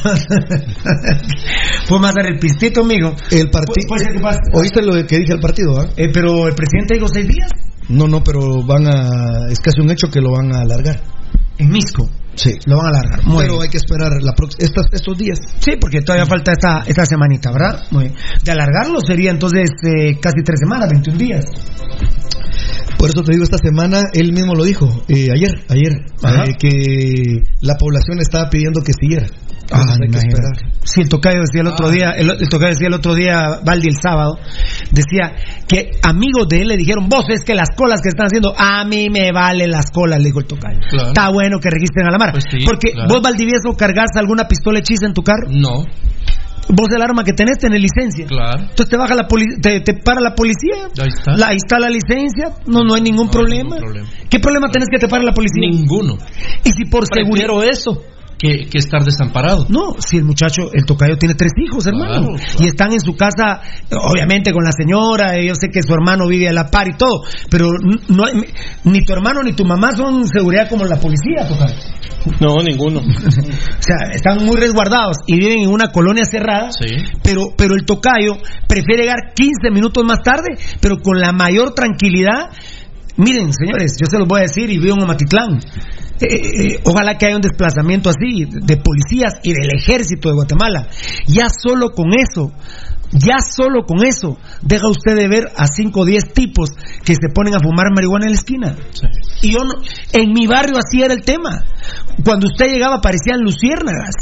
Fue más dar el pistito, amigo. El partido. Que. ¿Oíste lo que dije al partido? ah? Eh, pero el presidente dijo seis días No, no, pero van a. Es casi un hecho que lo van a alargar. en Misco. Sí. Lo van a alargar. Muy Pero bien. hay que esperar la estas, estos días. Sí, porque todavía falta esta, esta semanita, ¿verdad? Muy bien. De alargarlo sería entonces eh, casi tres semanas, 21 días. Por eso te digo, esta semana él mismo lo dijo, eh, ayer, ayer, eh, que la población estaba pidiendo que siguiera. Ah, hay que esperar. Sí, el tocayo decía el otro día, el, el tocayo decía el otro día, Valdi el sábado, decía que amigos de él le dijeron, vos es que las colas que están haciendo, a mí me vale las colas, le dijo el tocayo. Claro. Está bueno que registren a la Pues sí, Porque claro. vos, Valdivieso, cargas alguna pistola hechiza en tu carro. No, Vos el arma que tenés, tenés licencia. claro. Entonces te baja la poli- te, te para la policía. Ahí está. La, ahí está la licencia. No, no hay ningún No hay problema. ningún problema. ¿Qué problema tenés que te pare la policía? Ninguno. Y si por seguridad. Eso que, que estar desamparado. No, si el muchacho, el tocayo tiene tres hijos, hermano. Claro, claro. Y están en su casa, obviamente con la señora, yo sé que su hermano vive a la par y todo, pero no, hay- ni tu hermano ni tu mamá son seguridad como la policía, tocayo. No, ninguno. O sea, están muy resguardados y viven en una colonia cerrada, Sí. pero, pero el tocayo prefiere llegar 15 minutos más tarde, pero con la mayor tranquilidad. Miren, señores, yo se los voy a decir y vivo en Amatitlán. Eh, eh, ojalá que haya un desplazamiento así de policías y del ejército de Guatemala. Ya solo con eso, ya solo con eso, deja usted de ver a 5 o 10 tipos que se ponen a fumar marihuana en la esquina. Sí. Y yo no- en mi barrio así era el tema. Cuando usted llegaba parecían luciérnagas.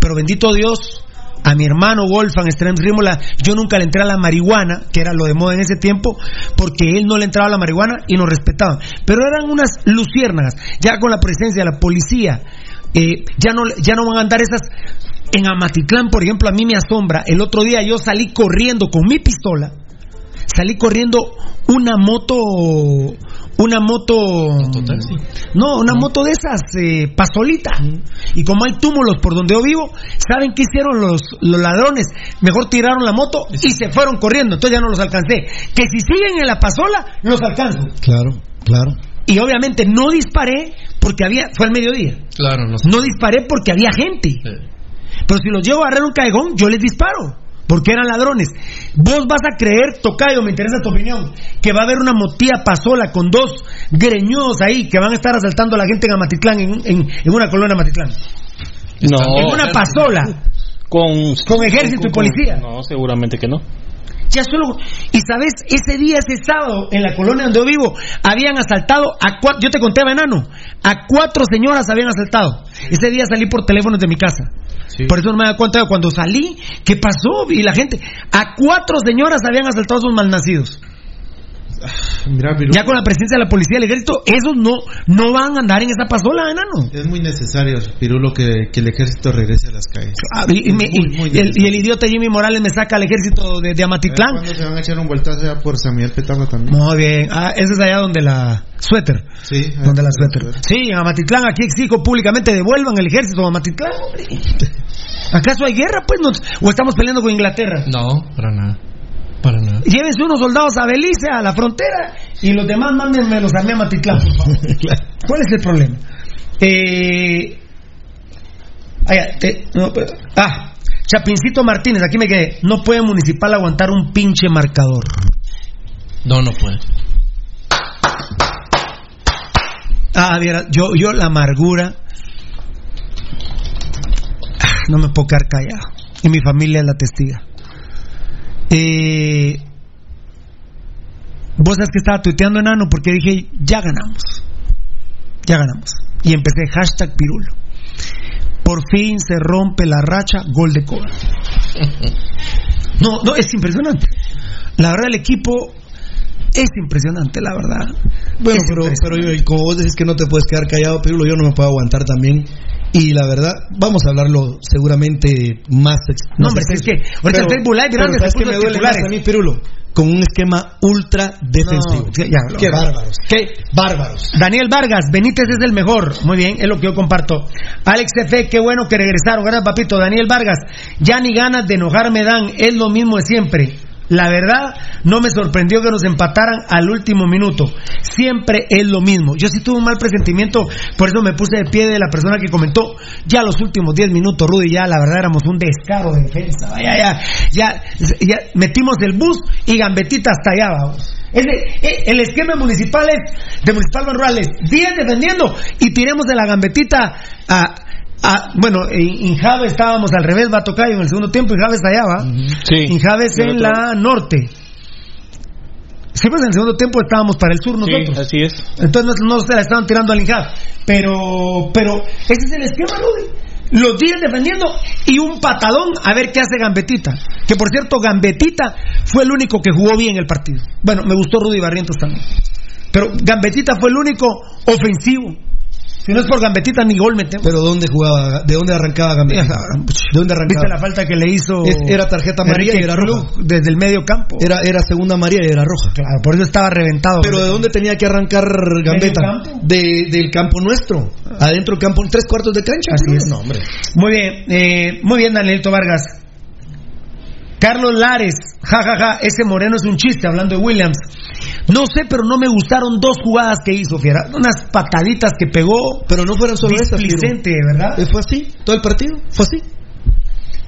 Pero bendito Dios, a mi hermano Wolfgang Strem Rímola, yo nunca le entré a la marihuana, que era lo de moda en ese tiempo, porque él no le entraba a la marihuana y nos respetaban. Pero eran unas luciérnagas, ya con la presencia de la policía, eh, ya, no, ya no van a andar esas... En Amatitlán, por ejemplo, a mí me asombra. El otro día yo salí corriendo con mi pistola, salí corriendo una moto una moto Mototaxi. no una moto de esas eh, pasolita y como hay túmulos por donde yo vivo saben qué hicieron los, los ladrones mejor tiraron la moto y se fueron corriendo entonces ya no los alcancé que si siguen en la pasola los alcanzo Claro, claro. y obviamente no disparé porque había fue al mediodía Claro, no sé. no disparé porque había gente Sí. pero si los llevo a agarrar un callejón, yo les disparo. Porque eran ladrones. Vos vas a creer, Tocayo, me interesa tu opinión, que va a haber una motía pasola con dos greñudos ahí que van a estar asaltando a la gente en Amatitlán, en, en- en una colonia Amatitlán. No. en una pasola. Con, Con ejército y policía. No, seguramente que no. Ya solo. Y sabes, ese día, ese sábado, en la colonia donde yo vivo, habían asaltado a cuatro. Yo te conté, enano. A cuatro señoras habían asaltado. Ese día salí por teléfono de mi casa. Por eso no me da cuenta de cuando salí, ¿qué pasó? Y la gente. A cuatro señoras habían asaltado a sus malnacidos. Mira, Ya con la presencia de la policía y el ejército, esos no, no van a andar en esa pasola, enano. es muy necesario, Pirulo, que, que el ejército regrese a las calles. Ah, y, y me- y- y el, y el idiota Jimmy Morales me saca al ejército de, de Amatitlán. ¿Cuándo se van a echar un vueltazo por San Miguel Petama también? Muy bien. Ah, ese es allá donde la suéter. Sí. Donde la suéter. Sí, en Amatitlán, aquí exijo públicamente devuelvan el ejército a Amatitlán, hombre. ¿Acaso hay guerra, pues? ¿No- ¿O estamos peleando con Inglaterra? No, para nada. Para nada. Llévense unos soldados a Belice, a la frontera, y los demás mándenme los armé a Matitlán, por favor. ¿Cuál es el problema? Eh... ah, no, pero- ah, Chapincito Martínez, aquí me quedé. No puede Municipal aguantar un pinche marcador. No, no puede. Ah, viera, yo, yo la amargura. Ah, No me puedo quedar callado. Y mi familia es la testiga. Eh, Vos sabes que estaba tuiteando enano porque dije, ya ganamos. Ya ganamos. Y empecé hashtag pirulo. Por fin se rompe la racha, gol de Cobra. No, no, es impresionante. La verdad, el equipo es impresionante, la verdad. Bueno, Es pero, pero yo- como vos decís que no te puedes quedar callado, Pirulo, yo no me puedo aguantar también. Y la verdad, vamos a hablarlo seguramente más. No, hombre, es que ahorita Pero- el Facebook Live, pero grande, ¿sabes se qué puso me duele más a mí, Pirulo? Con un esquema ultra defensivo. No, ya, qué bárbaros, qué bárbaros. Daniel Vargas, Benítez es el mejor. Muy bien, es lo que yo comparto. Alex Efe, qué bueno que regresaron. Gracias, papito. Daniel Vargas, ya ni ganas de enojarme dan. Es lo mismo de siempre. La verdad, no me sorprendió que nos empataran al último minuto. Siempre es lo mismo. Yo sí tuve un mal presentimiento, por eso me puse de pie de la persona que comentó. Ya los últimos 10 minutos, Rudy, ya la verdad éramos un descaro de defensa. Ya, ya, ya, metimos el bus y gambetita hasta allá, eh, el esquema municipal es, de Municipal Manual es 10 defendiendo y tiremos de la gambetita a, a- bueno, en Injave estábamos al revés, va a tocar en el segundo tiempo, Injave está allá, ¿va? Sí. Injave es en la norte. Sí, pues en el segundo tiempo estábamos para el sur nosotros. así es. Entonces no, no se la estaban tirando al Injave. Pero, pero ese es el esquema, Rudy. Los 10 defendiendo y un patadón a ver qué hace Gambetita. Que por cierto, Gambetita fue el único que jugó bien el partido. Bueno, me gustó Rudy Barrientos también. Pero Gambetita fue el único ofensivo. Si no es por Gambetita, ni gol metemos. Pero ¿dónde jugaba? ¿De dónde arrancaba Gambetta? ¿De dónde arrancaba? ¿Viste la falta que le hizo? Es- era tarjeta amarilla y era roja. Desde el medio campo. Era, era segunda amarilla y era roja. Claro, por eso estaba reventado. Pero ¿de dónde tenía que arrancar Gambetta? campo? De, del campo nuestro. Adentro del campo, en tres cuartos de cancha. Así es. No, hombre. Muy bien, eh, muy bien, Danielito Vargas. Carlos Lares, jajaja, ese moreno es un chiste, hablando de Williams. No sé, pero no me gustaron dos jugadas que hizo, Fiera. Unas pataditas que pegó. Pero no fueron solo esas, ¿verdad? Eh, Fue así, todo el partido. Fue así.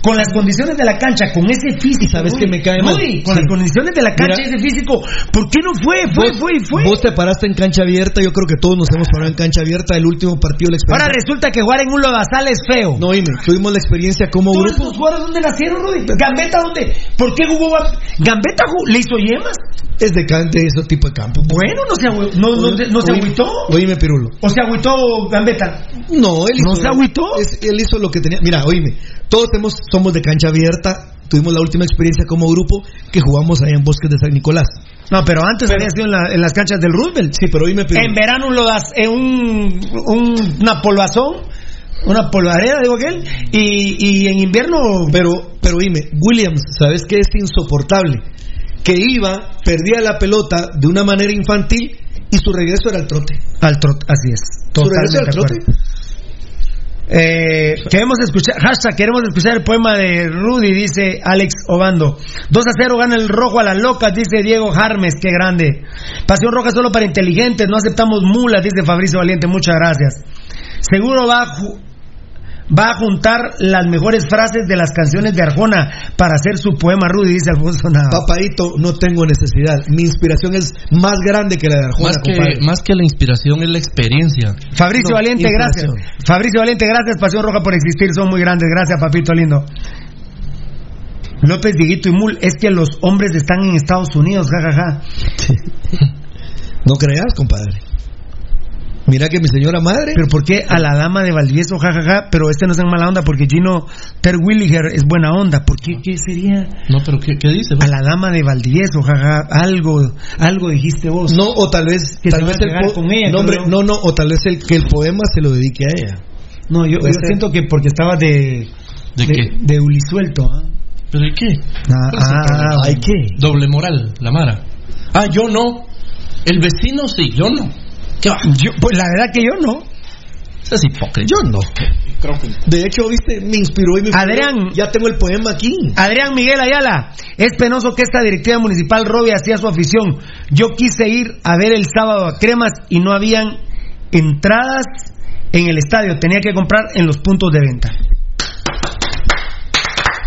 Con las condiciones de la cancha, con ese físico. ¿Sabes qué me cae mal? Rudy, Con Sí. las condiciones de la cancha, Mira. ese físico. ¿Por qué no fue? Fue, Vos- fue, fue. Vos te paraste en cancha abierta. Yo creo que todos nos hemos parado en cancha abierta. El último partido, la Ahora experiencia. resulta que jugar en un lodazal es feo. No, dime, tuvimos la experiencia como ¿Todos grupo. estos jugadores dónde nacieron, Rudy? ¿Gambetta dónde? ¿Por qué jugó? Gam- ¿Gambetta jugó- le hizo yemas? Es de, de ese tipo de campo. Bueno, no se, agü- no, no, no se agüitó. Oíme, Pirulo. ¿O se agüitó Gambetta? No, él hizo, ¿No se agüitó? es- él hizo lo que tenía. Mira, oíme, todos hemos, somos de cancha abierta. Tuvimos la última experiencia como grupo que jugamos allá en Bosques de San Nicolás. No, pero antes había sido en, la- en las canchas del Roosevelt. Sí, pero oíme, Pirulo. En verano lo das en un, un- una polvazón, una polvareda, digo aquel, y, y en invierno. Pero, pero dime, Williams, ¿sabes qué es insoportable? Que iba, perdía la pelota de una manera infantil y su regreso era al trote. Al trote, así es. Su regreso Totalmente era al trote. acuerdo. Eh, queremos escuchar, hashtag, queremos escuchar el poema de Rudy, dice Alex Obando. 2 a 0 gana el rojo a las locas, dice Diego Harmes, qué grande. Pasión roja solo para inteligentes, no aceptamos mulas, dice Fabricio Valiente, muchas gracias. Seguro va va a juntar las mejores frases de las canciones de Arjona para hacer su poema Rudy, dice Alfonso Nava. Papadito, no tengo necesidad. Mi inspiración es más grande que la de Arjona, Más que, compadre. más que la inspiración es la experiencia. Fabricio No, Valiente, gracias. Fabricio Valiente, gracias. Pasión Roja por existir, son muy grandes. Gracias, papito lindo. López Dieguito y Mul, es que los hombres están en Estados Unidos, jajaja. No creas, compadre. Mira que mi señora madre. Pero ¿por qué a la dama de Valdivieso, jajaja? Pero este no es en mala onda porque Gino Terwilliger es buena onda. ¿Por qué? ¿Qué sería? No, pero ¿qué, qué dice? A la dama de Valdivieso, jajaja. Algo, algo dijiste vos. No, o tal vez, Que tal vez a el con ella, no, hombre, no, no, o tal vez el que el poema se lo dedique a ella. No, yo, siento que porque estaba de. ¿De qué? De ulisuelto, ¿ah? ¿Pero y qué? Ah, ¿Cuál es el ah? ¿ay qué? Doble moral, la Mara. Ah, yo no. El vecino sí, yo no. Yo, pues la verdad que yo no. Eso es hipócrita. Yo no. De hecho, viste, me inspiró y me inspiró. Adrián. Ya tengo el poema aquí. Adrián Miguel Ayala, es penoso que esta directiva municipal robe hacia su afición. Yo quise ir a ver el sábado a Cremas y no habían entradas en el estadio, tenía que comprar en los puntos de venta.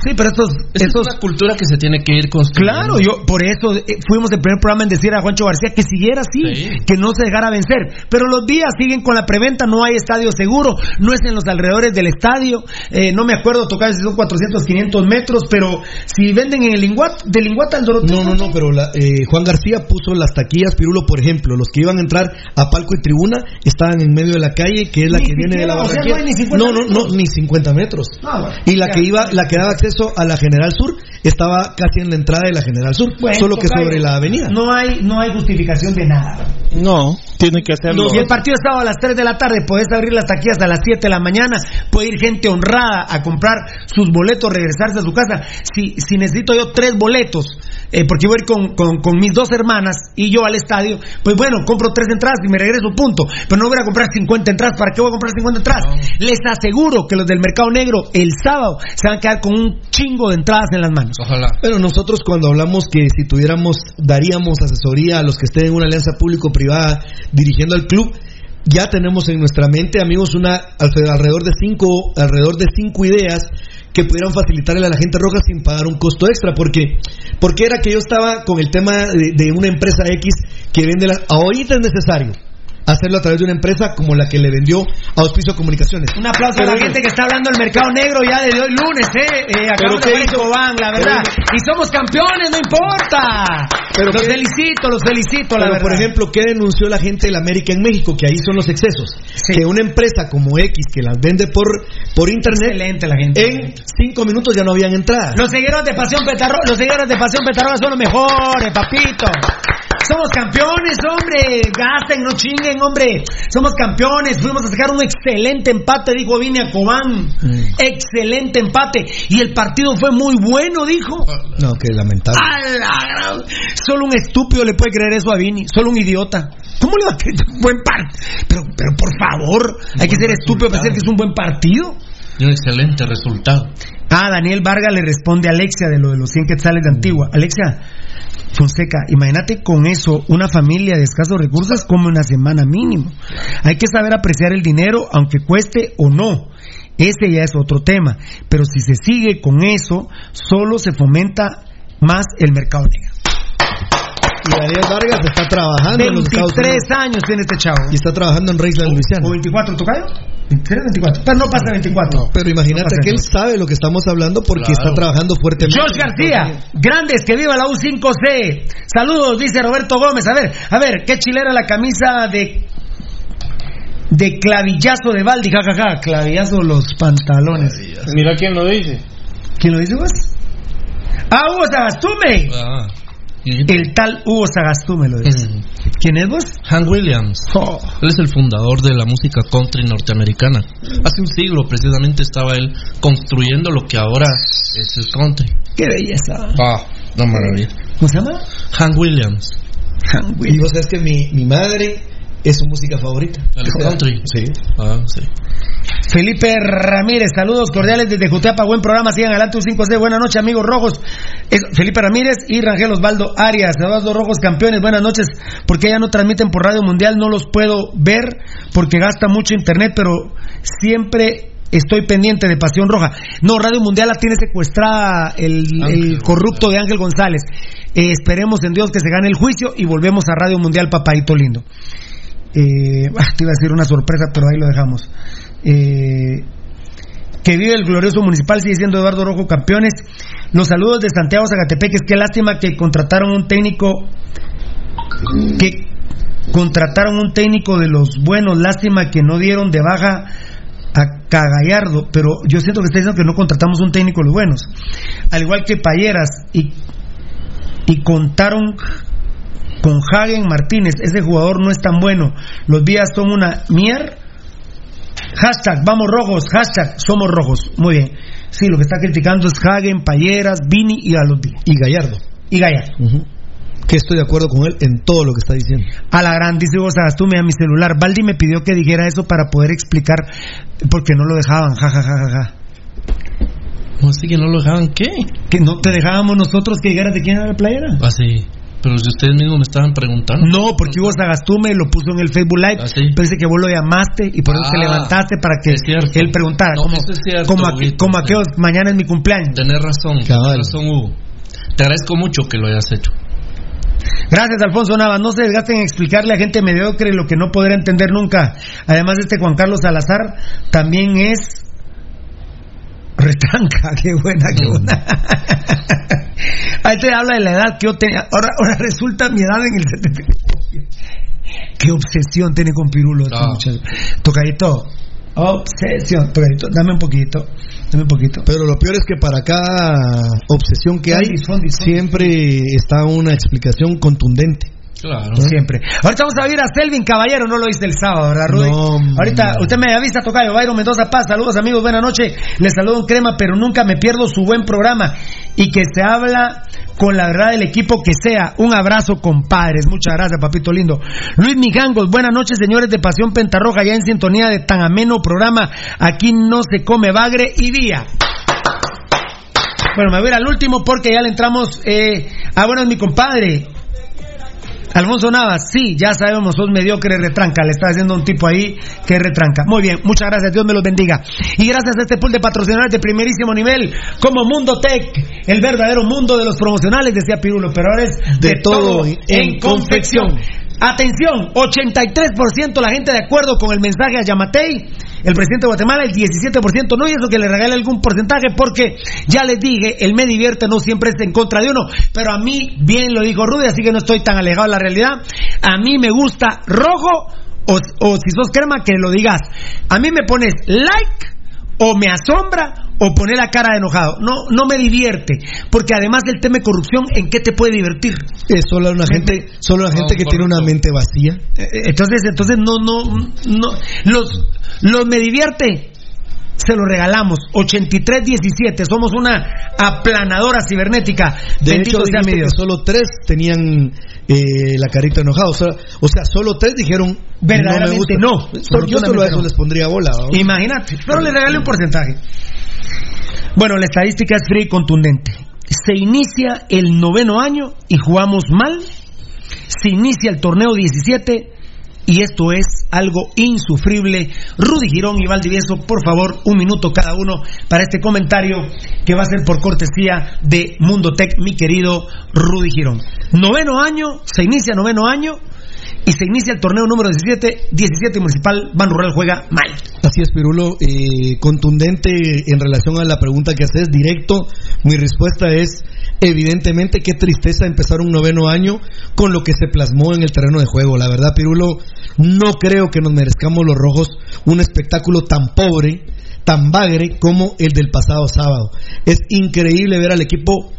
Sí, pero estos, es una cultura que se tiene que ir construyendo. Claro, yo por eso eh, fuimos el primer programa en decir a Juancho García que siguiera así, Sí. que no se dejara vencer. Pero los días siguen con la preventa, no hay estadio seguro, no es en los alrededores del estadio. eh, no me acuerdo tocar si son 400, 500 metros, pero si venden en el Linguat, de Linguat al Doroteo. No, no, no, pero la- eh, Juan García puso las taquillas, Pirulo, por ejemplo, los que iban a entrar a palco y tribuna estaban en medio de la calle, que es la Ni que viene de la o sea, no hay ni 50 no, no, ni 50 metros. Ah, bueno. Y la Ya. que iba, la que daba acceso a la General Sur estaba casi en la entrada de la General Sur, Bueno, solo que tocayo, sobre la avenida. No hay, no hay justificación de nada. No, tiene que hacerlo. Y el partido estaba a las 3 de la tarde, podés abrir las taquillas a las 7 de la mañana, puede ir gente honrada a comprar sus boletos, regresarse a su casa. Si, si necesito yo tres boletos, eh, porque voy a ir con, con- con mis dos hermanas y yo al estadio, pues bueno, compro tres entradas y me regreso, punto. Pero no voy a comprar 50 entradas, ¿para qué voy a comprar 50 entradas? Les aseguro que los del mercado negro el sábado se van a quedar con un chingo de entradas en las manos. Ojalá. Pero nosotros cuando hablamos que si tuviéramos, daríamos asesoría a los que estén en una alianza público-privada dirigiendo al club, ya tenemos en nuestra mente, amigos, una alre- alrededor de cinco, alrededor de cinco ideas que pudieran facilitarle a la gente roja sin pagar un costo extra, porque porque era que yo estaba con el tema de, una empresa X que vende las, ahorita es necesario hacerlo a través de una empresa como la que le vendió a Auspicio Comunicaciones. Un aplauso Pero a la gente que está hablando del mercado negro ya desde hoy lunes, ¿eh? eh acabamos ¿qué de? Cobán, la verdad. Y somos campeones, no importa. Pero los qué- felicito, los felicito, la Pero, verdad. por ejemplo, ¿qué denunció la gente de la América en México? Que ahí son los excesos. Que una empresa como X, que las vende por, por internet, Excelente la gente. en cinco minutos ya no habían entradas. Los seguidores de Pasión Petarro, los seguidores de Pasión Petarroga son los mejores, papito. Somos campeones, hombre. Gasten, no chinguen, hombre. Somos campeones. Fuimos a sacar un excelente empate, dijo Vini a Cobán. Excelente empate. Y el partido fue muy bueno, dijo. No, que lamentable. ¡A la gran- Solo un estúpido le puede creer eso a Vini. Solo un idiota. ¿Cómo le va a creer un buen partido? Pero, pero por favor, hay que ser estúpido para decir que es un buen partido. Y un excelente resultado. Ah, Daniel Vargas le responde a Alexia de lo de los 100 quetzales de Antigua. Alexia, Fonseca, imagínate con eso, una familia de escasos recursos come una semana mínimo. Hay que saber apreciar el dinero, aunque cueste o no. Ese ya es otro tema. Pero si se sigue con eso, solo se fomenta más el mercado negro. Y Daniel Vargas está trabajando en los Estados 23 Unidos. años tiene este chavo. Y está trabajando en Reisland, Luisiana. ¿O 24, tocayo? 23, 24. Pero no pasa 24. Pero imagínate No que él 24. sabe lo que estamos hablando porque Claro. está trabajando fuertemente. Josh García, grandes, que viva la U5C. Saludos, dice Roberto Gómez. A ver, a ver, qué chilera la camisa de de clavillazo de Baldi, jajaja, clavillazo los pantalones. Mira quién lo dice. ¿Quién lo dice vos? Ah, Hugo Sagastume. Ah. El tal Hugo Sagastume lo dice. ¿Quién es vos? Hank Williams. Oh. Él es el fundador de la música country norteamericana. Hace un siglo precisamente estaba él construyendo lo que ahora es el country. Qué belleza. Ah, no maravilla. ¿Cómo se llama? Hank Williams. Hank Y Williams. vos sabés que mi, mi madre es su música favorita. Country. Sí. Ah, sí. Felipe Ramírez, saludos cordiales desde Jutapa, buen programa, sigan adelante un 5C, buenas noches amigos rojos, Es Felipe Ramírez y Rangel Osvaldo Arias, Eduardo Rojos campeones, buenas noches, porque ya no transmiten por Radio Mundial, no los puedo ver porque gasta mucho internet, pero siempre estoy pendiente de Pasión Roja. No, Radio Mundial la tiene secuestrada el, el corrupto de Ángel González. Eh, esperemos en Dios que se gane el juicio y volvemos a Radio Mundial, papadito lindo. Eh, ah, te iba a decir una sorpresa, pero ahí lo dejamos. Eh, Que vive el glorioso municipal, sigue siendo Eduardo Rojo campeones. Los saludos de Santiago Zacatepeques. Qué lástima que contrataron un técnico que contrataron un técnico de los buenos. Lástima que no dieron de baja a Cagallardo, pero yo siento que está diciendo que no contratamos un técnico de los buenos. Al igual que Payeras y, y contaron con Hagen Martínez. Ese jugador no es tan bueno. Los días son una mier. Hashtag, vamos rojos, hashtag, somos rojos. Muy bien. Sí, lo que está criticando es Hagen, Payeras, Vini y a los días. Y Gallardo. Y Gallardo. Que estoy de acuerdo con él en todo lo que está diciendo. A la gran, dice vos, a mi celular. Baldi me pidió que dijera eso para poder explicar por qué no lo dejaban. Ja, ja, ja, ja, ja. ¿Cómo así que no lo dejaban qué? Que no te dejábamos nosotros que llegaras de quién era la playera. Ah, sí. Pero si ustedes mismos me estaban preguntando. No, porque Hugo Sagastume lo puso en el Facebook Live. Ah, sí. Parece que vos lo llamaste y por eso te Ah, levantaste para que él preguntara. No, como, es cierto, como, aquellos, mañana es mi cumpleaños. Tenés razón, Cabal. tenés razón, Hugo. Te agradezco mucho que lo hayas hecho. Gracias, Alfonso Navas. No se desgasten en explicarle a gente mediocre lo que no podrá entender nunca. Además, este Juan Carlos Salazar también es. Retranca, qué buena, qué buena. Ahí te habla de la edad que yo tenía. Ahora, ahora resulta mi edad en el 70. Qué obsesión tiene con Pirulo este Ah. muchacho. Tocadito. Obsesión. Tocadito. Dame un poquito. Dame un poquito. Pero lo peor es que para cada obsesión que hay, siempre está una explicación contundente. Claro. Siempre. Ahorita vamos a ver a Selvin Caballero, no lo hice el sábado, ¿verdad, Rudy? No, Ahorita, usted me avisa, Tocayo, Byron Mendoza Paz, saludos amigos, buenas noches. Les saludo en crema, pero nunca me pierdo su buen programa y que se habla con la verdad del equipo que sea. Un abrazo, compadres. Muchas gracias, papito lindo. Luis Mijangos, buenas noches, señores de Pasión Pentarroja, ya en sintonía de tan ameno programa. Aquí no se come bagre y vía. Bueno, me voy a ir al último porque ya le entramos. Eh... Ah, bueno, es mi compadre. Alfonso Navas, sí, ya sabemos, sos mediocre retranca, le está haciendo un tipo ahí que retranca. Muy bien, muchas gracias, Dios me los bendiga. Y gracias a este pool de patrocinadores de primerísimo nivel, como Mundo Tech, el verdadero mundo de los promocionales, decía Pirulo, pero ahora es de, De todo en confección. Atención, 83% la gente de acuerdo con el mensaje a Yamatei, el presidente de Guatemala, el 17% no, y eso que le regale algún porcentaje, porque ya les dije, el me divierte no siempre es en contra de uno, pero a mí, bien lo dijo Rudy, así que no estoy tan alejado de la realidad, a mí me gusta rojo, o, o si sos crema, que lo digas, a mí me pones like, o me asombra o pone la cara de enojado. No, no me divierte, porque además del tema de corrupción, ¿en qué te puede divertir? Es solo una gente, solo la gente que tiene una mente vacía. Eh, Entonces, entonces no, no, no, los, los me divierte. Se lo regalamos, 83-17, somos una aplanadora cibernética. De Bendito hecho, sea dijiste Dios. que solo tres tenían eh, la carita enojada. O sea, o sea, solo tres dijeron Verdaderamente no. Me gusta. Yo solo a eso no. les pondría bola. Imagínate, pero le regalé un porcentaje. Bueno, la estadística es fría y contundente. Se inicia el noveno año y jugamos mal. Se inicia el torneo 17 y esto es algo insufrible. Rudy Girón y Valdivieso, por favor, un minuto cada uno para este comentario que va a ser por cortesía de Mundo Tech, mi querido Rudy Girón. Noveno año, se inicia noveno año y se inicia el torneo número 17, 17 municipal, Ban Rural juega mal. Así es, Pirulo. eh, contundente en relación a la pregunta que haces, directo. Mi respuesta es, evidentemente, qué tristeza empezar un noveno año con lo que se plasmó en el terreno de juego. La verdad, Pirulo, no creo que nos merezcamos los rojos un espectáculo tan pobre, tan bagre como el del pasado sábado. Es increíble ver al equipo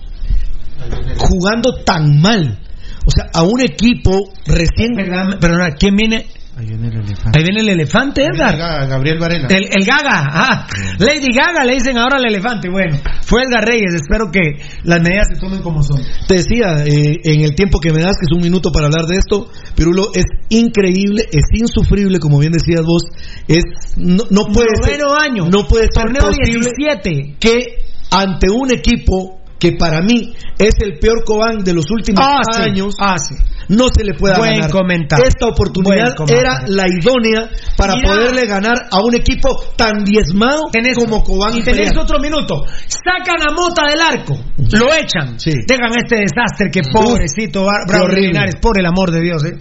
jugando tan mal. O sea, a un equipo recién... Perdón, perdona, ¿quién viene? Ahí viene el elefante. Ahí viene el elefante, Edgar. Gaga- Gabriel Varela. El, el Gaga, ah, Lady Gaga le dicen ahora al elefante. Bueno, fue Edgar Reyes. Espero que las medidas se tomen como son. Te decía, eh, en el tiempo que me das, que es un minuto para hablar de esto, Pirulo, es increíble, es insufrible, como bien decías vos, es no, no puede ser, Noveno año. no puede ser Torneo posible 17. que ante un equipo que para mí es el peor Cobán de los últimos Ah, años, Ah, sí. no se le pueda Buen ganar. comentario. Esta oportunidad era la idónea para poderle ganar a un equipo tan diezmado Tenés- como Cobán y Imperial. tenés otro minuto. Sacan a Mota del arco. Lo echan. Sí. Dejan este desastre que pobrecito, Bravo. Linares, por el amor de Dios. ¿eh?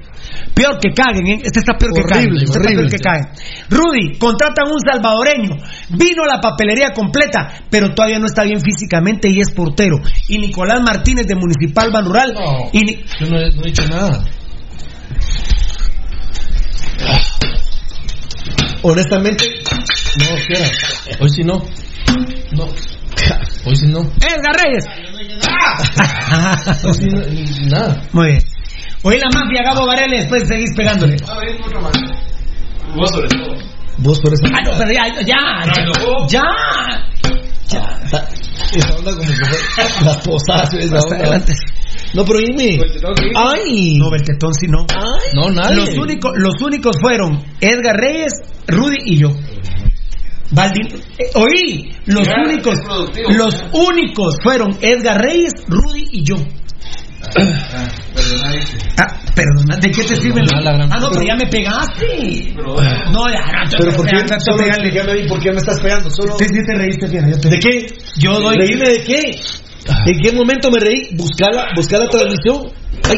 Peor que caguen, ¿eh? Este está peor que caguen. Este horrible. que caguen. Rudy, contratan un salvadoreño. Vino la papelería completa, pero todavía no está bien físicamente y es portero. Y Nicolás Martínez de Municipal Banural. Y ni- Yo no he, no he dicho nada. Honestamente, No, quiera. Hoy sí no. No. Hoy sí no. Edgar Reyes. Hoy sí no, nada. Muy bien. Hoy la mafia, Gabo Varela, y después seguís pegándole. Vos sobre todo. vos por eso. Ah, no, pero ya, ya, ya. Ya. Esa onda como que fue las posadas, esa Hasta onda. adelante. No, pero dime. Ay. No, Beltetón sí no. No, nadie. Los únicos, los únicos fueron Edgar Reyes, Rudy y yo. Valdi- eh, oí, los Ya, únicos, los únicos fueron Edgar Reyes, Rudy y yo. Ah, perdona, ¿de qué te sirve. Perdona, la gran- Ah, no, pero ya me pegaste. No, ya, no, Pero ¿por qué, ya, pegarle. a mí por qué me estás pegando? Solo... Sí, sí te reíste, yo te- ¿De qué? Yo doy... ¿Reírme de qué? ¿En qué momento me reí? Buscar la, buscar la transmisión. Ay,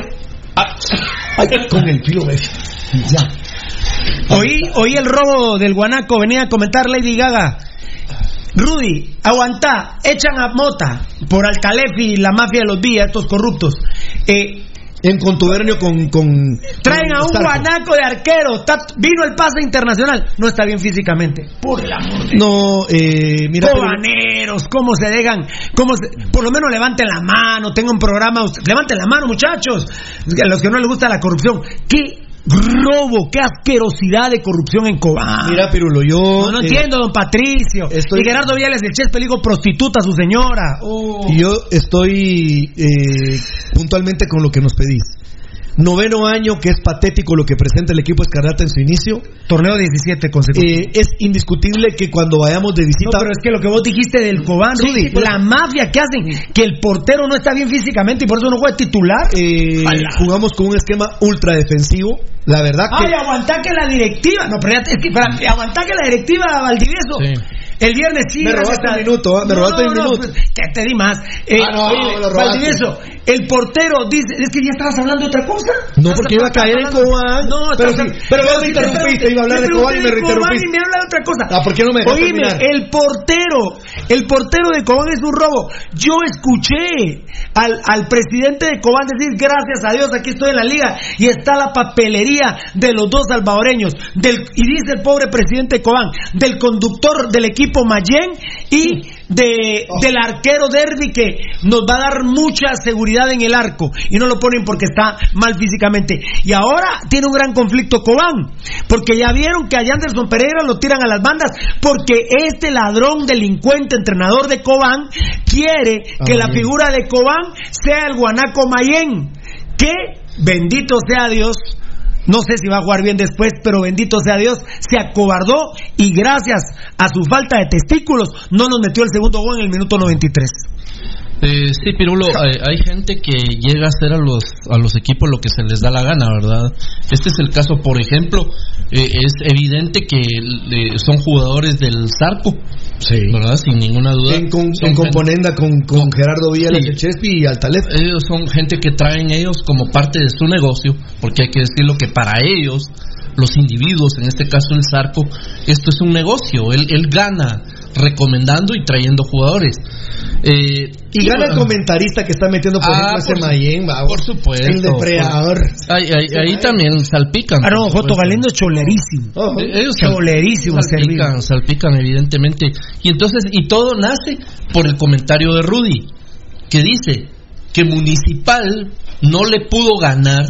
ay, ay, con el pilo, güey. Ya. Oí, oí el robo del guanaco, venía a comentar Lady Gaga. Rudy, aguantá, echan a Mota por Alcalef y la mafia de los días, estos corruptos. Eh, En contubernio con. con traen a un guanaco de arquero, está- vino el pase internacional, no está bien físicamente. Por el amor de No, eh, mira. pero- Cobaneros, cómo se dejan, cómo se- por lo menos levanten la mano, tengan un programa, levanten la mano muchachos, a los que no les gusta la corrupción, qué robo, qué asquerosidad de corrupción en Cobán. Mira, Pirulo, yo. No, no eh, entiendo, don Patricio. estoy- Y Gerardo Viales del Chespe, le digo prostituta a su señora. Oh. Yo estoy eh, puntualmente con lo que nos pedís. Noveno año, que es patético lo que presenta el equipo Escarlata en su inicio. Torneo 17 consecutivo. Eh, es indiscutible que cuando vayamos de No, visita. pero es que lo que vos dijiste del Cobán, Sí, Rudy, sí, la mafia que hacen, que el portero no está bien físicamente y por eso no juega titular. eh, jugamos con un esquema ultra defensivo. La verdad que. Ay, aguantá que la directiva. No, pero ya, es que, espera, aguantá que la directiva, Valdivieso. Sí. El viernes sí. Me robaste un minuto, ¿ah? Me robaste un minuto. pues, que te di más. Eh, Ah, no, ahí me lo robaste. Valdivieso, el portero dice. Es que ya estabas hablando de otra cosa. No, porque iba a caer en Cobán. No, pero, sí, pero vos me interrumpiste, te- iba a hablar te de Cobán y me interrumpiste. y me habla de otra cosa. Ah, ¿por qué no me Oíme, el portero, el portero de Cobán es un robo. Yo escuché al, al presidente de Cobán decir, gracias a Dios, aquí estoy en la liga y está la papelería de los dos salvadoreños. Del, y dice el pobre presidente de Cobán, del conductor del equipo Mayen y de, del arquero Derby que nos va a dar mucha seguridad en el arco y no lo ponen porque está mal físicamente. Y ahora tiene un gran conflicto Cobán, porque ya vieron que a Yanderson Pereira lo tiran a las bandas porque este ladrón, delincuente, entrenador de Cobán quiere que la Mayen. figura de Cobán sea el guanaco Mayen, que bendito sea Dios. No sé si va a jugar bien después, pero bendito sea Dios, se acobardó y gracias a su falta de testículos no nos metió el segundo gol en el minuto 93. Eh, sí, Pirulo, hay, hay gente que llega a hacer a los, a los equipos lo que se les da la gana, ¿verdad? Este es el caso, por ejemplo, eh, es evidente que eh, son jugadores del Zarco, ¿verdad? Sin ninguna duda. En, con- en componenda con, con Gerardo Villas, Sí. Chespi y Altalef. ellos son gente que traen ellos como parte de su negocio, porque hay que decirlo que para ellos, los individuos, en este caso el Zarco, esto es un negocio, él, él gana recomendando y trayendo jugadores. Eh, Y gana el bueno, comentarista que está metiendo, por Ah, ejemplo, ese Mayen, va, por supuesto. El depredador. Ahí, ahí- ahí también salpican. Ah, no, Joto. Galindo es cholerísimo. Eh, Ellos Cholerísimo, salpican, salpican evidentemente. Y entonces, y todo nace por el comentario de Rudy, que dice que Municipal no le pudo ganar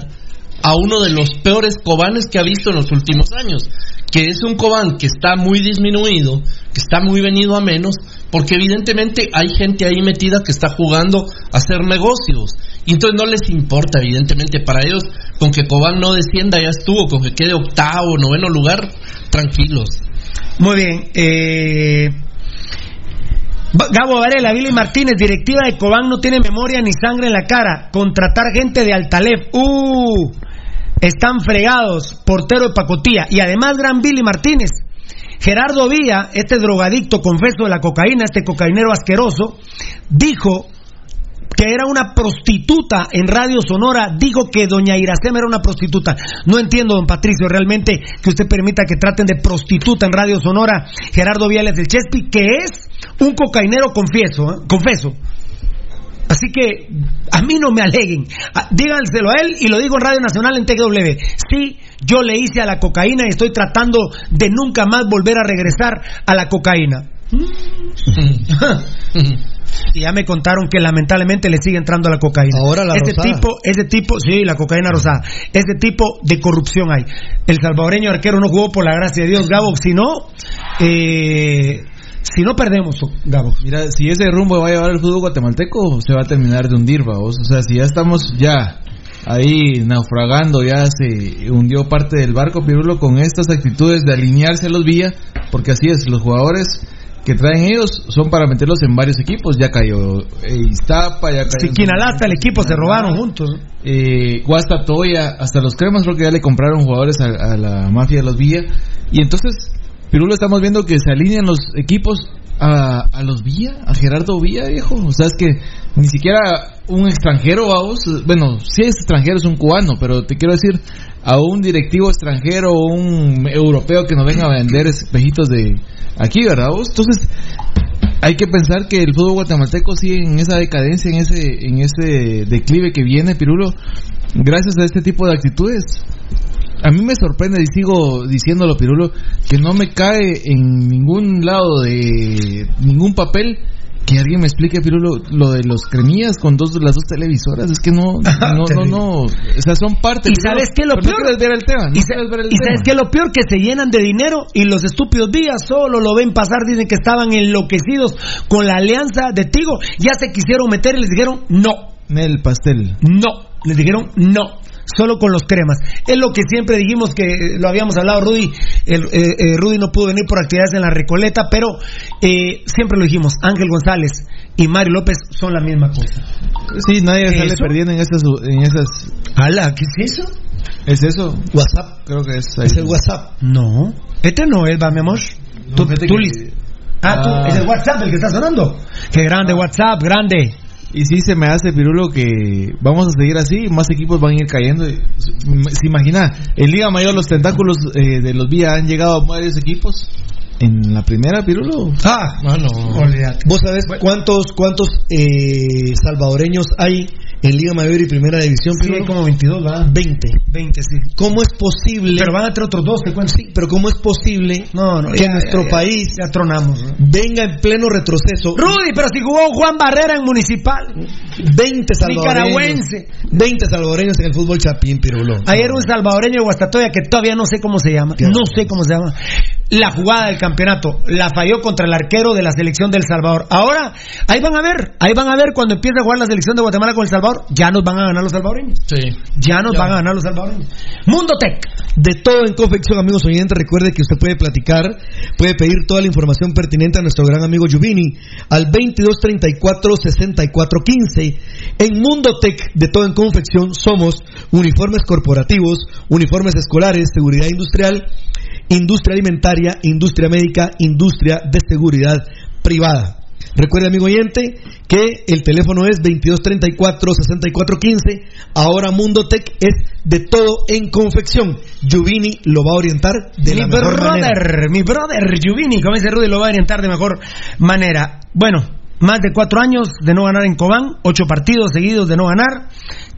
a uno de los peores cobanes que ha visto en los últimos años, que es un cobán que está muy disminuido, que está muy venido a menos, porque evidentemente hay gente ahí metida que está jugando a hacer negocios. Y entonces no les importa, evidentemente, para ellos, con que Cobán no descienda ya estuvo, con que quede octavo, noveno lugar, tranquilos. Muy bien. Eh... Gabo Varela, Billy Martínez, directiva de Cobán, no tiene memoria ni sangre en la cara. Contratar gente de Altalef. ¡Uh! Están fregados. Portero de Pacotía. Y además, gran Billy Martínez. Gerardo Villa, este drogadicto confeso de la cocaína, este cocainero asqueroso, dijo que era una prostituta en Radio Sonora, dijo que doña Iracema era una prostituta. No entiendo, don Patricio, realmente que usted permita que traten de prostituta en Radio Sonora Gerardo Viales del Chespi, que es un cocainero confieso, ¿eh? confeso. Así que a mí no me aleguen. Ah, Díganselo a él y lo digo en Radio Nacional en TW. Sí, yo le hice a la cocaína y estoy tratando de nunca más volver a regresar a la cocaína. y ya me contaron que lamentablemente le sigue entrando la cocaína. Ahora la ese rosada. tipo, ese tipo, sí, la cocaína rosada. Ese tipo de corrupción hay. El salvadoreño arquero no jugó por la gracia de Dios, Gabo. Si no, eh, si no perdemos, Gabo. Mira, si ese rumbo va a llevar el fútbol guatemalteco, se va a terminar de hundir, vamos. O sea, si ya estamos ya ahí naufragando, ya se hundió parte del barco Pirulo con estas actitudes de alinearse a los vía, porque así es, los jugadores que traen ellos son para meterlos en varios equipos. Ya cayó eh, Iztapa, ya cayó. Siquinalá hasta el equipo se robaron juntos. Eh, Guasta Toya, hasta los cremas creo que ya le compraron jugadores a, a la mafia de los Villa. Y entonces, Pirulo, estamos viendo que se alinean los equipos a, a los Villa, a Gerardo Villa, viejo. O sea, es que ni siquiera un extranjero, vamos, bueno, si es extranjero es un cubano, pero te quiero decir, a un directivo extranjero o un europeo que nos venga a vender espejitos de aquí, ¿verdad? vos? Entonces, hay que pensar que el fútbol guatemalteco sigue en esa decadencia, en ese, en ese declive que viene, Pirulo, gracias a este tipo de actitudes. A mí me sorprende, y sigo diciéndolo, Pirulo, que no me cae en ningún lado de ningún papel que alguien me explique, Pirulo, lo de los cremillas con dos las dos televisoras. Es que no, no, no, no. O sea, son parte. ¿Y sabes qué lo no peor? quieres ver el tema. no y sa- quieres ver el y sabes tema. qué lo peor que se llenan de dinero y los estúpidos días solo lo ven pasar, dicen que estaban enloquecidos con la alianza de Tigo, ya se quisieron meter y les dijeron no, El pastel. no, les dijeron no. Solo con los cremas. Es lo que siempre dijimos que eh, lo habíamos hablado, Rudy. El, eh, eh, Rudy no pudo venir por actividades en la Recoleta, pero eh, siempre lo dijimos. Ángel González y Mario López son la misma cosa. Sí, nadie sale ¿Eso? perdiendo en esas, en esas. Ala, ¿qué es eso? ¿Es eso? WhatsApp. Creo que es. Es el WhatsApp. No. Este no es, va, mi amor. Tú- tú que- Ah, tú, Ah. es el WhatsApp el que está sonando. Qué grande WhatsApp, grande. Y sí se me hace, Pirulo, que vamos a seguir así, más equipos van a ir cayendo. ¿Se imagina? En Liga Mayor los tentáculos eh, de los Vía han llegado a varios equipos. En la primera, Pirulo. Ah, Mano. ¿Vos sabés cuántos, cuántos eh, salvadoreños hay en Liga Mayor y Primera División? Sí, Pirulo? como 22, ¿verdad? 20. 20, sí. ¿Cómo es posible? Pero van a tener otros dos, te cuento. Sí, pero ¿cómo es posible No, no, que ya, nuestro ya, ya. país Ya tronamos. ¿no? venga en pleno retroceso? Rudy, pero si jugó Juan Barrera en Municipal. 20 salvadoreños. Nicaragüense. 20 salvadoreños en el fútbol chapín, Pirulo. Ayer un salvadoreño de Guastatoya que todavía no sé cómo se llama. No sé cómo se llama. La jugada del campeonato la falló contra el arquero de la selección del Salvador. Ahora, ahí van a ver, ahí van a ver cuando empiece a jugar la selección de Guatemala con el Salvador, ya nos van a ganar los salvadoreños. sí. Ya nos van a ganar los salvadoreños. Mundo Tech. De todo en confección, amigos oyentes, recuerde que usted puede platicar, puede pedir toda la información pertinente a nuestro gran amigo Yuvini al 2234-6415. En Mundo Tech, de todo en confección, somos uniformes corporativos, uniformes escolares, seguridad industrial, industria alimentaria, industria médica, industria de seguridad privada. Recuerde, amigo oyente, que el teléfono es 2234-6415. Ahora Mundo Tech es de todo en confección. Yuvini lo va a orientar de mi la mejor manera. brother, mi brother Giuvini, como dice Rudy, lo va a orientar de mejor manera. Bueno, más de cuatro años de no ganar en Cobán, ocho partidos seguidos de no ganar.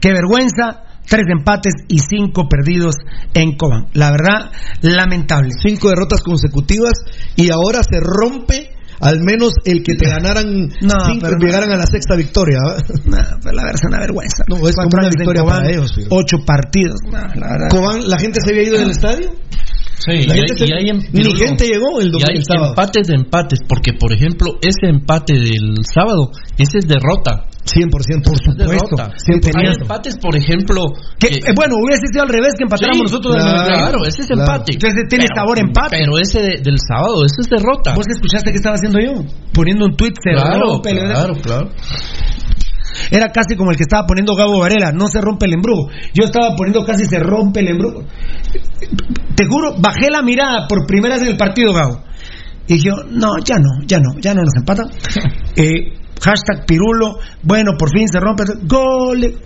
Qué vergüenza. Tres empates y cinco perdidos en Cobán. La verdad, lamentable. Cinco derrotas consecutivas y ahora se rompe al menos el que te ganaran No, cinco pero y no. llegaran a la sexta victoria. No, pero la verdad es una vergüenza. No, es como una victoria Cobán, para ellos, Firu. Ocho partidos. No, la verdad. Cobán, ¿la gente se había ido del estadio? Sí, y La hay, gente se- y hay em- ni gente llegó el y domingo hay el sábado. empates de empates, porque por ejemplo, ese empate del sábado, ese es derrota. 100%, por Es supuesto. hay empates, por ejemplo, Que, que- eh, bueno, hubiese sido al revés que empatáramos Sí, nosotros claro. 91. claro, ese es Claro. empate. Entonces tiene Pero- sabor empate. Pero ese de- del sábado, ese es derrota. ¿Vos escuchaste qué estaba haciendo yo? Poniendo un tweet se Claro, rompe el- claro, claro. Era casi como el que estaba poniendo Gabo Varela, no se rompe el embrujo. Yo estaba poniendo casi se rompe el embrujo. Te juro, bajé la mirada por primera vez en el partido, Gabo. Y dije, no, ya no, ya no, ya no nos empatan. Eh, Hashtag Pirulo. Bueno, por fin se rompe. Gol.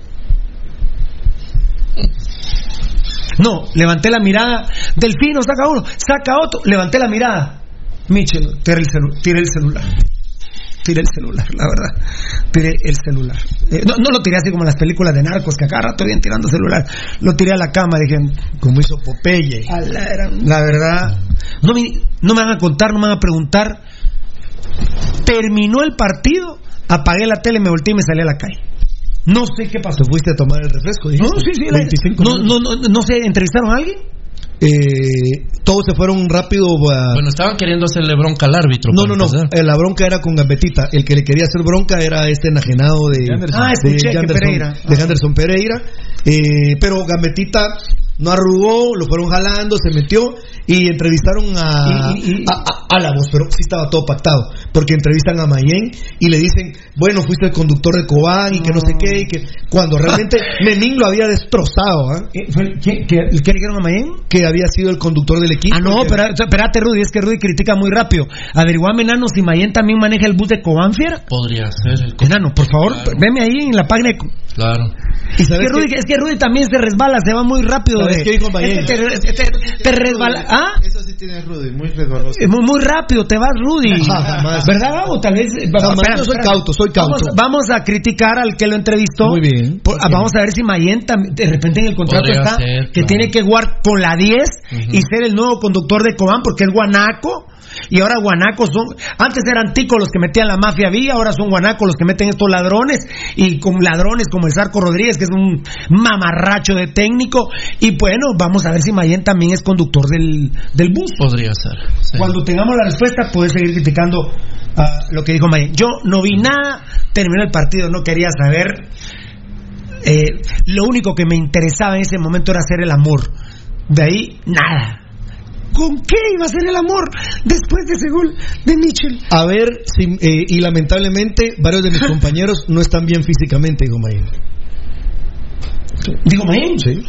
No, levanté la mirada. Delfino, saca uno, saca otro. Levanté la mirada. Mitchell, tira el, celu el celular. Tira el celular, la verdad. Tiré el celular. Eh, no, no lo tiré así como en las películas de narcos, que a cada rato vienen tirando celular. Lo tiré a la cama, dije. Como hizo Popeye. La verdad. No me, no me van a contar, no me van a preguntar. Terminó el partido, apagué la tele, me volteé y me salí a la calle. No sé qué pasó. Te fuiste a tomar el refresco, No, sí, sí. la- 25 no, no, no, no sé, ¿entrevistaron a alguien? Eh, todos se fueron rápido a... Bueno, estaban queriendo hacerle bronca al árbitro. No, no, no. eh, La bronca era con Gambetita. El que le quería hacer bronca era este enajenado de, Anderson. Ah, de escuché que Anderson Pereira. de Anderson Pereira. Eh, pero Gambetita no arrugó, lo fueron jalando, se metió y entrevistaron a, Y- y- y- a, a- a la voz, pero sí estaba todo pactado. Porque entrevistan a Mayen y le dicen, bueno, fuiste el conductor de Cobán y que no sé qué, y que cuando realmente Memín lo había destrozado, ¿ah? Eh, fue el- ¿Qué, qué, ¿Qué le dijeron a Mayén? que había sido el conductor del equipo. Ah, no, que- pero espérate, Rudy, es que Rudy critica muy rápido. Averiguame, Enano, si Mayén también maneja el bus de Cobánfiera. Podría ser. el- Enano, por favor, Claro. veme ahí en la página de... Claro. ¿Y Es que, Rudy, es que Rudy también se resbala, se va muy rápido. ¿Sabes de- qué dijo Mayén? Es que te, te- te resbala. ¿Ah? Eso sí tiene Rudy, muy resbaloso. Eh, Muy, muy rápido te vas, Rudy. Jamás. ¿Verdad, Gabo? Tal vez. eh, Jamás. espera, Yo soy espera. cauto, soy cauto. Vamos, vamos a criticar al que lo entrevistó. Muy bien. Por- vamos a ver si Mayen de repente en el contrato Podría está ser, que claro. tiene que jugar con la 10 Ujú. y ser el nuevo conductor de Cobán porque es guanaco. Y ahora guanacos son. Antes eran ticos los que metían la mafia vía, ahora son guanacos los que meten estos ladrones. Y con ladrones como el Zarco Rodríguez, que es un mamarracho de técnico. Y bueno, vamos a ver si Mayen también es conductor del, del bus. Podría ser. sí. Cuando tengamos la respuesta, puedes seguir criticando ah, lo que dijo Mayen. Yo no vi nada, terminó el partido, no quería saber. Eh, lo único que me interesaba en ese momento era hacer el amor. De ahí, nada. ¿Con qué iba a ser el amor después de ese gol de Mitchell? A ver, si, eh, y lamentablemente varios de mis compañeros no están bien físicamente, dijo Mayen. Digo, Mayen. Sí.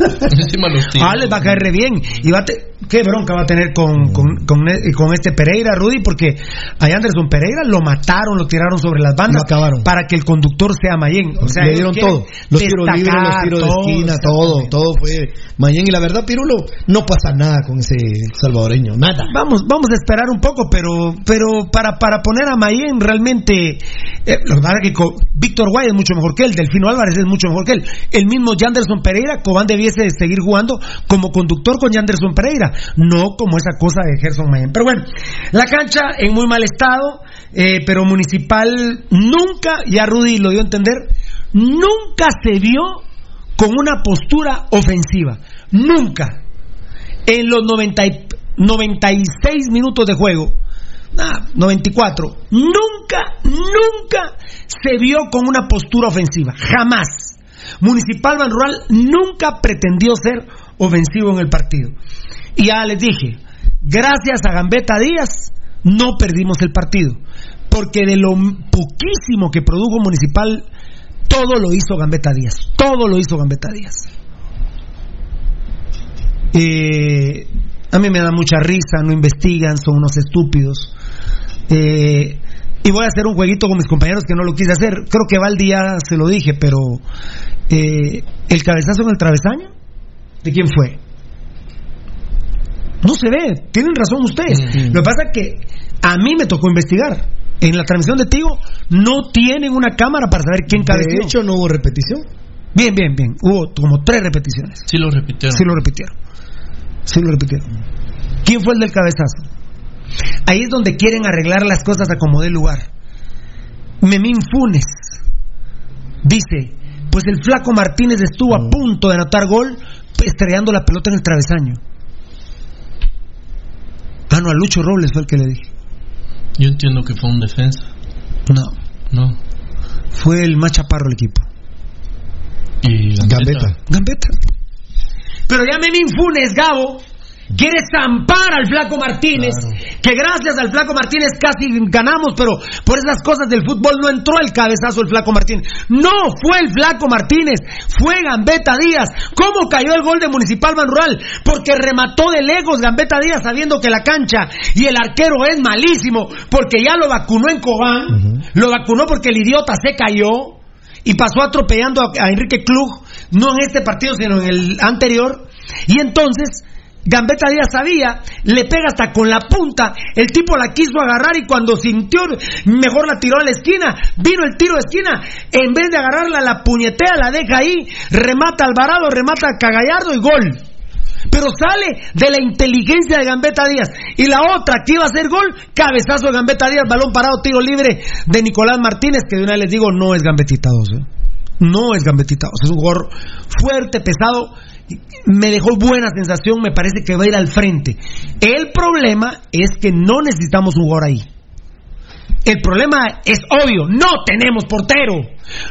Encima los tiros. Ah, les va a caer re bien. Y va a te- ¿Qué bronca va a tener con, con, con, e- con este Pereira, Rudy? Porque a Anderson Pereira lo mataron, lo tiraron sobre las bandas Lo acabaron. para que el conductor sea Mayen. O sea, le dieron todo. Los tiros libres, los tiros de esquina, todo, todo fue Mayen. Y la verdad, Pirulo, no pasa nada con ese salvadoreño, nada. Vamos, vamos a esperar un poco, pero, pero para, para poner a Mayen realmente, eh, lo que pasa es que Víctor Guay es mucho mejor que él, Delfino Álvarez es mucho mejor que él. El mismo Yanderson Pereira, Cobán debiese de seguir jugando como conductor con Yanderson Pereira, no como esa cosa de Gerson Mayen. Pero bueno, la cancha en muy mal estado, eh, pero Municipal nunca, ya Rudy lo dio a entender, nunca se vio con una postura ofensiva. Nunca en los 90 y- 96 minutos de juego, nah, 94, nunca, nunca se vio con una postura ofensiva, jamás. Municipal Ban Rural nunca pretendió ser ofensivo en el partido. Y ya les dije, gracias a Gambetta Díaz no perdimos el partido, porque de lo poquísimo que produjo Municipal, todo lo hizo Gambetta Díaz, todo lo hizo Gambetta Díaz. Eh, a mí me da mucha risa, no investigan, son unos estúpidos. Eh, y voy a hacer un jueguito con mis compañeros que no lo quise hacer. Creo que Valdi ya se lo dije, pero eh, el cabezazo en el travesaño, ¿de quién fue? No se ve, tienen razón ustedes. Lo que pasa es que a mí me tocó investigar. En la transmisión de Tigo no tienen una cámara para saber quién De cabeció. hecho, no hubo repetición. Bien, bien, bien. Hubo como tres repeticiones. Sí lo repitieron. Sí lo repitieron. Sí lo repitieron. ¿Quién fue el del cabezazo? Ahí es donde quieren arreglar las cosas a como dé lugar. Memín Funes dice, pues el flaco Martínez estuvo a punto de anotar gol estrellando la pelota en el travesaño. Ah, no, a Lucho Robles fue el que le dije. Yo entiendo que fue un defensa. No, No. fue el más chaparro del equipo. Y Gambetta. Gambetta. Pero ya Memín Funes, Gabo, quiere zampar al Flaco Martínez, que gracias al Flaco Martínez casi ganamos, pero por esas cosas del fútbol no entró el cabezazo del Flaco Martínez. No fue el Flaco Martínez, fue Gambetta Díaz. ¿Cómo cayó el gol de Municipal Ban Rural? Porque remató de lejos Gambetta Díaz sabiendo que la cancha y el arquero es malísimo, porque ya lo vacunó en Cobán, lo vacunó porque el idiota se cayó y pasó atropellando a, a Enrique Klug, no en este partido, sino en el anterior. Y entonces, Gambetta Díaz sabía, le pega hasta con la punta, el tipo la quiso agarrar y cuando sintió, mejor la tiró a la esquina, vino el tiro de esquina, en vez de agarrarla, la puñetea, la deja ahí, remata Alvarado, remata a Cagallardo y gol. Pero sale de la inteligencia de Gambetta Díaz. Y la otra que iba a hacer gol, cabezazo de Gambetta Díaz, balón parado, tiro libre de Nicolás Martínez, que de una vez les digo, no es Gambetita 2. ¿eh? No es Gambetita 2. Es un jugador fuerte, pesado. Me dejó buena sensación, me parece que va a ir al frente. El problema es que no necesitamos un jugador ahí. El problema es obvio, no tenemos portero.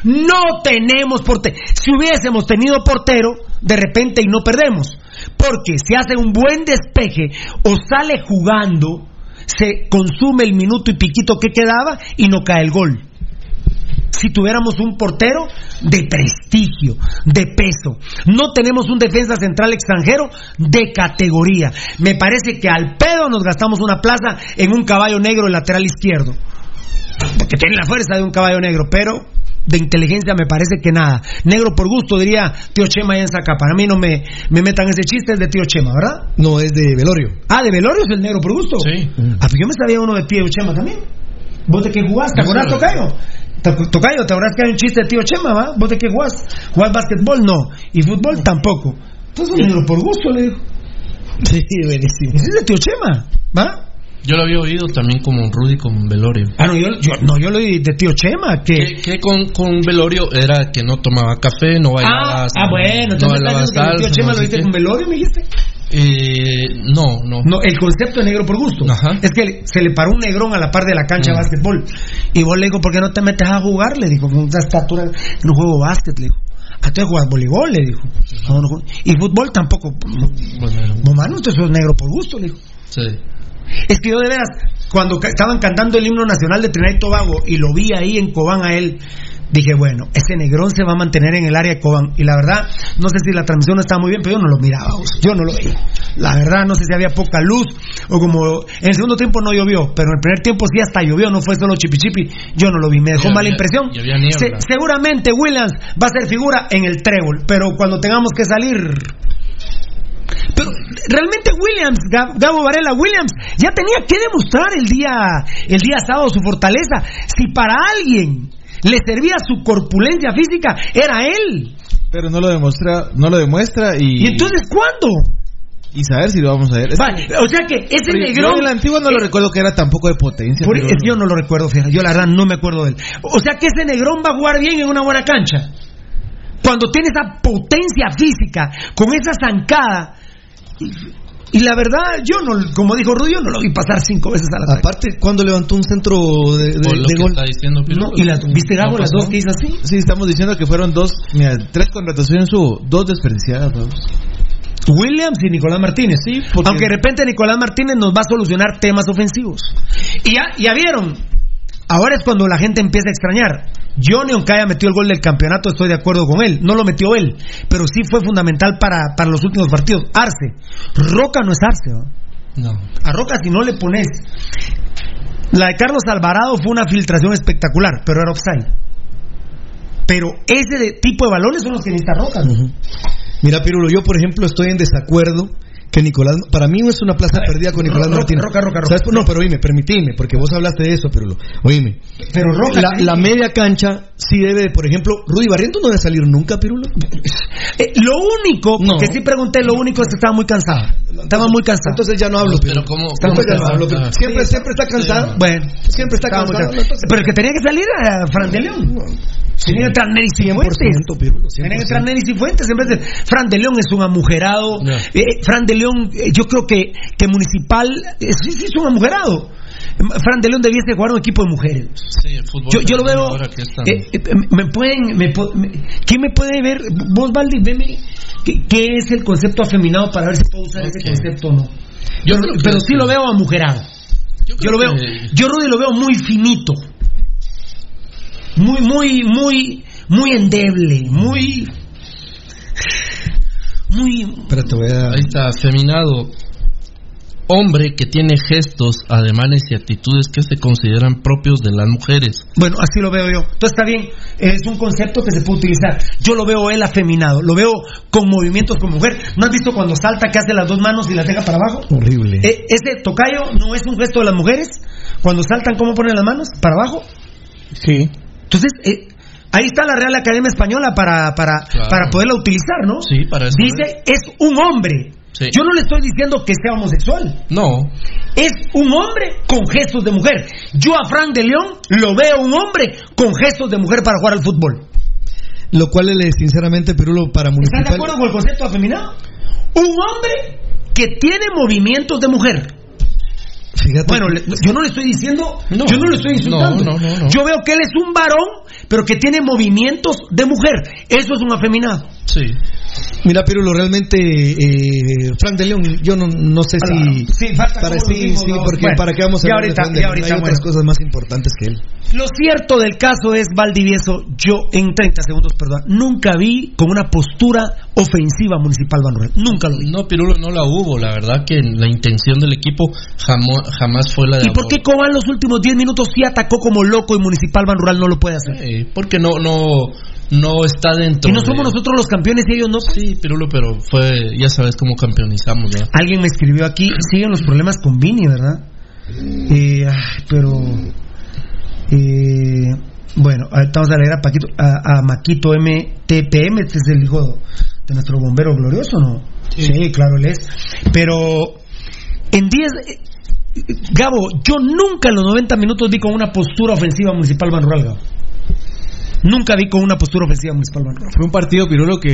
No tenemos portero. Si hubiésemos tenido portero, de repente y no perdemos. Porque si hace un buen despeje o sale jugando, se consume el minuto y piquito que quedaba y no cae el gol. Si tuviéramos un portero de prestigio, de peso. No tenemos un defensa central extranjero de categoría. Me parece que al pedo nos gastamos una plaza en un caballo negro el lateral izquierdo. Porque tiene la fuerza de un caballo negro, pero de inteligencia me parece que nada. Negro por gusto, diría tío Chema ahí en Saca. Para mí no me, me metan ese chiste, es de tío Chema, ¿verdad? No, es de Velorio. Ah, de Velorio es el negro por gusto. Sí. Ah, pues yo me sabía uno de tío Chema también. ¿Vos de qué jugás? ¿Te Yo acordás, solo- Tocayo? To- Tocayo, ¿te acordás que hay un chiste de tío Chema, va? ¿Vos de qué jugás? ¿Jugás básquetbol? No. ¿Y fútbol? Tampoco. Entonces, un negro por gusto, le dijo. Sí, buenísimo. Ese es de tío Chema, ¿va? Yo lo había oído también como Rudy con Velorio. Ah, no, yo, yo, no, yo lo oí de tío Chema, que... Que, que con, con Velorio era que no tomaba café, no bailaba. Ah, ah, bueno, no entonces bailaba el tío salsa, Chema no lo viste con Velorio, me dijiste. Eh, no, no. No, el concepto de negro por gusto. Es que se le paró un negrón a la par de la cancha de básquetbol. Y vos le digo, ¿por qué no te metes a jugar? Le dijo, con esa estatura, no juego básquet, le dijo. ¿A tú juegas voleibol? Le dijo. No, no y fútbol tampoco. Mamá, no, usted sos negro por gusto, le dijo. Sí. Es que yo de veras, cuando estaban cantando el himno nacional de Trinidad y Tobago y lo vi ahí en Cobán a él, dije, bueno, ese negrón se va a mantener en el área de Cobán. Y la verdad, no sé si la transmisión no estaba muy bien, pero yo no lo miraba, yo no lo veía. La verdad, no sé si había poca luz o como en el segundo tiempo no llovió, pero en el primer tiempo sí hasta llovió, no fue solo chipi chipi, yo no lo vi, me dejó Y mala había- impresión. Se- seguramente Williams va a ser figura en el trébol, pero cuando tengamos que salir pero realmente Williams, Gab- Gabo Varela, Williams ya tenía que demostrar el día, el día sábado su fortaleza. Si para alguien le servía su corpulencia física, era él. Pero no lo demuestra, no lo demuestra y. ¿Y entonces cuándo? Y saber si lo vamos a ver. Es Va, que- o sea que ese negrón. Yo en la antigua no lo recuerdo que era tampoco de potencia. Por- pero- yo no lo recuerdo, fíjate. Yo la verdad no me acuerdo de él. O sea que ese negrón va a jugar bien en una buena cancha. Cuando tiene esa potencia física, con esa zancada. Y, y la verdad, yo no, como dijo Rudy, yo no lo vi pasar cinco veces a la. Aparte, cuando levantó un centro de, de- de que gol. está diciendo. No, y las, ¿viste Gabo No las dos que hizo así? Sí, estamos diciendo que fueron dos, mira, tres contrataciones hubo, dos desperdiciadas. vamos. Williams y Nicolás Martínez. Sí, porque- Aunque de repente Nicolás Martínez nos va a solucionar temas ofensivos. Y ya, ya vieron, ahora es cuando la gente empieza a extrañar. Johnny Oncaya metió el gol del campeonato, estoy de acuerdo con él. No lo metió él, pero sí fue fundamental para, para los últimos partidos. Arce. Roca no es Arce. No. A Roca si no le pones. La de Carlos Alvarado fue una filtración espectacular, pero era offside. Pero ese de- tipo de balones son los que necesita Roca. ¿no? Mira, Pirulo, yo por ejemplo estoy en desacuerdo que Nicolás, para mí no es una plaza perdida con Nicolás Roca, Martínez. Roca, Roca, Roca. ¿Sabes por- No, pero oíme, permitime, porque vos hablaste de eso, Pirulo. Oíme. Pero Roca. La, la media cancha sí debe, por ejemplo, Rudy Barrientos no debe salir nunca, Pirulo. Eh, lo único, No. porque sí pregunté, lo único es que estaba muy cansado. Estaba muy cansado. Entonces ya no hablo, Pero Pirulo. ¿cómo, cómo muy cansado, que- a- Siempre, siempre está cansado. bueno, Siempre está estaba cansado. Pero el que tenía que salir era Fran de León. Tenía que entrar Nery Cifuentes. 100%, Pirulo, Tenía que 100%. entrar Nery Cifuentes. En vez de Fran de León es un amujerado. No. Eh, Fran de León, eh, yo creo que, que Municipal, eh, sí, sí, es un amujerado. Fran de León debiese jugar un equipo de mujeres. Sí, el fútbol Yo, yo lo veo. eh, eh, me pueden. Me, ¿Quién me puede ver? Vos, Valdi, veme. ¿Qué, qué es el concepto afeminado para ver si puedo usar ese concepto o no? Yo pero sí. lo veo amujerado. Yo, creo lo veo. que- Yo, Rudy, lo veo muy finito. Muy, muy, muy. Muy endeble. Muy. Muy. Ahí está, afeminado. Hombre que tiene gestos, ademanes y actitudes que se consideran propios de las mujeres. Bueno, así lo veo yo. Entonces está bien, es un concepto que se puede utilizar. Yo lo veo él afeminado, lo veo con movimientos como mujer. ¿No has visto cuando salta que hace las dos manos y las deja para abajo? Horrible. Eh, ese tocayo no es un gesto de las mujeres. Cuando saltan, ¿cómo ponen las manos? ¿Para abajo? Sí. Entonces, eh, ahí está la Real Academia Española para, para, Claro. para poderla utilizar, ¿no? Sí, para eso Dice, es un hombre. Sí. Yo no le estoy diciendo que sea homosexual. No. Es un hombre con gestos de mujer. Yo a Frank de León lo veo un hombre con gestos de mujer para jugar al fútbol. Lo cual, eh, sinceramente, Pirulo, para ¿Están de Municipal. acuerdo con el concepto afeminado? Un hombre que tiene movimientos de mujer. Fíjate. Bueno, le- yo no le estoy diciendo, No. yo no le estoy insultando. No, no, no, no. Yo veo que él es un varón, pero que tiene movimientos de mujer. Eso es un afeminado. Sí. Mira, Pirulo, realmente, eh, Frank de León, yo no, no sé si. Sí, falta para sí, dimos, sí, porque Bueno, para qué vamos a hablar de ahorita- Frank de León? ahorita, Hay otras cosas más importantes que él. Lo cierto del caso es, Valdivieso, yo en 30 segundos, perdón, nunca vi con una postura ofensiva a Municipal Banrural. Nunca lo vi. No, Pirulo, no la hubo. La verdad que la intención del equipo jamo- jamás fue la de ¿Y por qué Cobán los últimos 10 minutos sí atacó como loco y Municipal Banrural no lo puede hacer? Eh, porque no, no, no está dentro. Y no somos de- nosotros los campeones y ellos no. Sí, Pirulo, pero fue, ya sabes cómo campeonizamos, ¿verdad? Alguien me escribió aquí, siguen los problemas con Vini, ¿verdad? Eh, pero... eh, bueno, ahorita vamos a leer a, Paquito, a, a Maquito MTPM, este es el hijo de nuestro bombero glorioso, ¿no? Sí, claro, él es. Pero en 10... eh, Gabo, yo nunca en los 90 minutos vi con una postura ofensiva Municipal Banrural, Gabo. Nunca vi con una postura ofensiva Municipal Banrural. Fue un partido, Pirulo, que,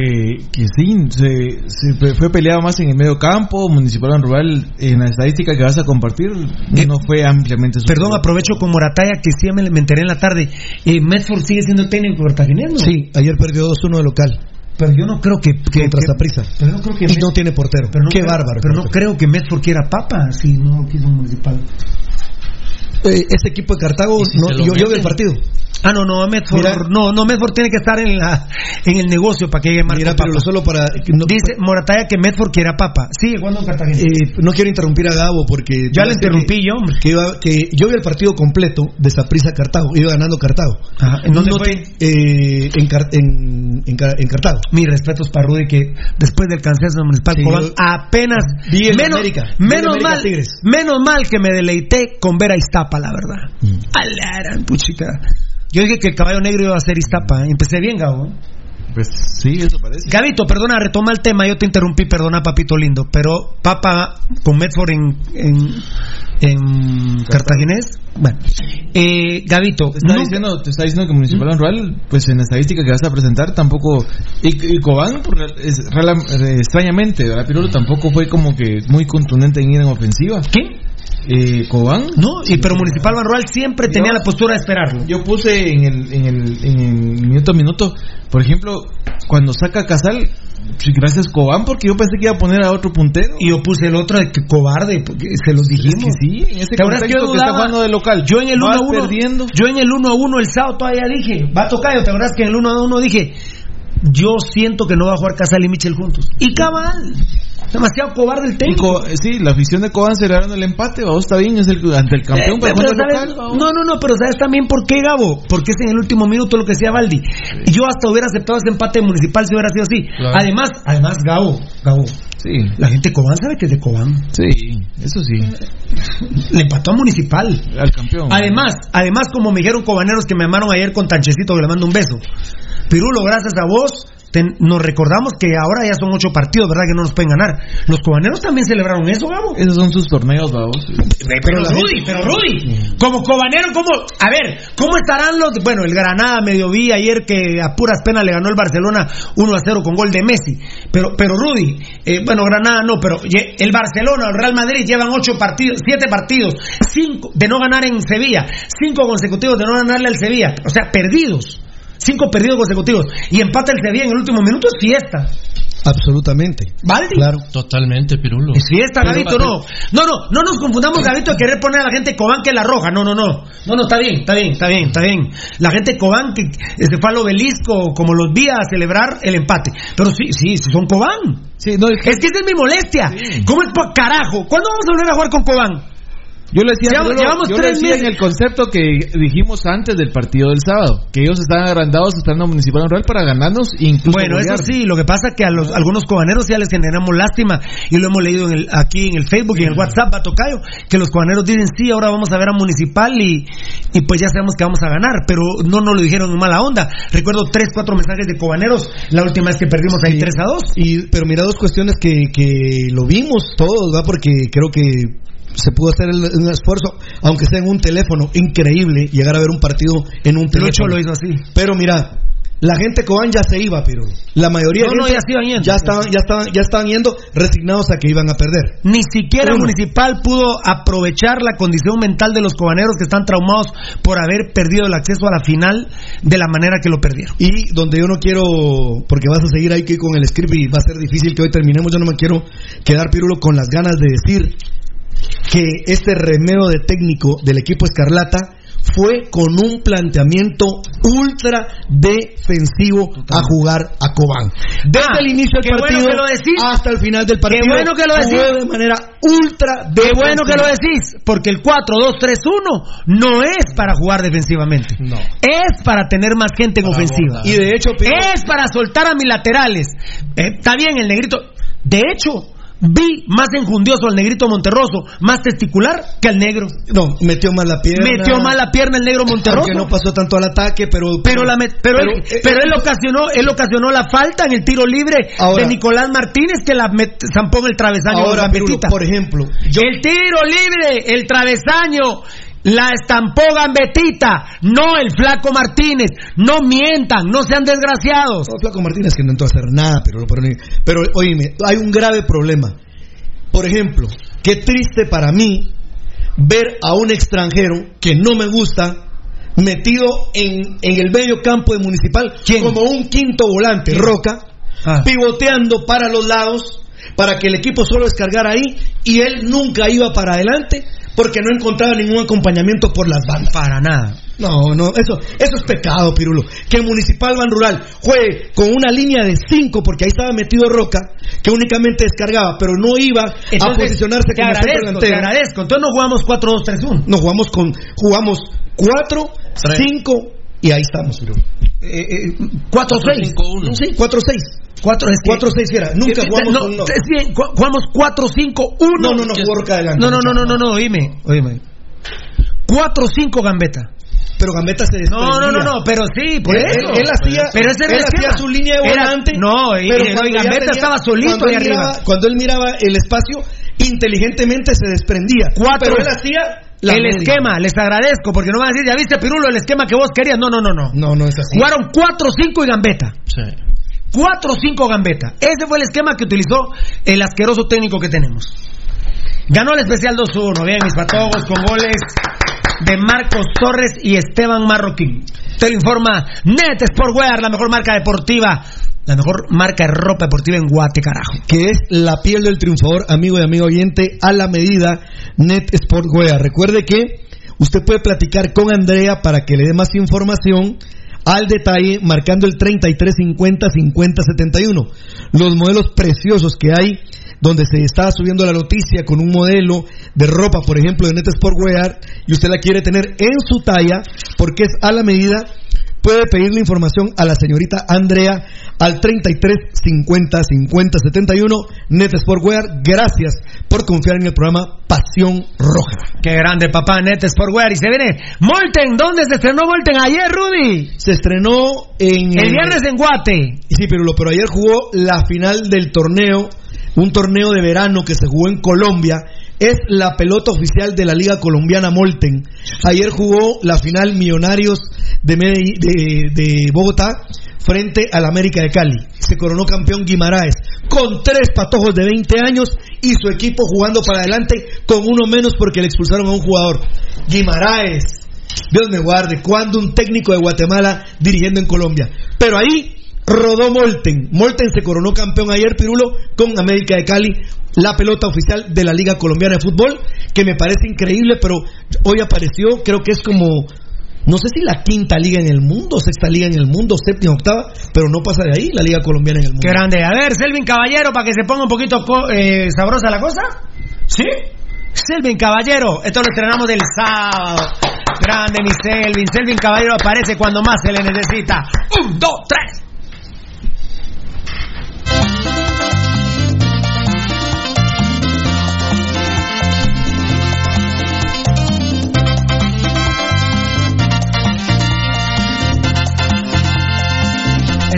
que sí, se, se fue- peleado más en el medio campo, Municipal Rural, en la estadística que vas a compartir, no fue ampliamente Eh, Perdón, aprovecho con Morataya que sí me, me enteré en la tarde. Eh, Medford sigue siendo técnico cartaginés, ¿no? Sí, ayer perdió 2-1 de local. Pero yo no creo que. que contra Saprissa. pero no creo que Y no tiene portero. pero no Qué creo- bárbaro. Pero no creo que Medford quiera papa si no quiso un municipal. Eh, ese equipo de Cartago, ¿Y si no, yo, yo vi el partido. Ah, no, no, Medford. Mira- no, no, Medford tiene que estar en la en el negocio para que llegue Mira, Papa. pero solo para. no- Dice Morataya que Medford quiera papa. Sigue jugando en Cartagena. Eh, no quiero interrumpir a Gabo porque Ya le que- interrumpí yo, hombre. Que, iba- que yo vi el partido completo de Saprissa Cartago, iba ganando Cartago. Ajá, ¿en dónde No fue? eh, en, en, en en Cartago. Mis respetos para Rudy que después del cansancio municipal Sí, Cobán apenas menos, América, menos mal Tigres. menos mal que me deleité con ver a Iztapa la verdad. Mm. A la gran puchica. Yo dije que el caballo negro iba a ser Iztapa. ¿eh? Empecé bien, Gabo. ¿eh? Pues sí, eso parece. Gabito, perdona, retoma el tema. Yo te interrumpí, perdona, papito lindo. Pero Papa con Medford en, en, en Cartaginés. Bueno, eh, Gabito, Te está, diciendo, te está diciendo que Municipal Rural, pues en la estadística que vas a presentar tampoco. Y, y Cobán, por es, eh, extrañamente, ¿verdad? Pirulo tampoco fue como que muy contundente en ir en ofensiva. ¿Quién? Eh, Cobán. No, y pero Municipal Banrural siempre tenía la postura de esperarlo. Yo puse en el, en el, en el minuto a minuto, por ejemplo, cuando saca Casal, gracias Cobán, porque yo pensé que iba a poner a otro puntero. Y yo puse el otro de que cobarde, porque se los dijimos. Es que sí, en ese ¿Te acuerdas que está jugando de local. Yo en el 1 vas a 1 perdiendo. Yo en el 1 a 1 el sábado todavía dije, va a tocar, ¿te acuerdas que en el 1 a 1 dije, yo siento que no va a jugar Casal y Michel juntos? Y cabal, demasiado cobarde el técnico. Co- sí, la afición de Cobán celebraron el empate, vamos, está bien, es el ante el campeón, Eh, pero pero ¿sabes? local. No, no, no, pero ¿sabes también por qué, Gabo? Porque es en el último minuto lo que decía Baldi. Y yo hasta hubiera aceptado ese empate municipal si hubiera sido así. Claro. Además, además, Gabo, Gabo, Sí, la gente de Cobán sabe que es de Cobán. sí, eso sí, Le empató a Municipal. al campeón. Además, además, como me dijeron cobaneros que me llamaron ayer con Tanchecito, que le mando un beso. Pirulo, gracias a vos, ten- nos recordamos que ahora ya son ocho partidos, ¿verdad? Que no nos pueden ganar. Los cobaneros también celebraron eso, Gabo. Esos son sus torneos, vamos. Pero, Rudy, pero Rudy, como cobanero, ¿cómo? A ver, ¿cómo estarán los. Bueno, el Granada medio vi ayer que a puras penas le ganó el Barcelona 1 a 0 con gol de Messi. Pero, pero Rudy, eh, bueno, Granada no, pero el Barcelona, el Real Madrid llevan ocho partidos, siete partidos, cinco de no ganar en Sevilla, cinco consecutivos de no ganarle al Sevilla. O sea, perdidos. Cinco perdidos consecutivos. Y empata el Sevilla en el último minuto, es fiesta. Absolutamente. ¿Vale? Claro. Totalmente, Pirulo. Es fiesta, Gabito, no. No, no, no nos confundamos, Gabito, de querer poner a la gente Cobán que la roja. No, no, no. No, no, está bien, está bien, está bien, está bien. La gente Cobán que se fue al obelisco, como los vi a celebrar el empate. Pero sí, sí, sí son Cobán. Sí, no, Es que esa es mi molestia. ¿Cómo es por carajo? ¿Cuándo vamos a volver a jugar con Cobán? Yo le decía, Llevamos- yo lo- llevamos yo le tres decía meses. en el concepto que dijimos antes del partido del sábado, que ellos están agrandados estando municipal rural para ganarnos incluso Bueno, eso sí, lo que pasa es que a los algunos cobaneros ya les generamos lástima y lo hemos leído en el, aquí en el Facebook y en el WhatsApp, Batocayo, que los cobaneros dicen sí, ahora vamos a ver a Municipal y, y pues ya sabemos que vamos a ganar, pero no nos lo dijeron en mala onda. Recuerdo tres, cuatro mensajes de cobaneros la última vez que perdimos ahí 3 a 2. Y, pero mira dos cuestiones que, que lo vimos todos, ¿va? Porque creo que se pudo hacer el- un esfuerzo, aunque sea en un teléfono, increíble llegar a ver un partido en un teléfono. Lo hizo así. Pero mira, la gente Cobán ya se iba, pero la mayoría No, de no, ya se iban yendo. ya estaban, ya estaban, ya estaban yendo resignados a que iban a perder. Ni siquiera Uno. Municipal pudo aprovechar la condición mental de los cobaneros que están traumados por haber perdido el acceso a la final de la manera que lo perdieron. Y donde yo no quiero, porque vas a seguir ahí que con el script y va a ser difícil que hoy terminemos, yo no me quiero quedar pirulo con las ganas de decir que este remedio de técnico del equipo Escarlata fue con un planteamiento ultra defensivo a jugar a Cobán. Desde Ah, el inicio del bueno partido que lo decís. hasta el final del partido. bueno que lo decís. jugó de manera ultra Qué bueno que lo defensiva. decís, porque el 4-2-3-1 no es para jugar defensivamente. No. Es para tener más gente en Para ofensiva. Y de hecho, Es para soltar a mis laterales. Eh, está bien el negrito. De hecho, vi más enjundioso al negrito Monterroso, más testicular que al negro. no, metió mal la pierna. Metió mal la pierna el negro Monterroso. Aunque no pasó tanto al ataque, pero. Pero, la met- pero, él, eh, pero él ocasionó él ocasionó la falta en el tiro libre Ahora- de Nicolás Martínez que la met- zampó en el travesaño de Ahora, Pirulo, por ejemplo, El tiro libre, el travesaño, la estampó Gambetita, no el flaco Martínez. No mientan, no sean desgraciados. No, Flaco Martínez que no entró a hacer nada, pero, pero, pero oíme, hay un grave problema. Por ejemplo, qué triste para mí ver a un extranjero que no me gusta metido en, en el medio campo de Municipal ¿Quién? como un quinto volante, Roca, Ah. pivoteando para los lados para que el equipo solo descargara ahí y él nunca iba para adelante porque no encontraba ningún acompañamiento por las bandas. Para nada. No, no, eso, eso es pecado, Pirulo. Que Municipal Ban Rural juegue con una línea de 5, porque ahí estaba metido Roca, que únicamente descargaba, pero no iba a Entonces, posicionarse te como centro agradezco, te agradezco. Entonces no jugamos 4-2-3-1. No jugamos con, jugamos 4, 5 y ahí estamos, Pirulo. Eh, eh, 4-6. 4-5-1. Sí, 4, 6. 4 es que- 4, 6 era. Nunca jugamos no, con no. es bien, ju- jugamos 4-5-1. No, no, no, jugó Roca adelante. No, no, no, no, no, no, oíme, oíme. 4-5 Gambeta. Pero Gambetta se desprendía. No, no, no, no, pero sí, por Él- eso. él- él hacía- pero ese él hacía esquema. su línea de Era- volante, no, y, pero Gambetta tenía- estaba solito ahí arriba. miraba- cuando él miraba el espacio, inteligentemente se desprendía. Cuatro. Pero él hacía la el media. esquema, les agradezco, porque no van a decir, ya viste, Pirulo, el esquema que vos querías. No, no, no, no. No, no es así. Jugaron 4-5 y Gambeta. Sí. 4-5 Gambeta. Ese fue el esquema que utilizó el asqueroso técnico que tenemos. Ganó el especial 2-1. Bien, mis patogos con goles de Marcos Torres y Esteban Marroquín. Te lo informa Net Sportwear, la mejor marca deportiva, la mejor marca de ropa deportiva en Guate, carajo. que es la piel del triunfador, amigo y amigo oyente, a la medida Net Sportwear. Recuerde que usted puede platicar con Andrea para que le dé más información al detalle marcando el 33 50 50 71. Los modelos preciosos que hay donde se está subiendo la noticia con un modelo de ropa, por ejemplo, de Net Sportwear y usted la quiere tener en su talla porque es a la medida puede pedirle información a la señorita Andrea al 33 50 50 71 Net Sportwear. Gracias por confiar en el programa Pasión Roja. Qué grande, papá, Net Sportwear. Y se viene Molten. ¿Dónde se estrenó Molten ayer, Rudy? Se estrenó en... El viernes en Guate. Sí, pero, pero ayer jugó la final del torneo, un torneo de verano que se jugó en Colombia. Es la pelota oficial de la Liga Colombiana Molten. Ayer jugó la final Millonarios de, de, de Bogotá frente al América de Cali. Se coronó campeón Guimaraes con tres patojos de 20 años y su equipo jugando para adelante con uno menos porque le expulsaron a un jugador. Guimaraes, Dios me guarde, cuando un técnico de Guatemala dirigiendo en Colombia. Pero ahí rodó Molten. Molten se coronó campeón ayer, Pirulo, con América de Cali, la pelota oficial de la Liga Colombiana de Fútbol, que me parece increíble, pero hoy apareció, creo que es como, no sé si la quinta liga en el mundo, sexta liga en el mundo, séptima, octava, pero no pasa de ahí la Liga Colombiana en el mundo. Qué grande. A ver, Selvin Caballero, para que se ponga un poquito eh, sabrosa la cosa. ¿Sí? Selvin Caballero, esto lo estrenamos del sábado. Grande mi Selvin. Selvin Caballero aparece cuando más se le necesita. Un, dos, tres.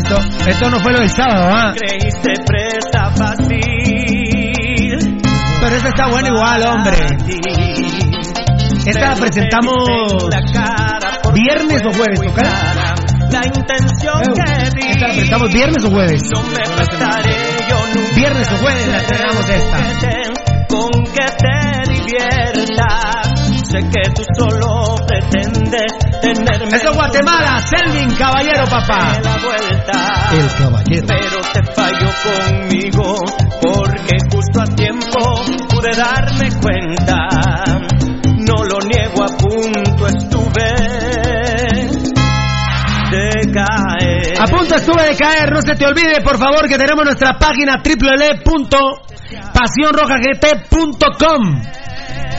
Esto, esto no fue lo del sábado, ¿ah? Creíste presa fácil. Pero esta está buena igual, hombre. Esta la presentamos viernes o jueves, ¿ok? La intención que. Esta la presentamos viernes o jueves. No me prestaré yo nunca. Viernes o jueves la estrenamos esta. Con que te diviertas. Sé que tú solo pretendes Eso es Guatemala, Selvin Caballero, papá. La vuelta. El caballero. Pero te falló conmigo porque justo a tiempo pude darme cuenta. No lo niego, a punto estuve de caer. A punto estuve de caer, no se te olvide, por favor, que tenemos nuestra página www.pasionrojagt.com.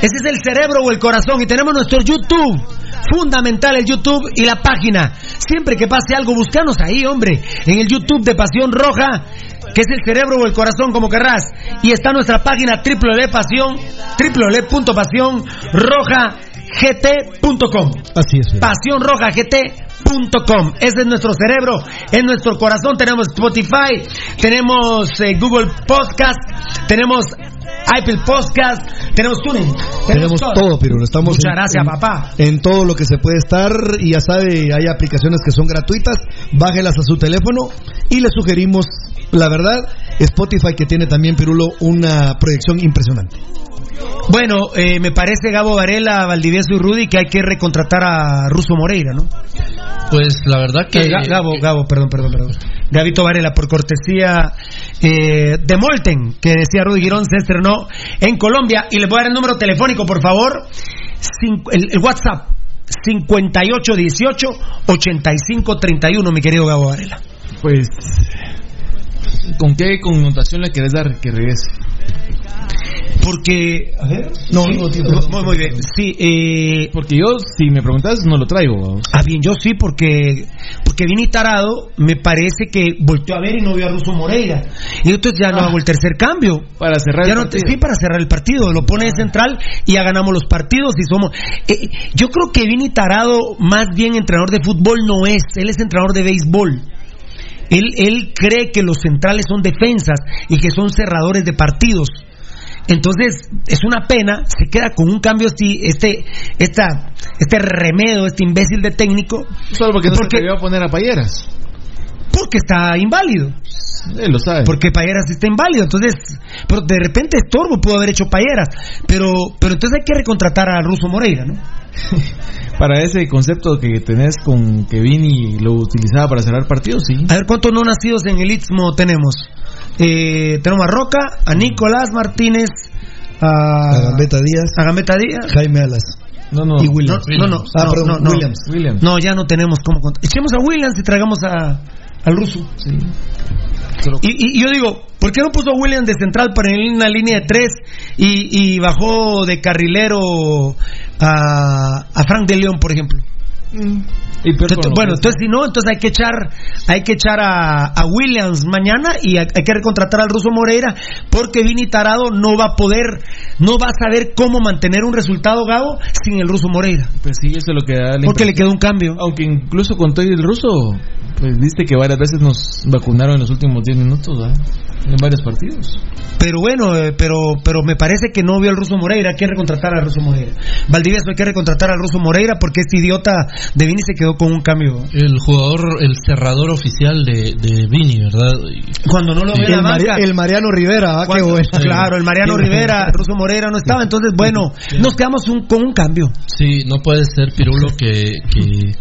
Ese es el cerebro o el corazón y tenemos nuestro YouTube. Fundamental el YouTube y la página. Siempre que pase algo, buscanos ahí, hombre. En el YouTube de Pasión Roja, que es el cerebro o el corazón, como querrás. Y está nuestra página www.pasión, www.pasionrojagt.com. Así es. PasiónRojaGT.com. Ese es nuestro cerebro, es nuestro corazón. Tenemos Spotify, tenemos eh, Google Podcast, tenemos Apple Podcast, tenemos TuneIn. Tenemos todo, pero estamos Muchas en- gracias, en- papá. En todo lo que se puede estar y ya sabe, hay aplicaciones que son gratuitas, bájelas a su teléfono y le sugerimos, la verdad, Spotify que tiene también Pirulo una proyección impresionante. Bueno, eh, me parece Gabo Varela, Valdivieso y Rudy que hay que recontratar a Russo Moreira, ¿no? Pues la verdad que. Eh, Ga- Gabo, Gabo, perdón, perdón, perdón. Gabito Varela, por cortesía eh, de Molten, que decía Rudy Girón, se estrenó en Colombia. Y les voy a dar el número telefónico, por favor. Cinco- el, el WhatsApp, 5818-8531, mi querido Gabo Varela. Pues, ¿con qué connotación le querés dar que regrese? Porque, a ver, no, Sí, muy, muy bien. Sí, eh, Porque yo, si me preguntas, no lo traigo. Ah, bien, yo sí, porque porque Vini Tarado me parece que volteó a ver y no vio a Russo Moreira. Y entonces ya no hago el tercer cambio. Para cerrar Ya el no partido. sí, para cerrar el partido. Lo pone de central y ya ganamos los partidos y somos. Eh, yo creo que Vini Tarado, más bien entrenador de fútbol, no es. Él es entrenador de béisbol. Él, él cree que los centrales son defensas y que son cerradores de partidos. Entonces, es una pena, se queda con un cambio así, este, esta, este remedo, este imbécil de técnico. Solo porque no porque, se a poner a Payeras. porque está inválido. Él lo sabe. Porque Payeras está inválido. Entonces, pero de repente Estorbo pudo haber hecho Payeras. Pero, pero entonces hay que recontratar a Russo Moreira, ¿no? Para ese concepto que tenés con que Vini lo utilizaba para cerrar partidos, sí. A ver cuántos no nacidos en el Istmo tenemos. Eh, tenemos a Roca, a Nicolás Martínez, a, A Gambetta Díaz, a Gambetta Díaz. Jaime Alas. No, no. Y Williams. No, no, no, Ah, no, perdón, no, no. Williams. Williams. No, ya no tenemos cómo cont- Echemos a Williams y traigamos a, al ruso. Y, y- y yo digo, ¿por qué no puso a Williams de central para en una línea de tres y, y bajó de carrilero a, a Frank de León, por ejemplo? Y Entonces, bueno, entonces si no, entonces hay que echar, hay que echar a, a Williams mañana y hay, hay que recontratar al ruso Moreira porque Vini Tarado no va a poder, no va a saber cómo mantener un resultado Gabo sin el ruso Moreira. Pues sí, eso es lo que da Porque le quedó un cambio. Aunque incluso con todo el ruso, pues viste que varias veces nos vacunaron en los últimos 10 minutos, ¿verdad? En varios partidos. Pero bueno, eh, pero pero me parece que no vio al ruso Moreira, hay que recontratar al ruso Moreira. Valdivieso hay que recontratar al ruso Moreira porque este idiota de Vini se quedó con un cambio. El jugador, el cerrador oficial de, de Vini, ¿verdad? Cuando no lo ve El, el Mariano Rivera, ah, qué bueno. Claro, el Mariano Rivera, el ruso Moreira no estaba, entonces bueno, nos quedamos un- con un cambio. Sí, no puede ser, Pirulo, que, que...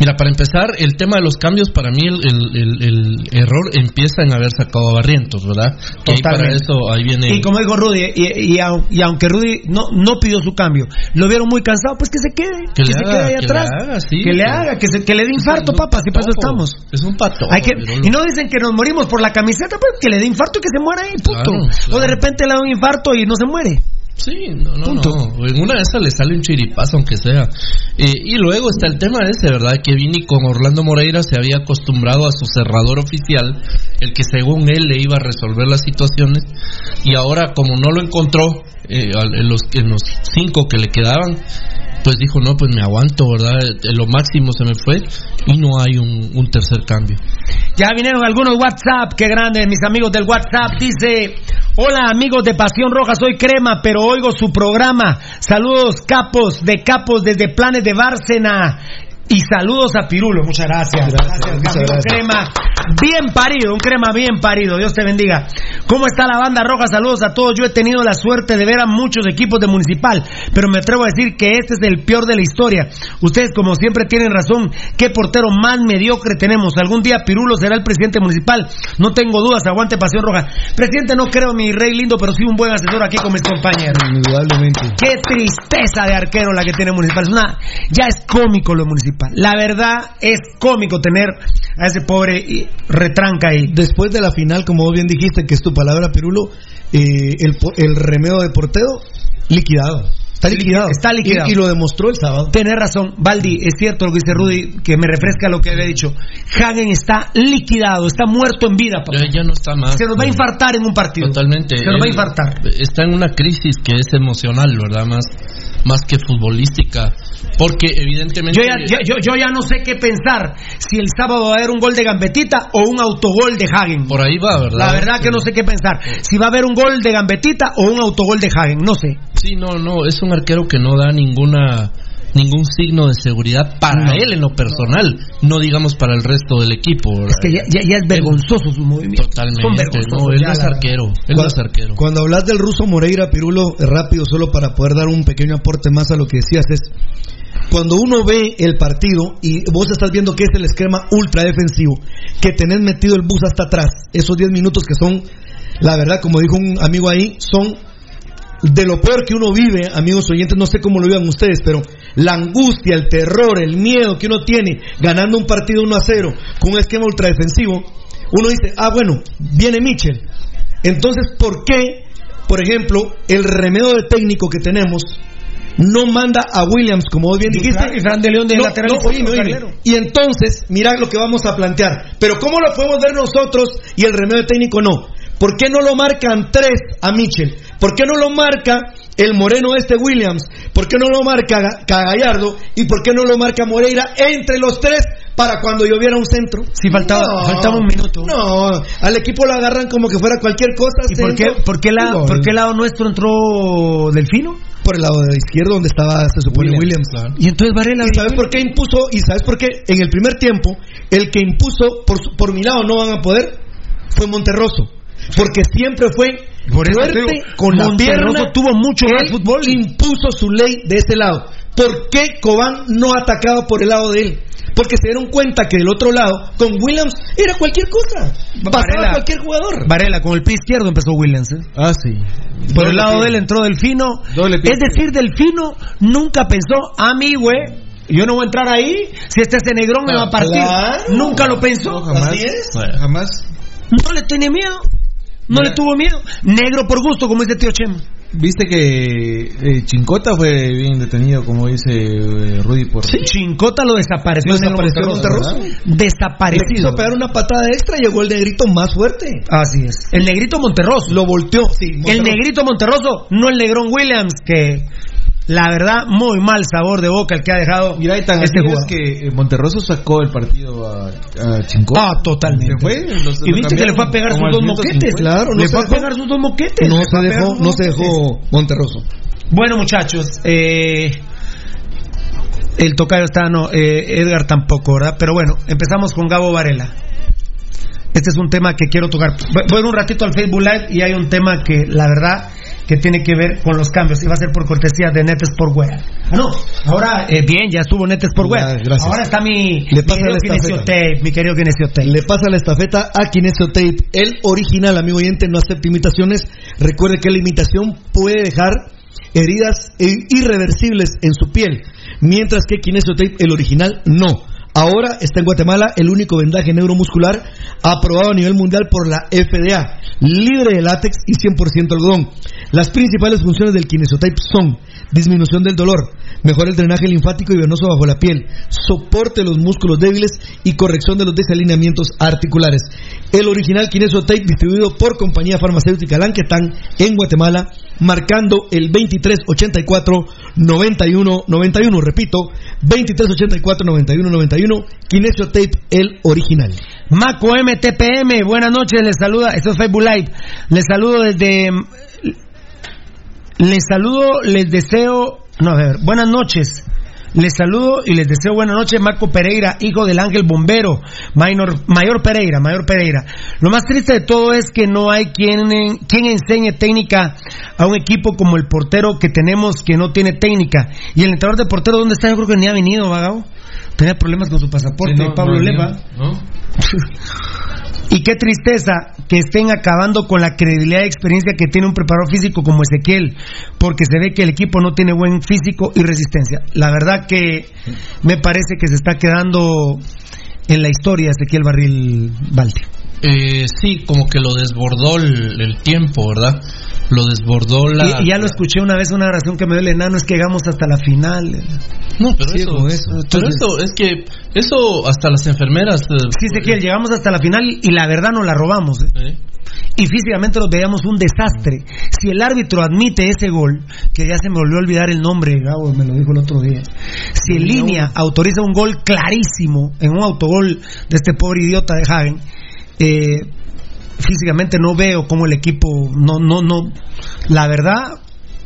Mira, para empezar, el tema de los cambios, para mí el, el- el- el error empieza en haber sacado a Barrientos, ¿verdad? Que ahí para eso, ahí viene... Y como dijo Rudy, y, y au- y aunque Rudy no, no pidió su cambio, lo vieron muy cansado, pues que se quede, Que se haga, quede ahí que atrás, haga, sí, que le haga, que, se- que le dé infarto, papá, si para eso estamos. Es un pato. Hay que, y no dicen que nos morimos por la camiseta, pues que le dé infarto y que se muera ahí, punto. Claro, claro. O de repente le da un infarto y no se muere. Sí, no, no, Punto. no. En una de esas le sale un chiripazo, aunque sea. Eh, y luego está el tema ese, ¿verdad? Que Vini con Orlando Moreira se había acostumbrado a su cerrador oficial, el que según él le iba a resolver las situaciones. Y ahora, como no lo encontró eh, en, los, en los cinco que le quedaban, pues dijo, no, pues me aguanto, ¿verdad? Eh, Lo máximo se me fue y no hay un, un tercer cambio. Ya vinieron algunos WhatsApp, qué grande, mis amigos del WhatsApp. Dice, hola amigos de Pasión Roja, soy Crema, pero oigo su programa. Saludos capos de capos desde Planes de Bárcena. Y saludos a Pirulo, muchas gracias. Gracias, muchas amigo gracias. crema. Bien parido, un crema bien parido. Dios te bendiga. ¿Cómo está la banda roja? Saludos a todos. Yo he tenido la suerte de ver a muchos equipos de Municipal, pero me atrevo a decir que este es el peor de la historia. Ustedes, como siempre, tienen razón. ¿Qué portero más mediocre tenemos? Algún día Pirulo será el presidente municipal. No tengo dudas. Aguante Pasión Roja. Presidente, no creo mi rey lindo, pero sí un buen asesor aquí con mis compañeros. Indudablemente. Qué tristeza de arquero la que tiene Municipal. Es una, ya es cómico lo de La verdad es cómico tener a ese pobre retranca ahí. Después de la final, como vos bien dijiste, que es tu palabra, Pirulo, eh, el, el remedio de portero, liquidado. Está liquidado. Está liquidado. Y, y lo demostró el sábado. Tenés razón, Baldi, es cierto lo que dice Rudy, que me refresca lo que había dicho. Hagen está liquidado, está muerto en vida, papá. Ya, ya no está más. Se nos va a eh, infartar en un partido. Totalmente. Se nos va a infartar. Está en una crisis que es emocional, ¿verdad? Más, más que futbolística. Porque evidentemente... Yo ya, ya- yo, yo ya no sé qué pensar, si el sábado va a haber un gol de Gambetita o un autogol de Hagen. Por ahí va, ¿verdad? La verdad que no sé qué pensar, si va a haber un gol de Gambetita o un autogol de Hagen, no sé. Sí, no, no, es un arquero que no da ninguna ningún signo de seguridad para No. él en lo personal, no digamos para el resto del equipo. Es que ya, ya- ya es vergonzoso su movimiento. Totalmente, no, él no es arquero, él no Cuando, es arquero. cuando hablas del ruso Moreira, Pirulo, eh, rápido, solo para poder dar un pequeño aporte más a lo que decías, es cuando uno ve el partido y vos estás viendo que es el esquema ultra defensivo, que tenés metido el bus hasta atrás, esos 10 minutos que son, la verdad, como dijo un amigo ahí, son de lo peor que uno vive, amigos oyentes, no sé cómo lo vivan ustedes, pero la angustia, el terror, el miedo que uno tiene ganando un partido 1 a 0 con un esquema ultradefensivo, uno dice, ah, bueno, viene Mitchell. Entonces, ¿por qué, por ejemplo, el remedio de técnico que tenemos no manda a Williams, como vos bien dijiste? Y Fran de León de No, lateral no, izquierdo, oíme, oíme. carrilero. Y entonces, mira lo que vamos a plantear. Pero ¿cómo lo podemos ver nosotros y el remedio técnico no? ¿Por qué no lo marcan tres a Mitchell? ¿Por qué no lo marca el moreno este Williams? ¿Por qué no lo marca Ga- Gallardo? ¿Y por qué no lo marca Moreira entre los tres para cuando lloviera un centro? Sí, faltaba- faltaba un minuto. No, al equipo lo agarran como que fuera cualquier cosa. ¿Y por qué, por qué por qué lado nuestro entró Delfino? Por el lado de izquierdo donde estaba, se supone, Williams. Y entonces Varela. ¿Y sabes por qué impuso? ¿Y sabes por qué? En el primer tiempo, el que impuso, por, por mi lado no van a poder, fue Monterroso. Porque siempre fue Por fuerte digo, con la pierna. tuvo mucho más fútbol. impuso su ley de ese lado. ¿Por qué Cobán no atacaba por el lado de él? Porque se dieron cuenta que del otro lado, con Williams, era cualquier cosa. Pasaba Varela. cualquier jugador. Varela, con el pie izquierdo empezó Williams. ¿eh? Ah, sí. Por el lado de él entró Delfino. Doble pie Es decir, Delfino nunca pensó, a mí, güey, yo no voy a entrar ahí. Si este ese negrón me va a partir. Claro. Nunca lo pensó. No, jamás. Así es. Jamás. No le tiene miedo. No le tuvo miedo. Negro por gusto, como dice tío Chema. viste que eh, Chincota fue bien detenido, como dice eh, Rudy por. Sí, Chincota lo desapareció, Desapareció en el Monterroso. Le Desaparecido. quiso pegar una patada extra y llegó el negrito más fuerte. Así es. El negrito Monterroso. Lo volteó, sí. El negrito Monterroso, no el negrón Williams, que la verdad, muy mal sabor de boca el que ha dejado Mira, y tan este así es jugador. que eh, Monterroso sacó el partido a, a. Ah, totalmente. Se fue, los- y viste que le fue a pegar sus dos moquetes. 50. Claro, le fue a pegar sus dos moquetes. No se dejó, no se dejó Monterroso. Bueno, muchachos, eh, el tocayo está, no, eh, Edgar tampoco, ¿verdad? Pero bueno, empezamos con Gabo Varela. Este es un tema que quiero tocar. Voy un ratito al Facebook Live y hay un tema que, la verdad, que tiene que ver con los cambios y va a ser por cortesía de Net Sport Web. Ah, no, ahora, eh, bien, ya estuvo Net Sport Web. Ya. Ahora está mi, Le mi querido. Kinesiotape, mi querido Kinesiotape. Le pasa la estafeta a Kinesio Tape, el original, amigo oyente, no acepta imitaciones. Recuerde que la imitación puede dejar heridas i- irreversibles en su piel, mientras que Kinesio Tape, el original, no. Ahora está en Guatemala el único vendaje neuromuscular aprobado a nivel mundial por la FDA, libre de látex y 100% algodón. Las principales funciones del Kinesiotape son disminución del dolor, mejora el drenaje linfático y venoso bajo la piel, soporte de los músculos débiles y corrección de los desalineamientos articulares. El original Kinesiotape distribuido por compañía farmacéutica Lanquetán en Guatemala, marcando el 2384 91 91. Repito, 2384 91 91. Kinesiotape, el original. Maco MTPM, buenas noches, les saluda, esto es Facebook Live, les saludo desde, les saludo, les deseo, no, a ver, buenas noches, les saludo y les deseo buenas noches, Marco Pereira, hijo del ángel bombero, Mayor, Mayor Pereira, Mayor Pereira. Lo más triste de todo es que no hay quien, quien enseñe técnica a un equipo como el portero que tenemos que no tiene técnica. Y el entrenador de portero, ¿dónde está? Yo creo que ni ha venido, vagabo. Tenía problemas con su pasaporte, Sí, no, Pablo no, Leva. ¿no? Y qué tristeza que estén acabando con la credibilidad y experiencia que tiene un preparador físico como Ezequiel, porque se ve que el equipo no tiene buen físico y resistencia. La verdad que me parece que se está quedando en la historia Ezequiel Barril Balti. Eh, sí, como que lo desbordó el, el tiempo, ¿verdad? Lo desbordó la... Y, y ya lo escuché una vez una oración que me dio el enano, es que llegamos hasta la final. No, pero Ciego eso, eso. pero eso es que eso hasta las enfermeras. eh, Sí, Ezequiel, llegamos hasta la final y la verdad nos la robamos. ¿eh? eh, y físicamente los veíamos un desastre. Si el árbitro admite ese gol, que ya se me volvió a olvidar el nombre, Gabo me lo dijo el otro día. Si en línea autoriza un gol clarísimo en un autogol de este pobre idiota de Hagen, eh, físicamente no veo cómo el equipo, no, no, no, la verdad,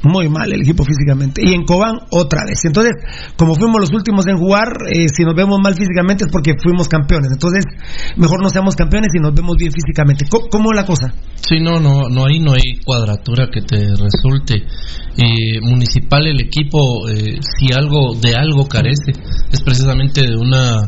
muy mal el equipo físicamente. Y en Cobán otra vez. Entonces, como fuimos los últimos en jugar, eh, si nos vemos mal físicamente es porque fuimos campeones. Entonces, mejor no seamos campeones y nos vemos bien físicamente. ¿Cómo, cómo es la cosa? Sí, no, no, no ahí no hay cuadratura que te resulte. Eh, municipal el equipo, eh, si algo de algo carece, es precisamente de una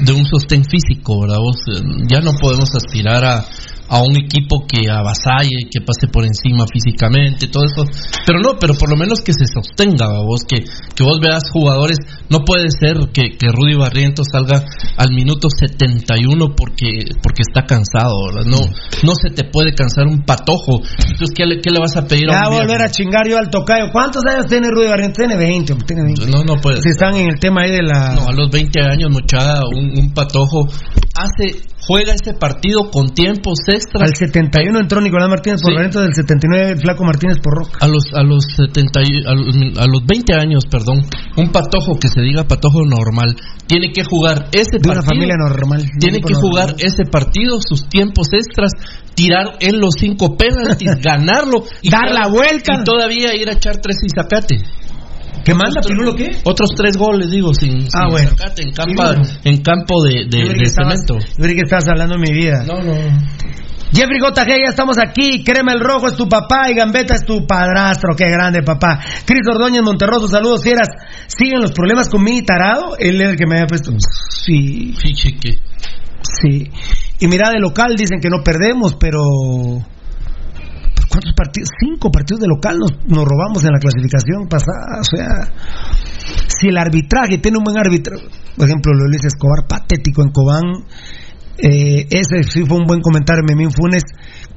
de un sostén físico, ¿verdad? Vos, eh, ya no podemos aspirar a a un equipo que avasalle, que pase por encima físicamente, todo eso. Pero no, pero por lo menos que se sostenga, vos, que, que vos veas jugadores. No puede ser que, que Rudy Barrientos salga al minuto 71 porque, porque está cansado, ¿verdad? No, no se te puede cansar un patojo. Entonces, ¿qué le, qué le vas a pedir Ya a un volver a chingar yo al tocayo. ¿Cuántos años tiene Rudy Barrientos? Tiene 20, hombre, tiene 20. No, no puede Si están en el tema ahí de la... No, a los 20 años, muchacha, un, un patojo hace juega ese partido con tiempos extras. Al 71 entró Nicolás Martínez por Sí. Barrientos, del 79 el Flaco Martínez por Roca. A los a los 70 y- a los, a los 20 años, perdón, un patojo que se diga patojo normal tiene que jugar ese De una partido. familia normal. Tiene que jugar ese partido, sus tiempos extras, tirar en los cinco penaltis, ganarlo y Dar la vuelta. y todavía ir a echar tres sin sacate. ¿Qué manda, Pirulo, qué? Otros tres goles, digo, sin, Ah, sin bueno. sacate en, campo en de, de- de estabas- cemento. yo que estabas hablando de mi vida. No, no. Jeffrey Gotaje, ya estamos aquí. Crema el Rojo es tu papá y Gambeta es tu padrastro. Qué grande, papá. Cris Ordóñez Monterroso, saludos, fieras. ¿Siguen los problemas con Mini Tarado? Él es el que me había puesto. Sí, Sí, chique. sí. Y mira, de local dicen que no perdemos, pero. ¿Cuántos partidos? Cinco partidos de local nos, robamos en la clasificación pasada. O sea, si el arbitraje tiene un buen árbitro, por ejemplo, lo Luis Escobar, patético en Cobán, Eh, ese sí fue un buen comentario, Memín Funes.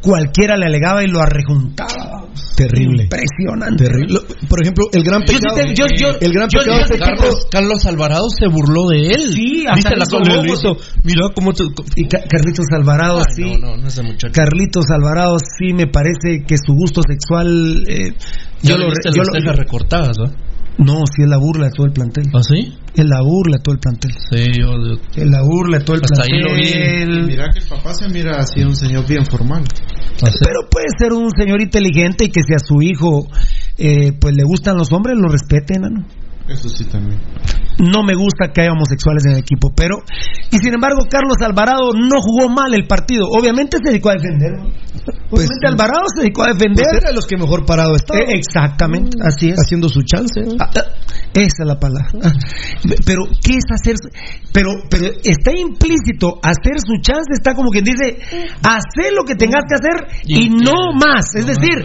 Cualquiera le alegaba y lo arrejuntaba. Terrible. Impresionante. Terrible. Por ejemplo, el gran pecado. te- yo- yo- el gran pecado de tipo- Carlos, Carlos Alvarado se burló de él. Sí, ¿Viste hasta la hizo Mira cómo te. Y Ca- Carlitos Alvarado, Ay, sí. No, no, no es de muchacho. Carlitos Alvarado, sí, me parece que su gusto sexual. eh, yo lo. yo lo- cejas recortadas, ¿no? No, sí, es la burla de todo el plantel. ¿Ah, sí? Es la burla de todo el plantel. Sí, yo. yo- Es la burla de todo el Hasta ahí plantel. lo vi. Mira que el papá se mira así un señor bien formal. Pero puede ser un señor inteligente y que si a su hijo eh, pues le gustan los hombres, lo respeten, ¿no? Eso sí también. No me gusta que haya homosexuales en el equipo, pero... Y sin embargo, Carlos Alvarado no jugó mal el partido. Obviamente se dedicó a defender. ¿no? Obviamente Alvarado se dedicó a defender. Pues era de los que mejor parado estaba. Eh, exactamente, así es. Haciendo su chance. ¿no? Ah, ah, esa es la palabra. Ah, Pero, ¿qué es hacer? Pero, pero está implícito, hacer su chance está como quien dice, hacer lo que tengas que hacer y, no más. Es decir,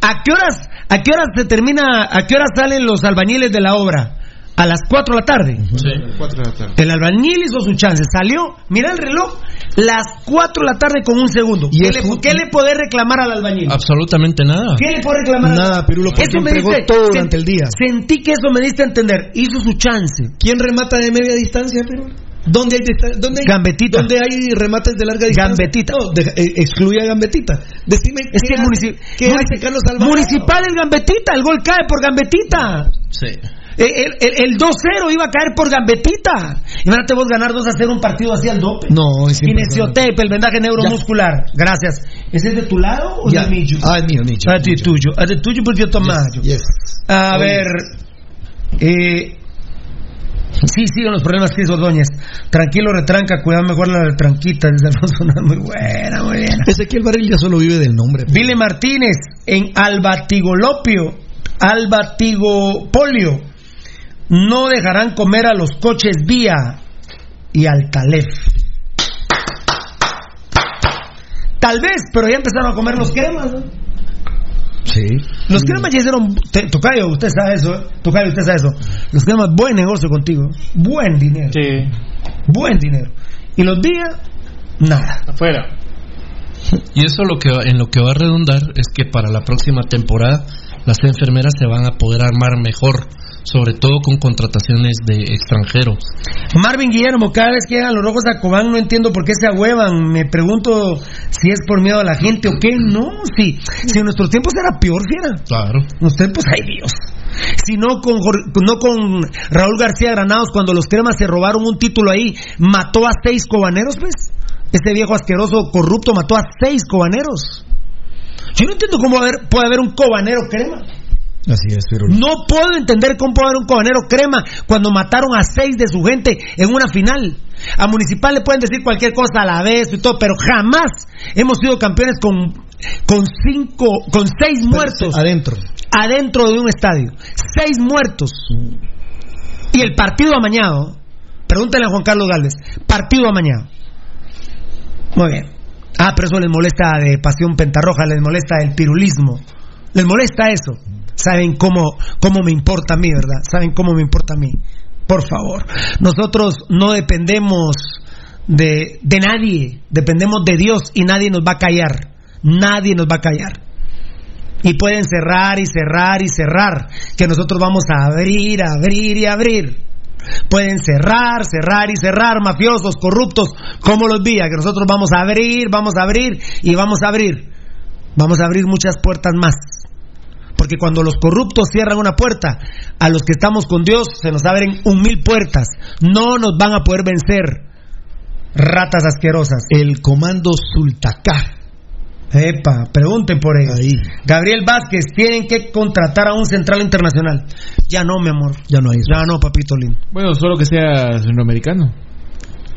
¿a qué horas, a qué horas se termina, a qué horas salen los albañiles de la obra? A las 4 de la tarde. Cuatro de la tarde. El albañil hizo su chance, salió, mira el reloj, las 4 de la tarde con un segundo. Y ¿Qué, le, un- qué le puede reclamar al albañil? Absolutamente nada. ¿Qué le puede reclamar? al- Nada, Pirulo, porque Eso me diste- todo durante el día. Sentí que eso me diste a entender. Hizo su chance. ¿Quién remata de media distancia, Pirulo? ¿Dónde hay, dónde hay, Gambetita. ¿Dónde hay remates de larga distancia? Gambetita. No, deja- eh, excluye a Gambetita. Decime, Es ¿qué que hace- ¿qué hace Carlos Alvarado? Municipal es Gambetita, el gol cae por Gambetita. Sí. El, el- el- el 2-0 iba a caer por Gambetita. Imagínate vos ganar 2 a 0 un partido así al dope. No, es. Kinesiotape, el vendaje neuromuscular. Gracias. ¿Ese es de tu lado o del mío? Ah, es mío, Nicho. Ah, de tuyo. Ah, de tuyo porque yo tomayo. Yes. A Oh, ver. Eh, sí, siguen los problemas, Cris Ordóñez. Tranquilo, retranca, cuidado mejor la retranquita. Desde Alfonso Nada, muy buena, muy buena. Ezequiel Barril ya solo vive del nombre. Vile Martínez en Albatigolopio, Albatigopolio. No dejarán comer a los coches vía y al Calef. Tal vez, pero ya empezaron a comer los cremas. ¿no? Sí. Los cremas ya hicieron. te- Tocayo, usted sabe eso. ¿eh? Tocayo, usted sabe eso. Los cremas, buen negocio contigo. Buen dinero. Sí. Buen dinero. Y los vía, nada. Afuera. Y eso lo que va- en lo que va a redundar es que para la próxima temporada las enfermeras se van a poder armar mejor, sobre todo con contrataciones de extranjeros. Marvin Guillermo, cada vez que llegan los rojos a Cobán no entiendo por qué se ahuevan. Me pregunto si es por miedo a la gente o qué. No, si, si en nuestros tiempos era peor, fiera. Claro. En los tiempos, ay Dios. Si no con, no con Raúl García Granados, cuando los cremas se robaron un título ahí, mató a seis cobaneros, pues. Ese viejo asqueroso corrupto mató a seis cobaneros. Yo no entiendo cómo haber- puede haber un cobanero crema. Así es, pero No puedo entender cómo puede haber un cobanero crema cuando mataron a seis de su gente en una final. A Municipal le pueden decir cualquier cosa a la vez y todo, pero jamás hemos sido campeones con, con cinco, con seis muertos adentro. adentro de un estadio. Seis muertos. Y el partido amañado. Pregúntale a Juan Carlos Galvez. Partido amañado. Muy bien. Ah, pero eso les molesta de pasión pentarroja, les molesta el pirulismo. Les molesta eso. Saben cómo, cómo me importa a mí, ¿verdad? Saben cómo me importa a mí. Por favor. Nosotros no dependemos de, de nadie. Dependemos de Dios y nadie nos va a callar. Nadie nos va a callar. Y pueden cerrar y cerrar y cerrar. Que nosotros vamos a abrir, abrir y abrir. Pueden cerrar, cerrar y cerrar, mafiosos, corruptos, como los vía, que nosotros vamos a abrir, vamos a abrir y vamos a abrir. Vamos a abrir muchas puertas más. Porque cuando los corruptos cierran una puerta, a los que estamos con Dios se nos abren un mil puertas. No nos van a poder vencer. Ratas asquerosas. El comando Sultacá. Epa, pregunten por ellos. Ahí. Gabriel Vázquez, tienen que contratar a un central internacional. Ya no, mi amor. Ya no hay eso. Ya no, papito lindo. Bueno, solo que sea centroamericano.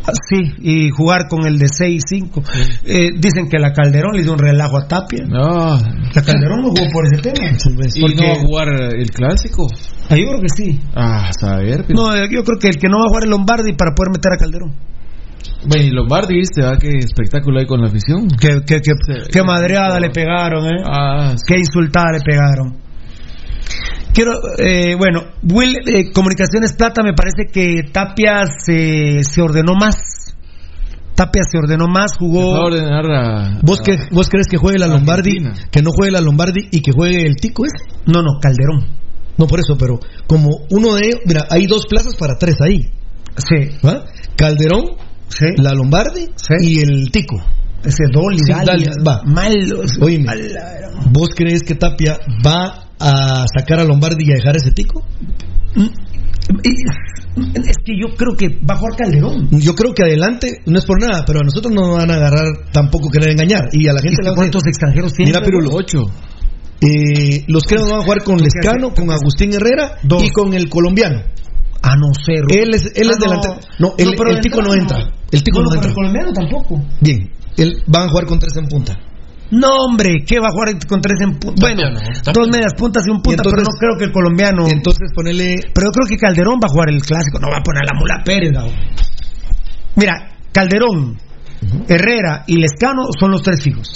Ah, Sí, y jugar con el de 6-5. Eh, dicen que la Calderón le dio un relajo a Tapia. No. La Calderón no jugó por ese tema. ¿Y Porque- no va a jugar el clásico? Ah, yo creo que sí. Ah, saber. pero- No, eh, yo creo que el que no va a jugar es Lombardi para poder meter a Calderón. Bueno, y Lombardi, ¿viste? ¿verdad? Qué espectáculo hay con la afición. Qué, qué, qué, qué madreada le pegaron, ¿eh? Ah, Qué insultada le pegaron. Quiero, eh, bueno, Will, eh, Comunicaciones Plata, me parece que Tapia se, se ordenó más. Tapia se ordenó más, jugó. ¿Vos, que, ¿Vos crees que juegue la Lombardi? Que no juegue la Lombardi y que juegue el Tico ese. No, no, Calderón. No, por eso, pero como uno de ellos. Mira, hay dos plazas para tres ahí. Sí. ¿Va? Calderón, la Lombardi y el Tico. Ese Dolly, Sí, Dali, dale, va. Malos. Oíme, ¿vos crees que Tapia va a sacar a Lombardi y a dejar ese Tico? Es que yo creo que va a jugar Calderón. Yo creo que adelante, no es por nada, pero a nosotros no nos van a agarrar tampoco querer engañar. Y a la gente ¿Y le va a cuántos extranjeros tiene? Mira, Pirulo. Ocho. Eh, los cremas van a jugar con Lescano, con Agustín Herrera y con el colombiano. Ah, no sé. Ru- Él es, él Ah, es no. delantero. No, el, No, tico no entra. El tico no, pero entra. el colombiano tampoco. Bien, él van a jugar con tres en punta. No, hombre, ¿qué va a jugar con tres en punta? Bueno, dos medias puntas y un punta, Y entonces- pero no creo que el colombiano. Entonces ponele. Pero yo creo que Calderón va a jugar el clásico, no va a poner a la mula Pérez. Mira, Calderón, Herrera y Lescano son los tres fijos.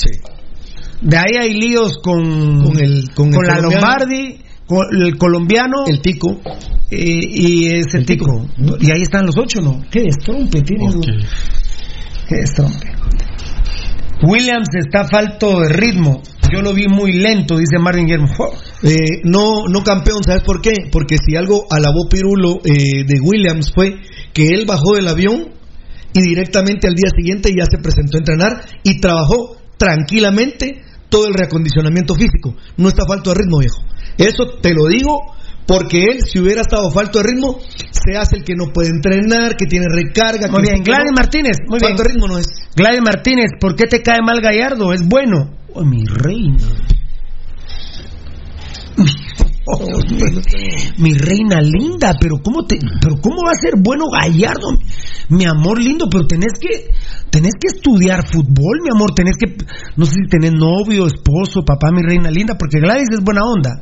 De ahí hay líos con, Con el- con el la colombiano. Lombardi, con el colombiano. El tico. eh, y es el, tico. Y ahí están los ocho, ¿no? Qué destrompe tiene. Qué destrompe. Williams está falto de ritmo. Yo lo vi muy lento, dice Marvin Guillermo. Eh, no, no campeón, ¿sabes por qué? Porque si algo alabó Pirulo eh, de Williams fue que él bajó del avión y directamente al día siguiente ya se presentó a entrenar y trabajó tranquilamente todo el reacondicionamiento físico. No está falto de ritmo, viejo. Eso te lo digo porque él, si hubiera estado falto de ritmo, se hace el que no puede entrenar, que tiene recarga. Muy que bien, que no. Gladys Martínez. Muy bien. falto de ritmo no es. Gladys Martínez, ¿por qué te cae mal Gallardo? Es bueno. Oh, mi reina. Mi reina linda, pero cómo te, pero cómo va a ser bueno Gallardo, mi amor lindo, pero tenés que, tenés que estudiar fútbol, mi amor, tenés que, no sé si tenés novio, esposo, papá, mi reina linda, porque Gladys es buena onda,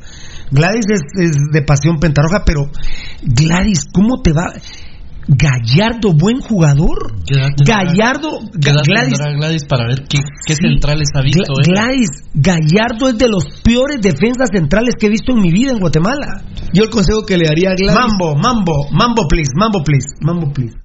Gladys es, es de pasión pentarroja, pero Gladys, ¿cómo te va? Gallardo, buen jugador. ¿Qué edad tendrá- Gallardo, ¿Qué edad Gladys, para ver qué, qué centrales ha visto él? Gladys, Gallardo es de los peores defensas centrales que he visto en mi vida en Guatemala. Yo el consejo que le daría a Gladys. Mambo, mambo, mambo please, mambo please, mambo please.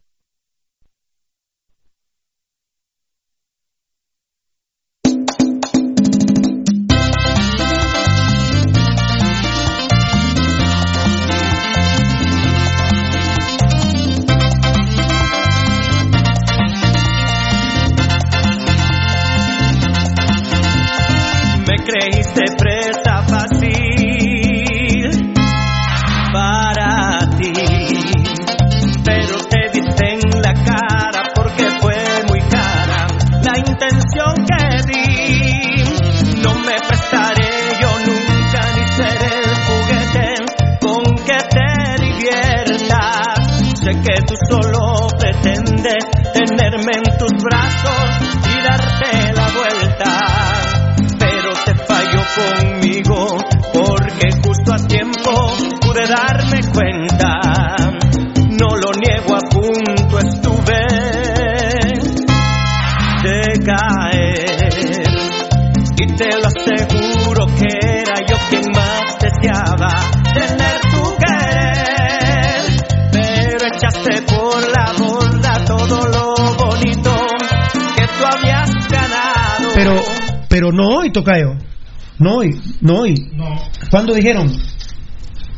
No hoy, Tocayo. No hoy, no hoy. ¿Cuándo dijeron?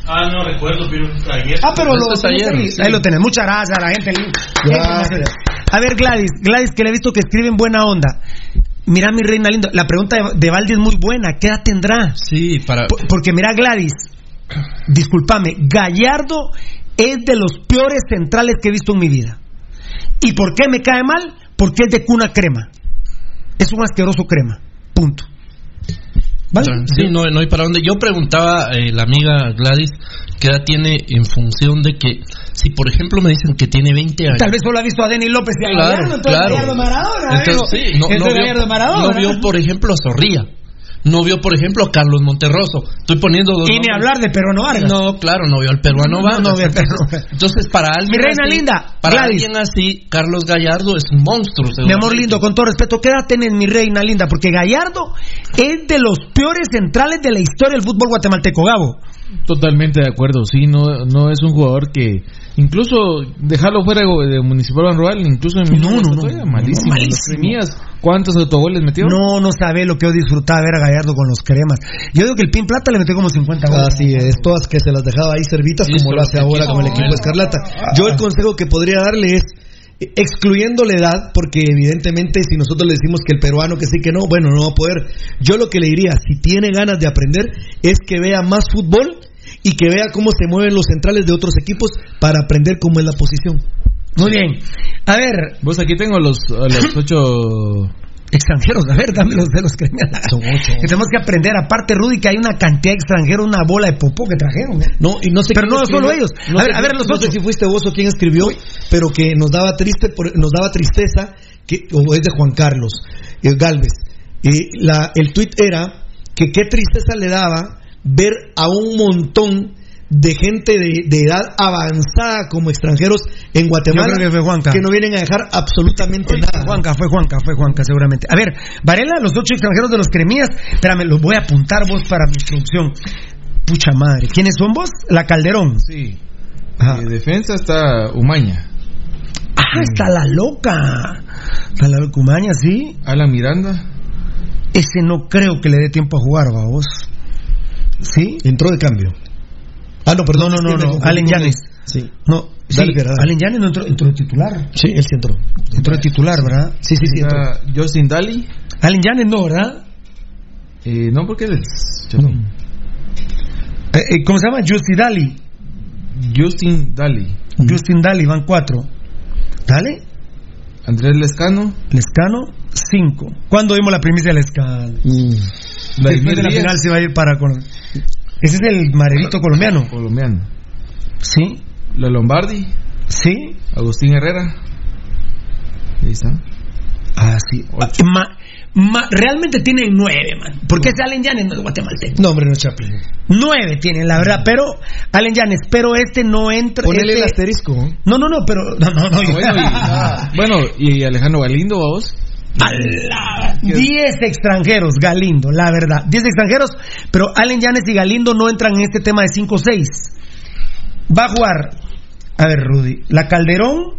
Ah, no recuerdo, pero ayer. Ah, pero lo, ayer, ahí, sí. ahí lo tenés. Muchas gracias a la gente. Gracias. A ver, Gladys, Gladys, que le he visto que escribe en buena onda. Mira, mi reina linda, la pregunta de, Valdi es muy buena. ¿Qué edad tendrá? Sí, para. Por- porque mira, Gladys, discúlpame, Gallardo es de los peores centrales que he visto en mi vida. ¿Y por qué me cae mal? Porque es de cuna crema. Es un asqueroso crema. Punto. ¿Vale? Sí, no, no hay para dónde. Yo preguntaba eh, la amiga Gladys qué edad tiene en función de que, si por ejemplo me dicen que tiene 20 años. Tal vez solo ha visto a Denis López y a Claro, Gallardo, entonces claro. Gallardo Maradona. Entonces, sí, no, no Entonces Gallardo vio, Maradona. no vio, por ejemplo, a Zorrilla. No vio, por ejemplo, a Carlos Monterroso. Estoy poniendo dos Y ni hablar de Peruano Vargas. No, claro, no vio al peruano No, Vargas. no vio al entonces, entonces, para alguien Mi reina así, linda, para Gladys. alguien así, Carlos Gallardo es un monstruo. Mi amor lindo, con todo respeto, ¿qué edad tenés, mi reina linda? Porque Gallardo es de los peores centrales de la historia del fútbol guatemalteco, Gabo. Totalmente de acuerdo, sí, no, no es un jugador que incluso dejarlo fuera de Municipal Ban Rural, incluso en no, no, no, malísimo. malísimo. Los cremías, ¿cuántos autogoles metió? No, no sabe lo que yo disfrutaba ver a Gallardo con los cremas. Yo digo que el Pin Plata le metió como 50 goles. Así es, todas que se las dejaba ahí servitas como lo hace ahora con el equipo Escarlata. Yo el consejo que podría darle es excluyendo la edad, porque evidentemente si nosotros le decimos que el peruano que sí que no, bueno, no va a poder. Yo lo que le diría, si tiene ganas de aprender, es que vea más fútbol y que vea cómo se mueven los centrales de otros equipos para aprender cómo es la posición. Muy bien. A ver. Vos aquí tengo los, los ocho extranjeros. A ver, dame los de los que Son ocho. Que tenemos que aprender. Aparte, Rudy, que hay una cantidad de extranjeros, una bola de popó que trajeron. ¿eh? No, y no sé Pero quién no solo ellos. No a sé ver, a ver, quién- los no sé otros. si fuiste vos o quien escribió, pero que nos daba triste, por- nos daba tristeza, que o es de Juan Carlos eh, Galvez. Eh, la, el tuit era que qué tristeza le daba ver a un montón de gente de, de edad avanzada como extranjeros en Guatemala Yo creo que fue Juanca. no vienen a dejar absolutamente nada. Juanca, fue Juanca, fue Juanca, seguramente. A ver, Varela, los ocho extranjeros de los cremías. Espérame, los voy a apuntar vos para mi instrucción. Pucha madre. ¿Quiénes son vos? La Calderón. Sí. De defensa está Umaña. Ah, está la loca. Está la loca Umaña, sí. Alan Miranda. Ese no creo que le dé tiempo a jugar, va vos. ¿Sí? Entró de cambio. Ah, no, perdón, No, no, no, no. Allen Yanes. Sí. No, sí. Allen Yanes no entró, entró de titular. Sí, él sí entró. Entró de titular, ¿verdad? Sí, sí, sí, entró. Está Justin Daly. Allen Yanes no, ¿verdad? Eh, no, porque él es. Eh, eh, ¿Cómo se llama? Justin Daly. Justin Daly. Justin Daly, van cuatro. Dale. Andrés Lescano. Lescano, cinco. ¿Cuándo vimos la primicia de Lescano? Después Vladimir de la final se va a ir para con... Ese es el marerito colombiano. Colombiano. Sí. La Lombardi. Sí. Agustín Herrera. Ahí está. Ah, sí. Ma- ma- realmente tienen nueve, man. Porque ese Allen Yanes no es guatemalteco. No, hombre, no es Chaplin. Nueve tienen, la verdad. Pero, Allen Yanes, pero este no entra. Ponele este- el asterisco. No, no, no, pero. No, no, no. Ah, bueno, y, bueno, y Alejandro Galindo, vos. ¡Ala! Diez extranjeros, Galindo, la verdad. Diez extranjeros, pero Allen Yanes y Galindo no entran en este tema de 5-6. Va a jugar, a ver, Rudy, la Calderón,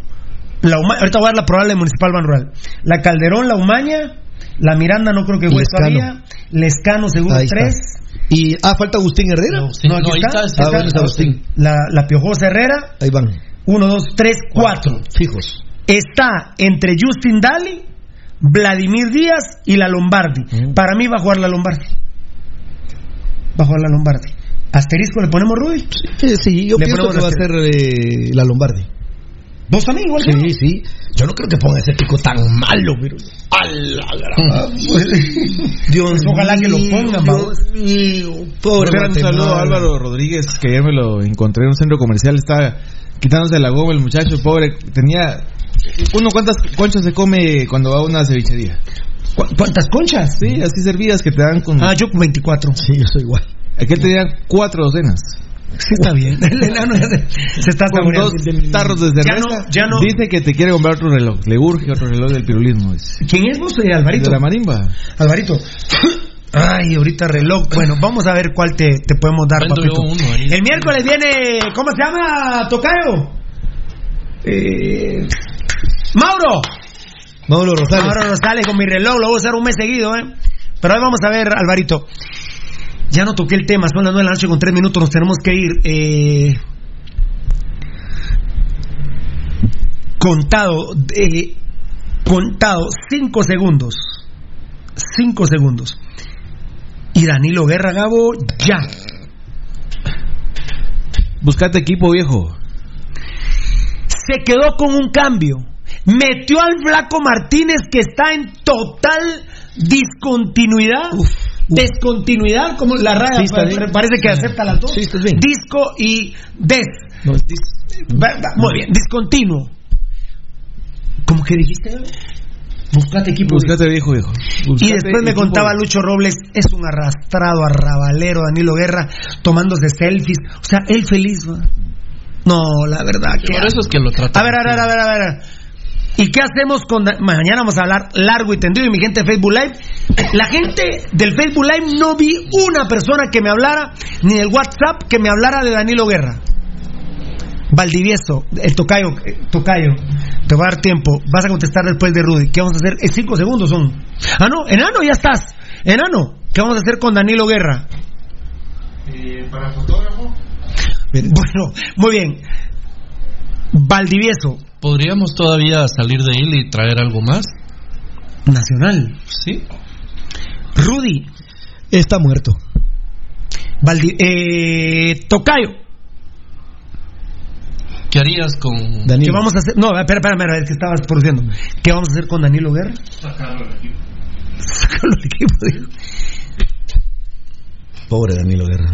la Uma- ahorita voy a dar la probable de Municipal Ban Rural. La Calderón, la Umaña, la Miranda no creo que juegue todavía, Lescano seguro Ahí está. tres. Y, ah, falta Agustín Herrera. No, aquí está, aquí Ah, está. bueno, está Agustín. La, la Piojosa Herrera, Ahí van. uno, dos, tres, cuatro. Fijos. Está entre Justin Daly, Vladimir Díaz y la Lombardi. Para mí va a jugar la Lombardi. Va a jugar la Lombardi. Asterisco le ponemos Rudy. Sí, sí, yo Le pienso que va a ser eh, la Lombardi. ¿Vos también igual Sí, sí. Yo no creo que ponga ese pico tan malo, pero. ¡A la gran- Dios Pues ojalá que lo pongan, Dios vamos. mío, Pobre un saludo a. Álvaro Rodríguez, que ayer me lo encontré en un centro comercial. Estaba quitándose la goma el muchacho, pobre. Tenía. Uno, ¿cuántas conchas se come cuando va a una cevichería? ¿Cu- ¿Cuántas conchas? Sí, así servidas que te dan con. Ah, yo con 24. Sí, yo soy igual. Aquel tenía cuatro docenas. Sí, está bien. El enano ya se, se está Con dos tarros de Ya cerveza. no, ya no. Dice que te quiere comprar otro reloj. Le urge otro reloj del pirulismo. dice. ¿Quién es vos, eh, Alvarito? De la marimba. Alvarito. Ay, ahorita reloj. Bueno, vamos a ver cuál te, te podemos dar, papito. uno. El miércoles viene, ¿cómo se llama, Tocayo? Eh, Mauro. Mauro Rosales. Mauro Rosales con mi reloj, lo voy a usar un mes seguido, ¿eh? Pero ahí vamos a ver, Alvarito. Ya no toqué el tema, son las nueve de la noche con tres minutos, nos tenemos que ir. Eh, contado, eh, contado, cinco segundos. Cinco segundos. Y Danilo Guerra Gabo, ya. Buscate equipo viejo. se quedó con un cambio. Metió al Flaco Martínez que está en total discontinuidad. Descontinuidad, como la raya Sí, parece que acepta las dos. Sí. Disco y des. No, es dis- muy bien, discontinuo. ¿Cómo que dijiste? Buscate equipo. Buscate viejo viejo. Y Buscate después me contaba. Lucho Robles, es un arrastrado, arrabalero, Danilo Guerra, tomándose selfies. O sea, él feliz, ¿va? No, la verdad que... Por eso es que lo trata. A ver, a ver, a ver, a ver. ¿Y qué hacemos con... Mañana vamos a hablar largo y tendido y mi gente de Facebook Live. La gente del Facebook Live no vi una persona que me hablara, ni del WhatsApp que me hablara de Danilo Guerra. Valdivieso, el tocayo, eh, tocayo, te va a dar tiempo, vas a contestar después de Rudy. ¿Qué vamos a hacer? Es cinco segundos son. Ah, no, enano, ya estás. Enano, ¿qué vamos a hacer con Danilo Guerra? Eh, ¿Para fotógrafo? Bueno, muy bien. Valdivieso, ¿Podríamos todavía salir de él y traer algo más? Nacional. Sí. Rudy, Está muerto. Valdi- eh, Tocayo, ¿Qué harías con ¿qué vamos a hacer? No, espera, espera, espera, es que estabas produciendo. ¿Qué vamos a hacer con Danilo Guerra? Sacarlo del equipo. Sacarlo del equipo, digo. Pobre Danilo Guerra.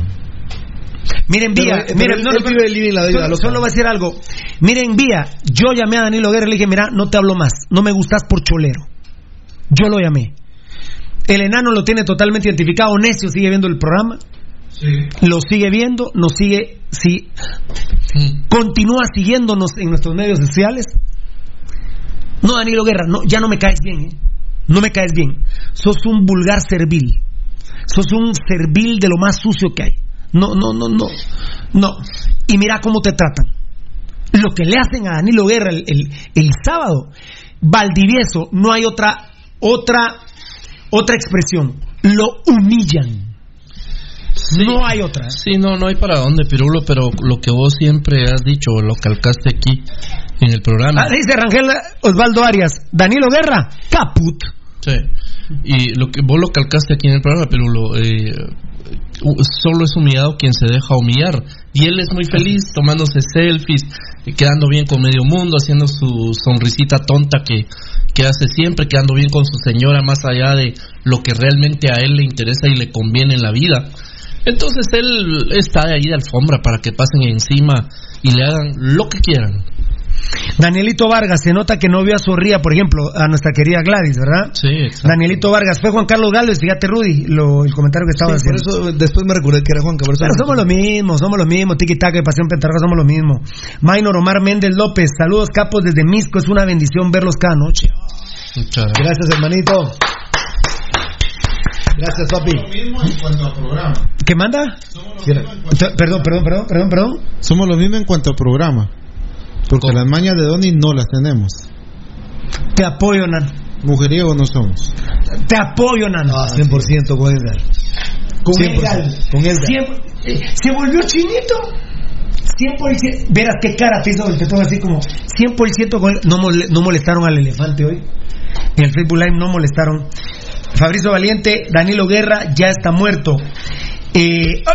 Miren, Pero, Vía, eh, pero miren, él- no, él no, vive el living la vida solo, solo voy a decir algo. Miren, Vía, yo llamé a Danilo Guerra y le dije, mira, no te hablo más, no me gustas por cholero. Yo lo llamé. El enano lo tiene totalmente identificado, necio sigue viendo el programa, Sí. lo sigue viendo, nos sigue, sí, continúa siguiéndonos en nuestros medios sociales. No, Danilo Guerra, no, ya no me caes bien, ¿eh? no me caes bien. Sos un vulgar servil, sos un servil de lo más sucio que hay. No, no, no, no, no. Y mira cómo te tratan. Lo que le hacen a Danilo Guerra el, el- el sábado, Valdivieso, no hay otra, otra, otra expresión. Lo humillan. No hay otra. Sí, no, no hay para dónde, Pirulo, pero lo que vos siempre has dicho, lo calcaste aquí en el programa. Ah, dice Rangel Osvaldo Arias, Danilo Guerra, caput. Sí. Y lo que vos lo calcaste aquí en el programa, Pirulo, eh, solo es humillado quien se deja humillar. Y él es muy feliz tomándose selfies, quedando bien con medio mundo, haciendo su sonrisita tonta que, que hace siempre, quedando bien con su señora más allá de lo que realmente a él le interesa y le conviene en la vida. Entonces él está ahí de alfombra para que pasen encima y le hagan lo que quieran. Danielito Vargas, se nota que no vio a Zorría, por ejemplo, a nuestra querida Gladys, ¿verdad? Sí, exacto. Danielito Vargas, fue Juan Carlos Gálvez, fíjate Rudy, lo- el comentario que estaba Sí, por haciendo. eso después me recordé que era Juan Cabrera. Pero somos lo mismo, somos lo mismo, Tiki Taka y Pasión Pentarroja somos lo mismo. Maynor Omar Méndez López, saludos capos desde Misco, es una bendición verlos cada noche. Muchas gracias. Gracias, hermanito. Gracias, papi. Lo mismo en cuanto al programa. ¿Qué manda? Ent- Perdón, perdón, perdón, perdón, perdón. Somos lo mismo en cuanto al programa. Porque las mañas de Donny no las tenemos. Te apoyo, Nan. Mujeriego no somos. Te apoyo, Nan. Ah, 100% con Edgar. Con 100%, Edgar. con Edgar. Eh, se volvió chinito. 100%. Verás qué cara te hizo el tetón así como 100% con él. No, mole- no molestaron al elefante hoy. En el Facebook Live no molestaron. Fabricio Valiente, Danilo Guerra ya está muerto. Eh,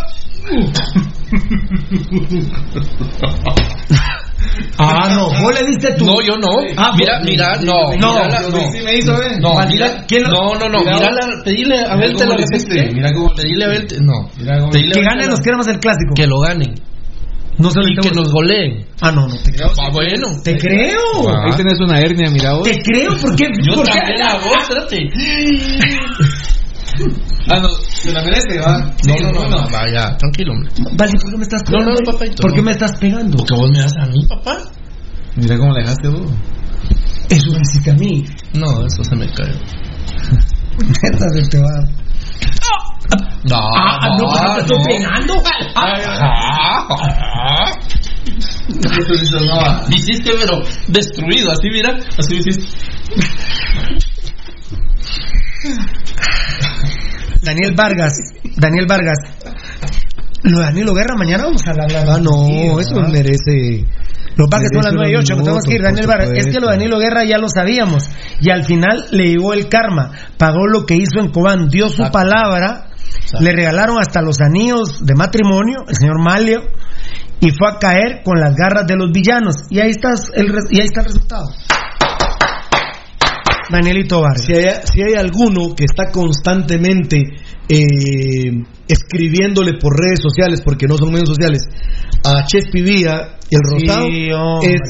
ah, no, vos le diste tú. No, yo no. Ah, mira, mira, no. No, mira yo no. No, mira, ¿quién lo- no, no, no. Mira, pedile a la le hiciste, repetiste. mira cómo- Pedile a Belte, no. Que ganen los que éramos el clásico. Que lo ganen. No se lo y que nos goleen. Ah, no, no te creo. Ah, bueno. Te creo. Ahí tenés una hernia, mira vos. Te creo porque. Yo porque- también a vos, espérate. Ah, no, se la merece, va. No, no, no, no, vaya, tranquilo, hombre. Vale, ¿por qué me estás No, pegando? no, papito, ¿Por qué no. me estás pegando? Porque vos me das a mí, papá. Mira cómo le dejaste vos. Eso me hiciste a mí. No, eso se me cae. Neta se te va. No, Ah, no, pues no te estoy pegando. Ah, ah. Hiciste, pero destruido, así mira, así hiciste. Daniel Vargas, Daniel Vargas. Lo de Danilo Guerra, mañana vamos a hablar. Ah, no, eso merece. Los que son las merece 9 y 8, unos tenemos que ir. minutos, Daniel Vargas, es que lo de Danilo Guerra ya lo sabíamos. Y al final le llegó el karma. Pagó lo que hizo en Cobán, dio su palabra. Le regalaron hasta los anillos de matrimonio, el señor Malio. Y fue a caer con las garras de los villanos. Y ahí está el, y ahí está el resultado. Danielito Vargas. Si hay, si hay alguno que está constantemente eh, escribiéndole por redes sociales, porque no son medios sociales, a Chespi Vía y el Rosado, Sí, es,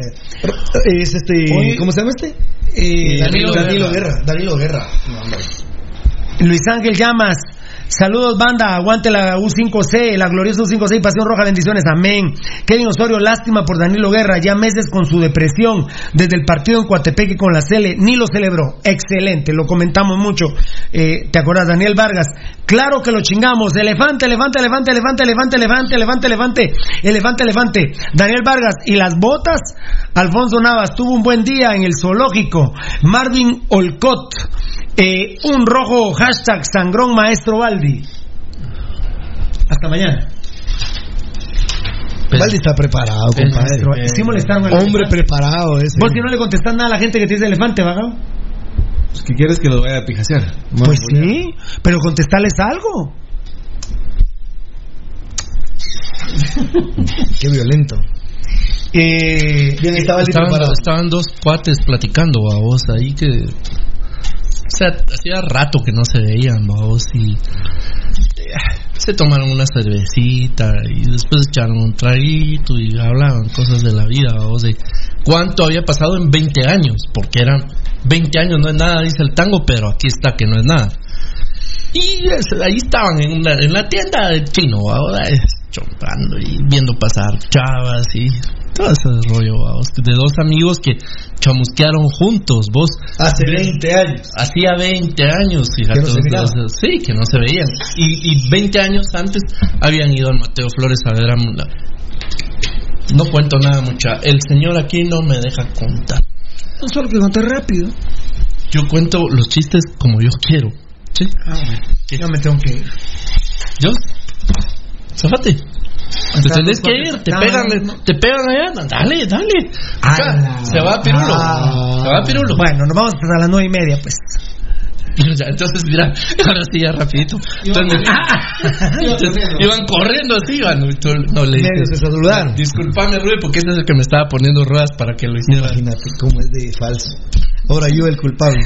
es este. Oye, ¿Cómo se llama este? Eh, Danilo, Danilo Guerra. Danilo Guerra. Luis Ángel Llamas, Saludos, banda. Aguante la U5C, la gloriosa U5C y Pasión Roja. Bendiciones. Amén. Kevin Osorio, lástima por Danilo Guerra. Ya meses con su depresión desde el partido en Coatepeque con la Cele. Ni lo celebró. Excelente. Lo comentamos mucho. Eh, ¿Te acuerdas? Daniel Vargas. Claro que lo chingamos. Elefante, elefante, elefante, elefante, elefante, elefante, elefante, elefante, elefante, elefante. Daniel Vargas. Y las botas. Alfonso Navas tuvo un buen día en el zoológico. Marvin Olcott. Eh, un rojo hashtag sangrón maestro Baldi. Hasta mañana. Valdi está preparado, compadre. Sí molestaron al Hombre elefante. preparado ese. Vos si no le contestás nada a la gente que te dice elefante, ¿vagado? Pues, ¿Qué quieres que lo vaya a pijasear? Pues sí, pero contestarles algo. Qué violento. Eh, Bien, estaba estaban, estaban dos cuates platicando, vos ahí que. O sea, hacía rato que no se veían, vos, y. eh, Se tomaron una cervecita y después echaron un traguito y hablaban cosas de la vida, vos, de cuánto había pasado en 20 años, porque eran 20 años, no es nada, dice el tango, pero aquí está que no es nada. Y ahí estaban en, una- en la tienda del chino, ahora chompando y viendo pasar chavas y todo ese rollo, vamos, de dos amigos que chamusquearon juntos, vos. Hace 20 años. Hacía 20 años, fíjate. Que no se sí, que no se veían. Y, y 20 años antes habían ido al Mateo Flores a ver a... Mula. No cuento nada, mucha. El señor aquí no me deja contar. No solo que conté rápido. Yo cuento los chistes como yo quiero. ¿Sí? Ah, bueno. Yo me tengo que ir. ¿Yo? Zafate. Te tenés que ir, te pegan, te pegan allá, dale, dale. Acá, Ala. se va Pirulo, Ah. se va Pirulo. Bueno, nos vamos hasta las nueve y media, pues. Entonces, mira, ahora sí, ya rapidito. Entonces, iban corriendo así, iban. No le Medio se saludaron. Disculpame, Rubén, porque ese es el que me estaba poniendo ruedas para que lo hiciera. Imagínate cómo es de falso. Ahora yo el culpable.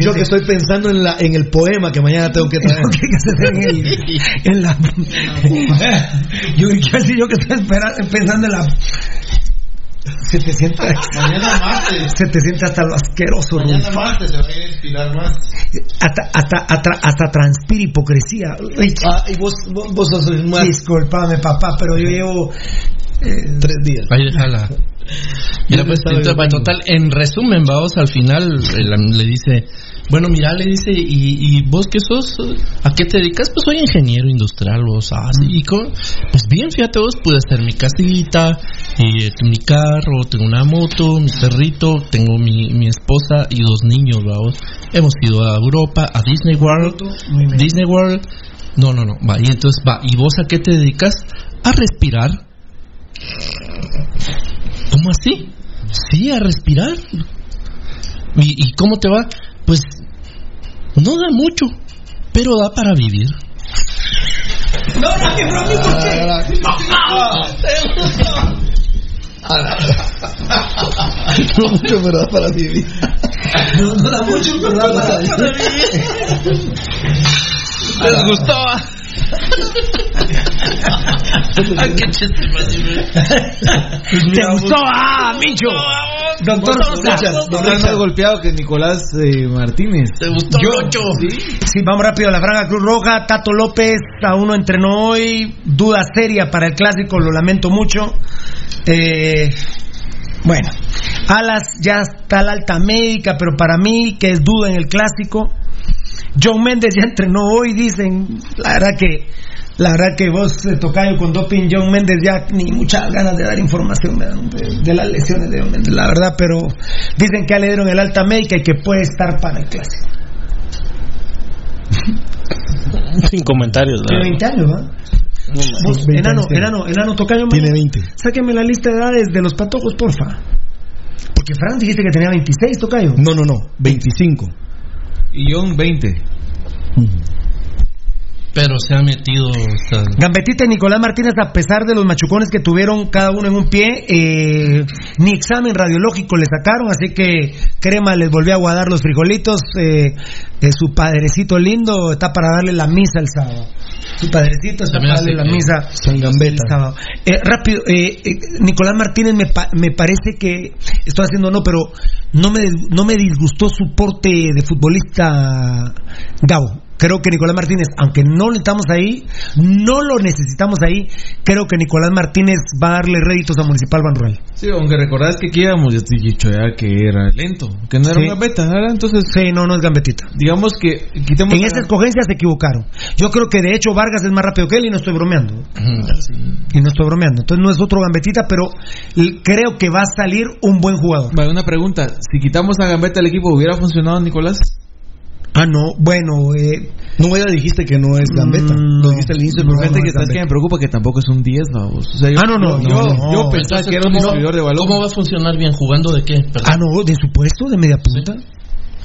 Yo que estoy pensando en, la, en el poema que mañana tengo que traer. en, el- en la. yo, yo, que estoy esperando, pensando en la. Se te sienta. Mañana martes. Se te siente hasta lo asqueroso. Mañana martes se va a ir a inspirar más. Hasta, hasta, hasta, hasta transpira hipocresía. Ah, y vos, vos, vos sos el más. Disculpame, papá, pero yo llevo. eh, Tres días. Ahí déjala. Mira, pues, entonces, total, en resumen, vamos, al final el- le dice, bueno, mira, le dice, ¿y, y vos qué sos? ¿A qué te dedicas? Pues soy ingeniero industrial, vos, ah, sí, ¿y cómo? Pues bien, fíjate vos, pude hacer mi casita, y, eh, mi carro, tengo una moto, mi perrito, tengo mi, mi esposa y dos niños, vamos. Hemos ido a Europa, a Disney World, Disney World, no, no, no, va, y entonces va, ¿y vos a qué te dedicas? A respirar. ¿Cómo así? Sí, a respirar. ¿Y, y cómo te va? Pues no da mucho, pero da para vivir. No, no, que No mucho, pero da para vivir. No, no da mucho, pero da para ¿Les gustó? Ay, qué chiste más ¿Te gustó? ¡Ah, Micho! Doctor Sosa. Estás más golpeado que Nicolás eh, Martínez. ¿Te gustó Yo- Locho? Sí, vamos rápido. La Franja Cruz Roja, Tato López, aún no entrenó hoy. Duda seria para el clásico, lo lamento mucho. Eh, bueno, Alas ya está la alta médica, pero para mí, que es duda en el clásico. John Méndez ya entrenó hoy, dicen. La verdad que. La verdad que vos, eh, Tocayo, con doping, John Méndez ya ni muchas ganas de dar información me dan de, de las lesiones de John Méndez, la verdad, pero dicen que ya le dieron el alta médica y que puede estar para el clásico. Sin comentarios. la Tiene verdad. 20 años, ¿va? Vos, 20 enano, enano, enano, tocayo. Tiene 20. Sáqueme la lista de edades de los patojos, porfa. Porque Fran dijiste que tenía 26, tocayo. No, no, no. 25. Y John 20. Pero se ha metido. Gambetita y Nicolás Martínez, a pesar de los machucones que tuvieron cada uno en un pie, eh, ni examen radiológico le sacaron, así que Crema les volvió a guardar los frijolitos. eh, eh, su padrecito lindo está para darle la misa el sábado. Su padrecito darle hace la misa San Gambetta. sábado. Eh, rápido, eh, eh, Nicolás Martínez me, pa- me parece que, estoy haciendo no, pero no me, no me disgustó su porte de futbolista Gabo. Creo que Nicolás Martínez, aunque no lo estamos ahí, no lo necesitamos ahí, creo que Nicolás Martínez va a darle réditos a Municipal Banrural. Sí, aunque recordás que aquí íbamos dicho ya que era lento, que no era Sí. una beta, ¿verdad? Entonces, Sí, no, no es gambetita. digamos que quitemos En a- esa escogencia se equivocaron. Yo creo que de hecho Vargas es más rápido que él y no estoy bromeando. Y no estoy bromeando. Entonces no es otro gambetita, pero creo que va a salir un buen jugador. Vale, una pregunta, si quitamos a Gambetta del equipo, ¿hubiera funcionado Nicolás? Ah, no, bueno, eh, No, ya dijiste que no es gambeta. Mm, Lo dijiste al inicio del programa. fíjate que es que me preocupa que tampoco es un 10, vamos. O sea, yo, Ah, no, no, yo, no, yo- no. yo pensaba que era un ¿cómo- distribuidor de balón. ¿Cómo va a funcionar bien? ¿Jugando de qué? Perdón. ah, no, de su puesto, de media punta.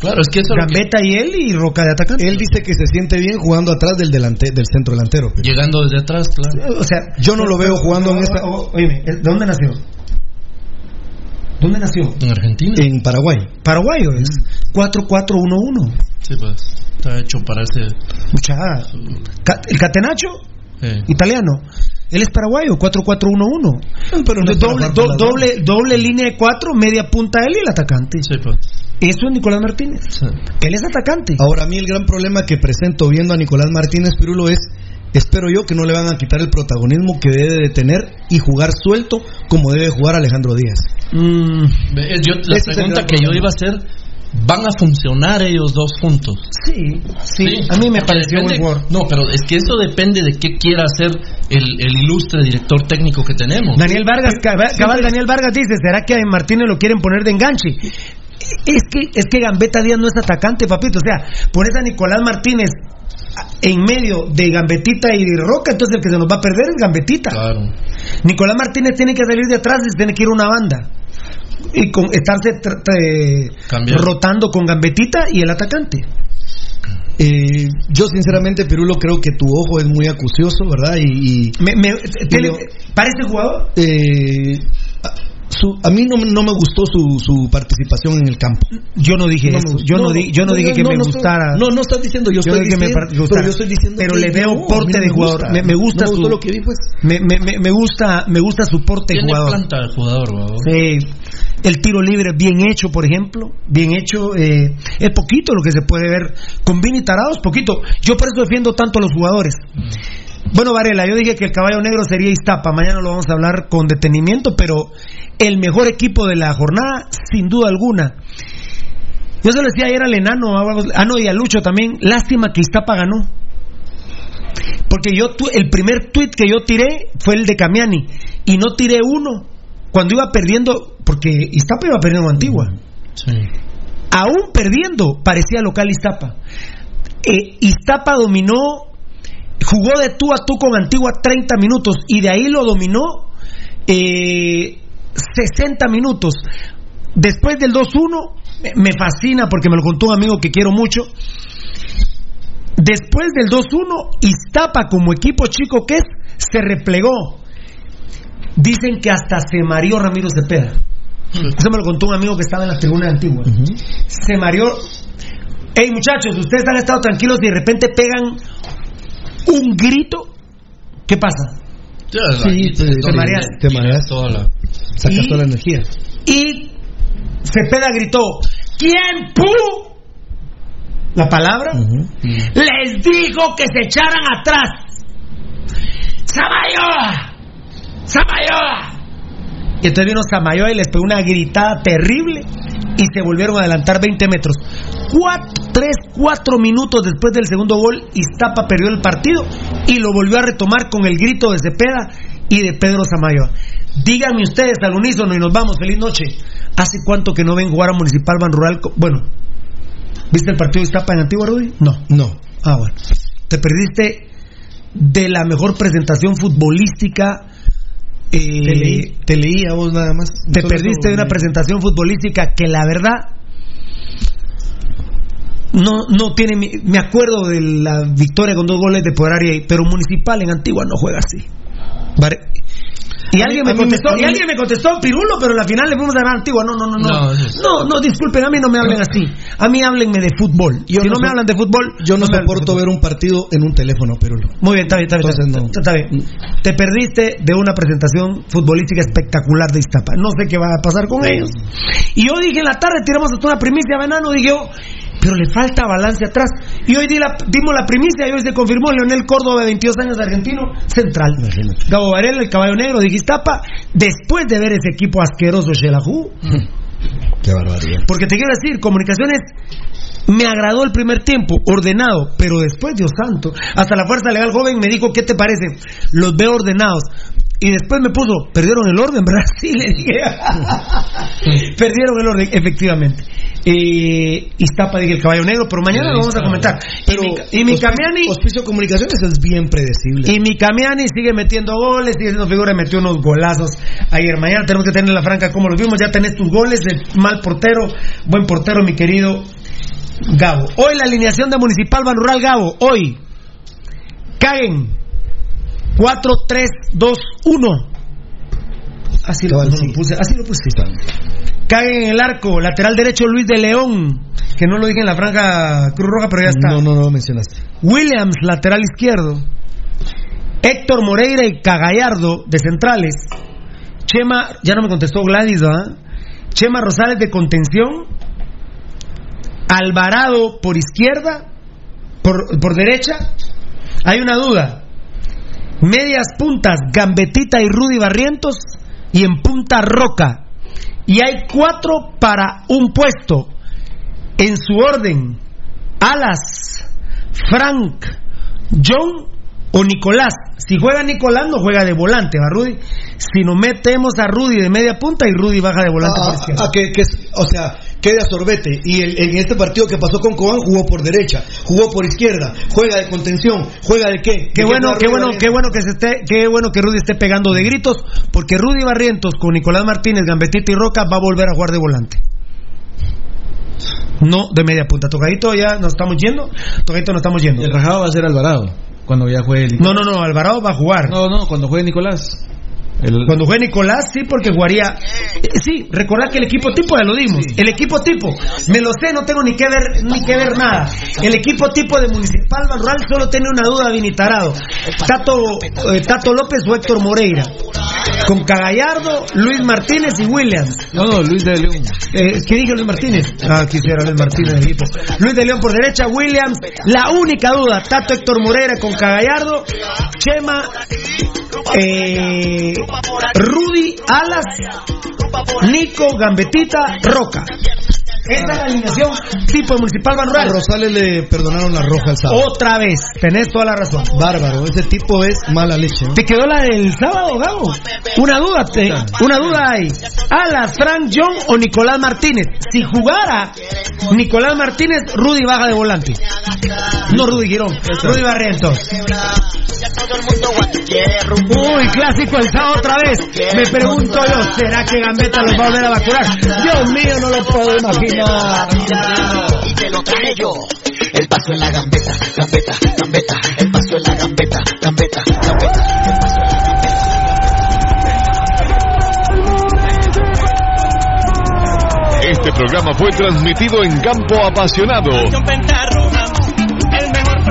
Claro, es que eso es lo que- Gambetta y él y Roca de atacante. Él dice que se siente bien jugando atrás del, delante, del centro delantero. llegando desde atrás, claro. O sea, Yo no lo veo jugando en esta. Oye, ¿de dónde nació? ¿Dónde nació? En Argentina. En Paraguay. Paraguayo, es 4-4-1-1. Sí, pues. Está hecho para ese. Mucha. El Catenacho, eh, italiano. Él es paraguayo, 4-4-1-1. Pero no doble, do- doble, doble línea de cuatro, media punta él y el atacante. sí, pues. Eso es Nicolás Martínez. Sí. Él es atacante. Ahora, a mí el gran problema que presento viendo a Nicolás Martínez Pirulo es, espero yo que no le van a quitar el protagonismo que debe de tener y jugar suelto como debe jugar Alejandro Díaz. Mm, Yo, la Ese pregunta que yo iba a hacer: ¿van a funcionar ellos dos juntos? sí, sí, A mí me pareció jugador. No, pero es que eso depende de qué quiera hacer el, el ilustre director técnico que tenemos. Daniel Vargas, cabal, cabal, Daniel Vargas dice, ¿será que a Martínez lo quieren poner de enganche? Es que, es que Gambetta Díaz no es atacante, papito. O sea, pones a Nicolás Martínez en medio de Gambetita y de Roca, entonces el que se nos va a perder es Gambetita. Claro. Nicolás Martínez tiene que salir de atrás y tiene que ir a una banda. Y con, estarse rotando con Gambetita y el atacante. Eh, yo sinceramente, Pirulo, creo que tu ojo es muy acucioso, ¿verdad? Y, y, Me- me- te- ¿Parece jugador? eh, su- a mí no, no me gustó su, su participación en el campo. Yo no dije No eso. Yo no, No, di- yo no no, dije que no, me gustara. no, no estás diciendo, yo estoy dije que me diciendo, pero yo estoy diciendo Pero que le veo porte de jugador. gusta. Me, me gusta su lo que vi, pues. Me, me, me, me gusta me gusta su porte de Tiene jugador. planta el jugador. Sí. El tiro libre bien hecho, por ejemplo, bien hecho. eh, es poquito lo que se puede ver con Vini Tarados, poquito. Yo por eso defiendo tanto a los jugadores. Bueno, Varela, yo dije que el caballo negro sería Iztapa. Mañana lo vamos a hablar con detenimiento, pero el mejor equipo de la jornada, sin duda alguna. Yo se lo decía ayer al enano, ah, no, y a Lucho también. Lástima que Iztapa ganó. Porque yo, tu- el primer tuit que yo tiré fue el de Camiani. Y no tiré uno. Cuando iba perdiendo, porque Iztapa iba perdiendo Antigua. Sí. Aún perdiendo, parecía local Iztapa. Eh, Iztapa dominó, jugó de tú a tú con Antigua 30 minutos y de ahí lo dominó eh, 60 minutos. Después del 2-1, me- fascina porque me lo contó un amigo que quiero mucho. Después del 2-1, Iztapa, como equipo chico que es, se replegó. Dicen que hasta se mareó Ramiro Cepeda. Eso me lo contó un amigo que estaba en la tribuna antigua. Se mareó. Hey muchachos, ustedes han estado tranquilos y de repente pegan un grito. ¿Qué pasa? Sí, ahí te- te mareas. te mareas. Toda la- Sacas Y- toda la energía. Y Cepeda gritó: ¿Quién pu? La palabra. Les dijo que se echaran atrás. ¡Samayoa! ¡Samayoa! Y entonces vino Samayoa y les pegó una gritada terrible y se volvieron a adelantar 20 metros. Cuatro, tres, cuatro minutos después del segundo gol, Iztapa perdió el partido y lo volvió a retomar con el grito de Cepeda y de Pedro Samayoa. Díganme ustedes al unísono y nos vamos. Feliz noche. ¿Hace cuánto que no ven jugar a Municipal Ban Rural? Bueno, ¿viste el partido de Iztapa en Antigua, Rudy? No. No. Ah, bueno. Te perdiste de la mejor presentación futbolística. Eh, Te leí, te leí a vos nada más. te perdiste de una presentación futbolística que la verdad no no tiene mi- me acuerdo de la victoria con dos goles de poder área pero municipal en Antigua no juega así Vare- y alguien me contestó y alguien me contestó Pirulo pero en la final le fuimos a ganar Antigua no no no no No, no disculpen a mí no me hablen así a mí háblenme de fútbol si no, me hablan de fútbol Yo no me soporto ver un partido en un teléfono, Pirulo. Muy bien, está bien, está bien. Está bien. Te perdiste de una presentación futbolística espectacular de Iztapa. No sé qué va a pasar con ellos. Y yo dije en la tarde, tiramos hasta una primicia, venano, dije yo, pero le falta balance atrás. Y hoy di la- dimos la primicia y hoy se confirmó Leonel Córdoba, de 22 años, argentino, central. Gabo Varela, el caballo negro de Gistapa, después de ver ese equipo asqueroso Shelahu. Qué barbaridad. Porque te quiero decir, comunicaciones me agradó el primer tiempo, ordenado, pero después, Dios santo, hasta la Fuerza Legal Joven me dijo, ¿qué te parece? Los veo ordenados. Y después me puso, perdieron el orden, dije. perdieron el orden, efectivamente. Eh, Iztapa, dije el caballo negro, pero mañana lo vamos a comentar. Pero y mi, Camiani. Hospicio Comunicaciones es bien predecible. Y mi Camiani sigue metiendo goles, sigue siendo figura, metió unos golazos ayer. Mañana tenemos que tener la franca como lo vimos, ya tenés tus goles de mal portero, buen portero, mi querido Gabo. Hoy la alineación de Municipal Ban Rural Gabo, hoy. Caguen. 4, 3, 2, 1. Así lo, lo puse, así lo puse. Caguen en el arco, lateral derecho Luis de León, que no lo dije en la franja Cruz Roja, pero ya está. No, no, no lo mencionaste. Williams, lateral izquierdo. Héctor Moreira y Cagallardo, de centrales. Chema, ya no me contestó Gladys, ¿verdad? Chema Rosales de contención. Alvarado por izquierda. Por, por derecha. Hay una duda. Medias puntas, Gambetita y Rudy Barrientos. Y en punta Roca. Y hay cuatro para un puesto. En su orden. Alas, Frank, John o Nicolás. Si juega Nicolás, no juega de volante, ¿va Rudy? Si nos metemos a Rudy de media punta y Rudy baja de volante por Ah, izquierda. ah, que, que es- o sea, quede a sorbete. Y el- en este partido que pasó con Cobán jugó por derecha, jugó por izquierda, juega de contención, juega de qué. Qué ¿De bueno, qué bueno, qué bueno que se esté, qué bueno que Rudy esté pegando de gritos, porque Rudy Barrientos con Nicolás Martínez, Gambetita y Roca va a volver a jugar de volante. No de media punta. Tocadito ya nos estamos yendo. Tocadito nos estamos yendo. El rajado va a ser Alvarado. Cuando ya juegue el No, no, no, Alvarado va a jugar. No, no, cuando juegue Nicolás. El- Cuando juegue Nicolás, sí, porque jugaría. eh, Sí, recordad que el equipo tipo ya lo dimos. El equipo tipo, me lo sé, no tengo ni que ver ni que ver nada. El equipo tipo de Municipal Rural solo tiene una duda, Vinitarado. Tato, eh, Tato López o Héctor Moreira. Con Cagallardo, Luis Martínez y Williams. No, no, Luis de León. Eh, ¿Qué dije Luis Martínez? Ah, quisiera Luis Martínez del equipo. Luis de León por derecha, Williams. La única duda, Tato Héctor Moreira con Cagallardo, Chema, eh, Rudy, Alas, Nico, Gambetita, Roca. Esa es la alineación tipo municipal A Rural. Rosales le perdonaron la roja el sábado. Otra vez, tenés toda la razón. Bárbaro, ese tipo es mala leche. ¿no? ¿Te quedó la del sábado, Gabo? Una duda, te- una duda hay. Alas, Frank John o Nicolás Martínez. Si jugara Nicolás Martínez, Rudy baja de volante. No Rudy Girón, Rudy Barrientos. Uy, clásico el sábado otra vez. Me pregunto yo, ¿será que Gambetta los va a volver a vacunar? Dios mío, no lo puedo imaginar. Y te lo traje yo. El paso en la gambeta, gambeta, gambeta. El paso en la gambeta, gambeta, gambeta. Este programa fue transmitido en Campo Apasionado.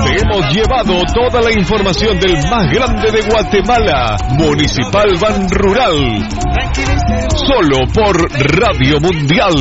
Te hemos llevado toda la información del más grande de Guatemala, Municipal Ban Rural solo por Radio Mundial.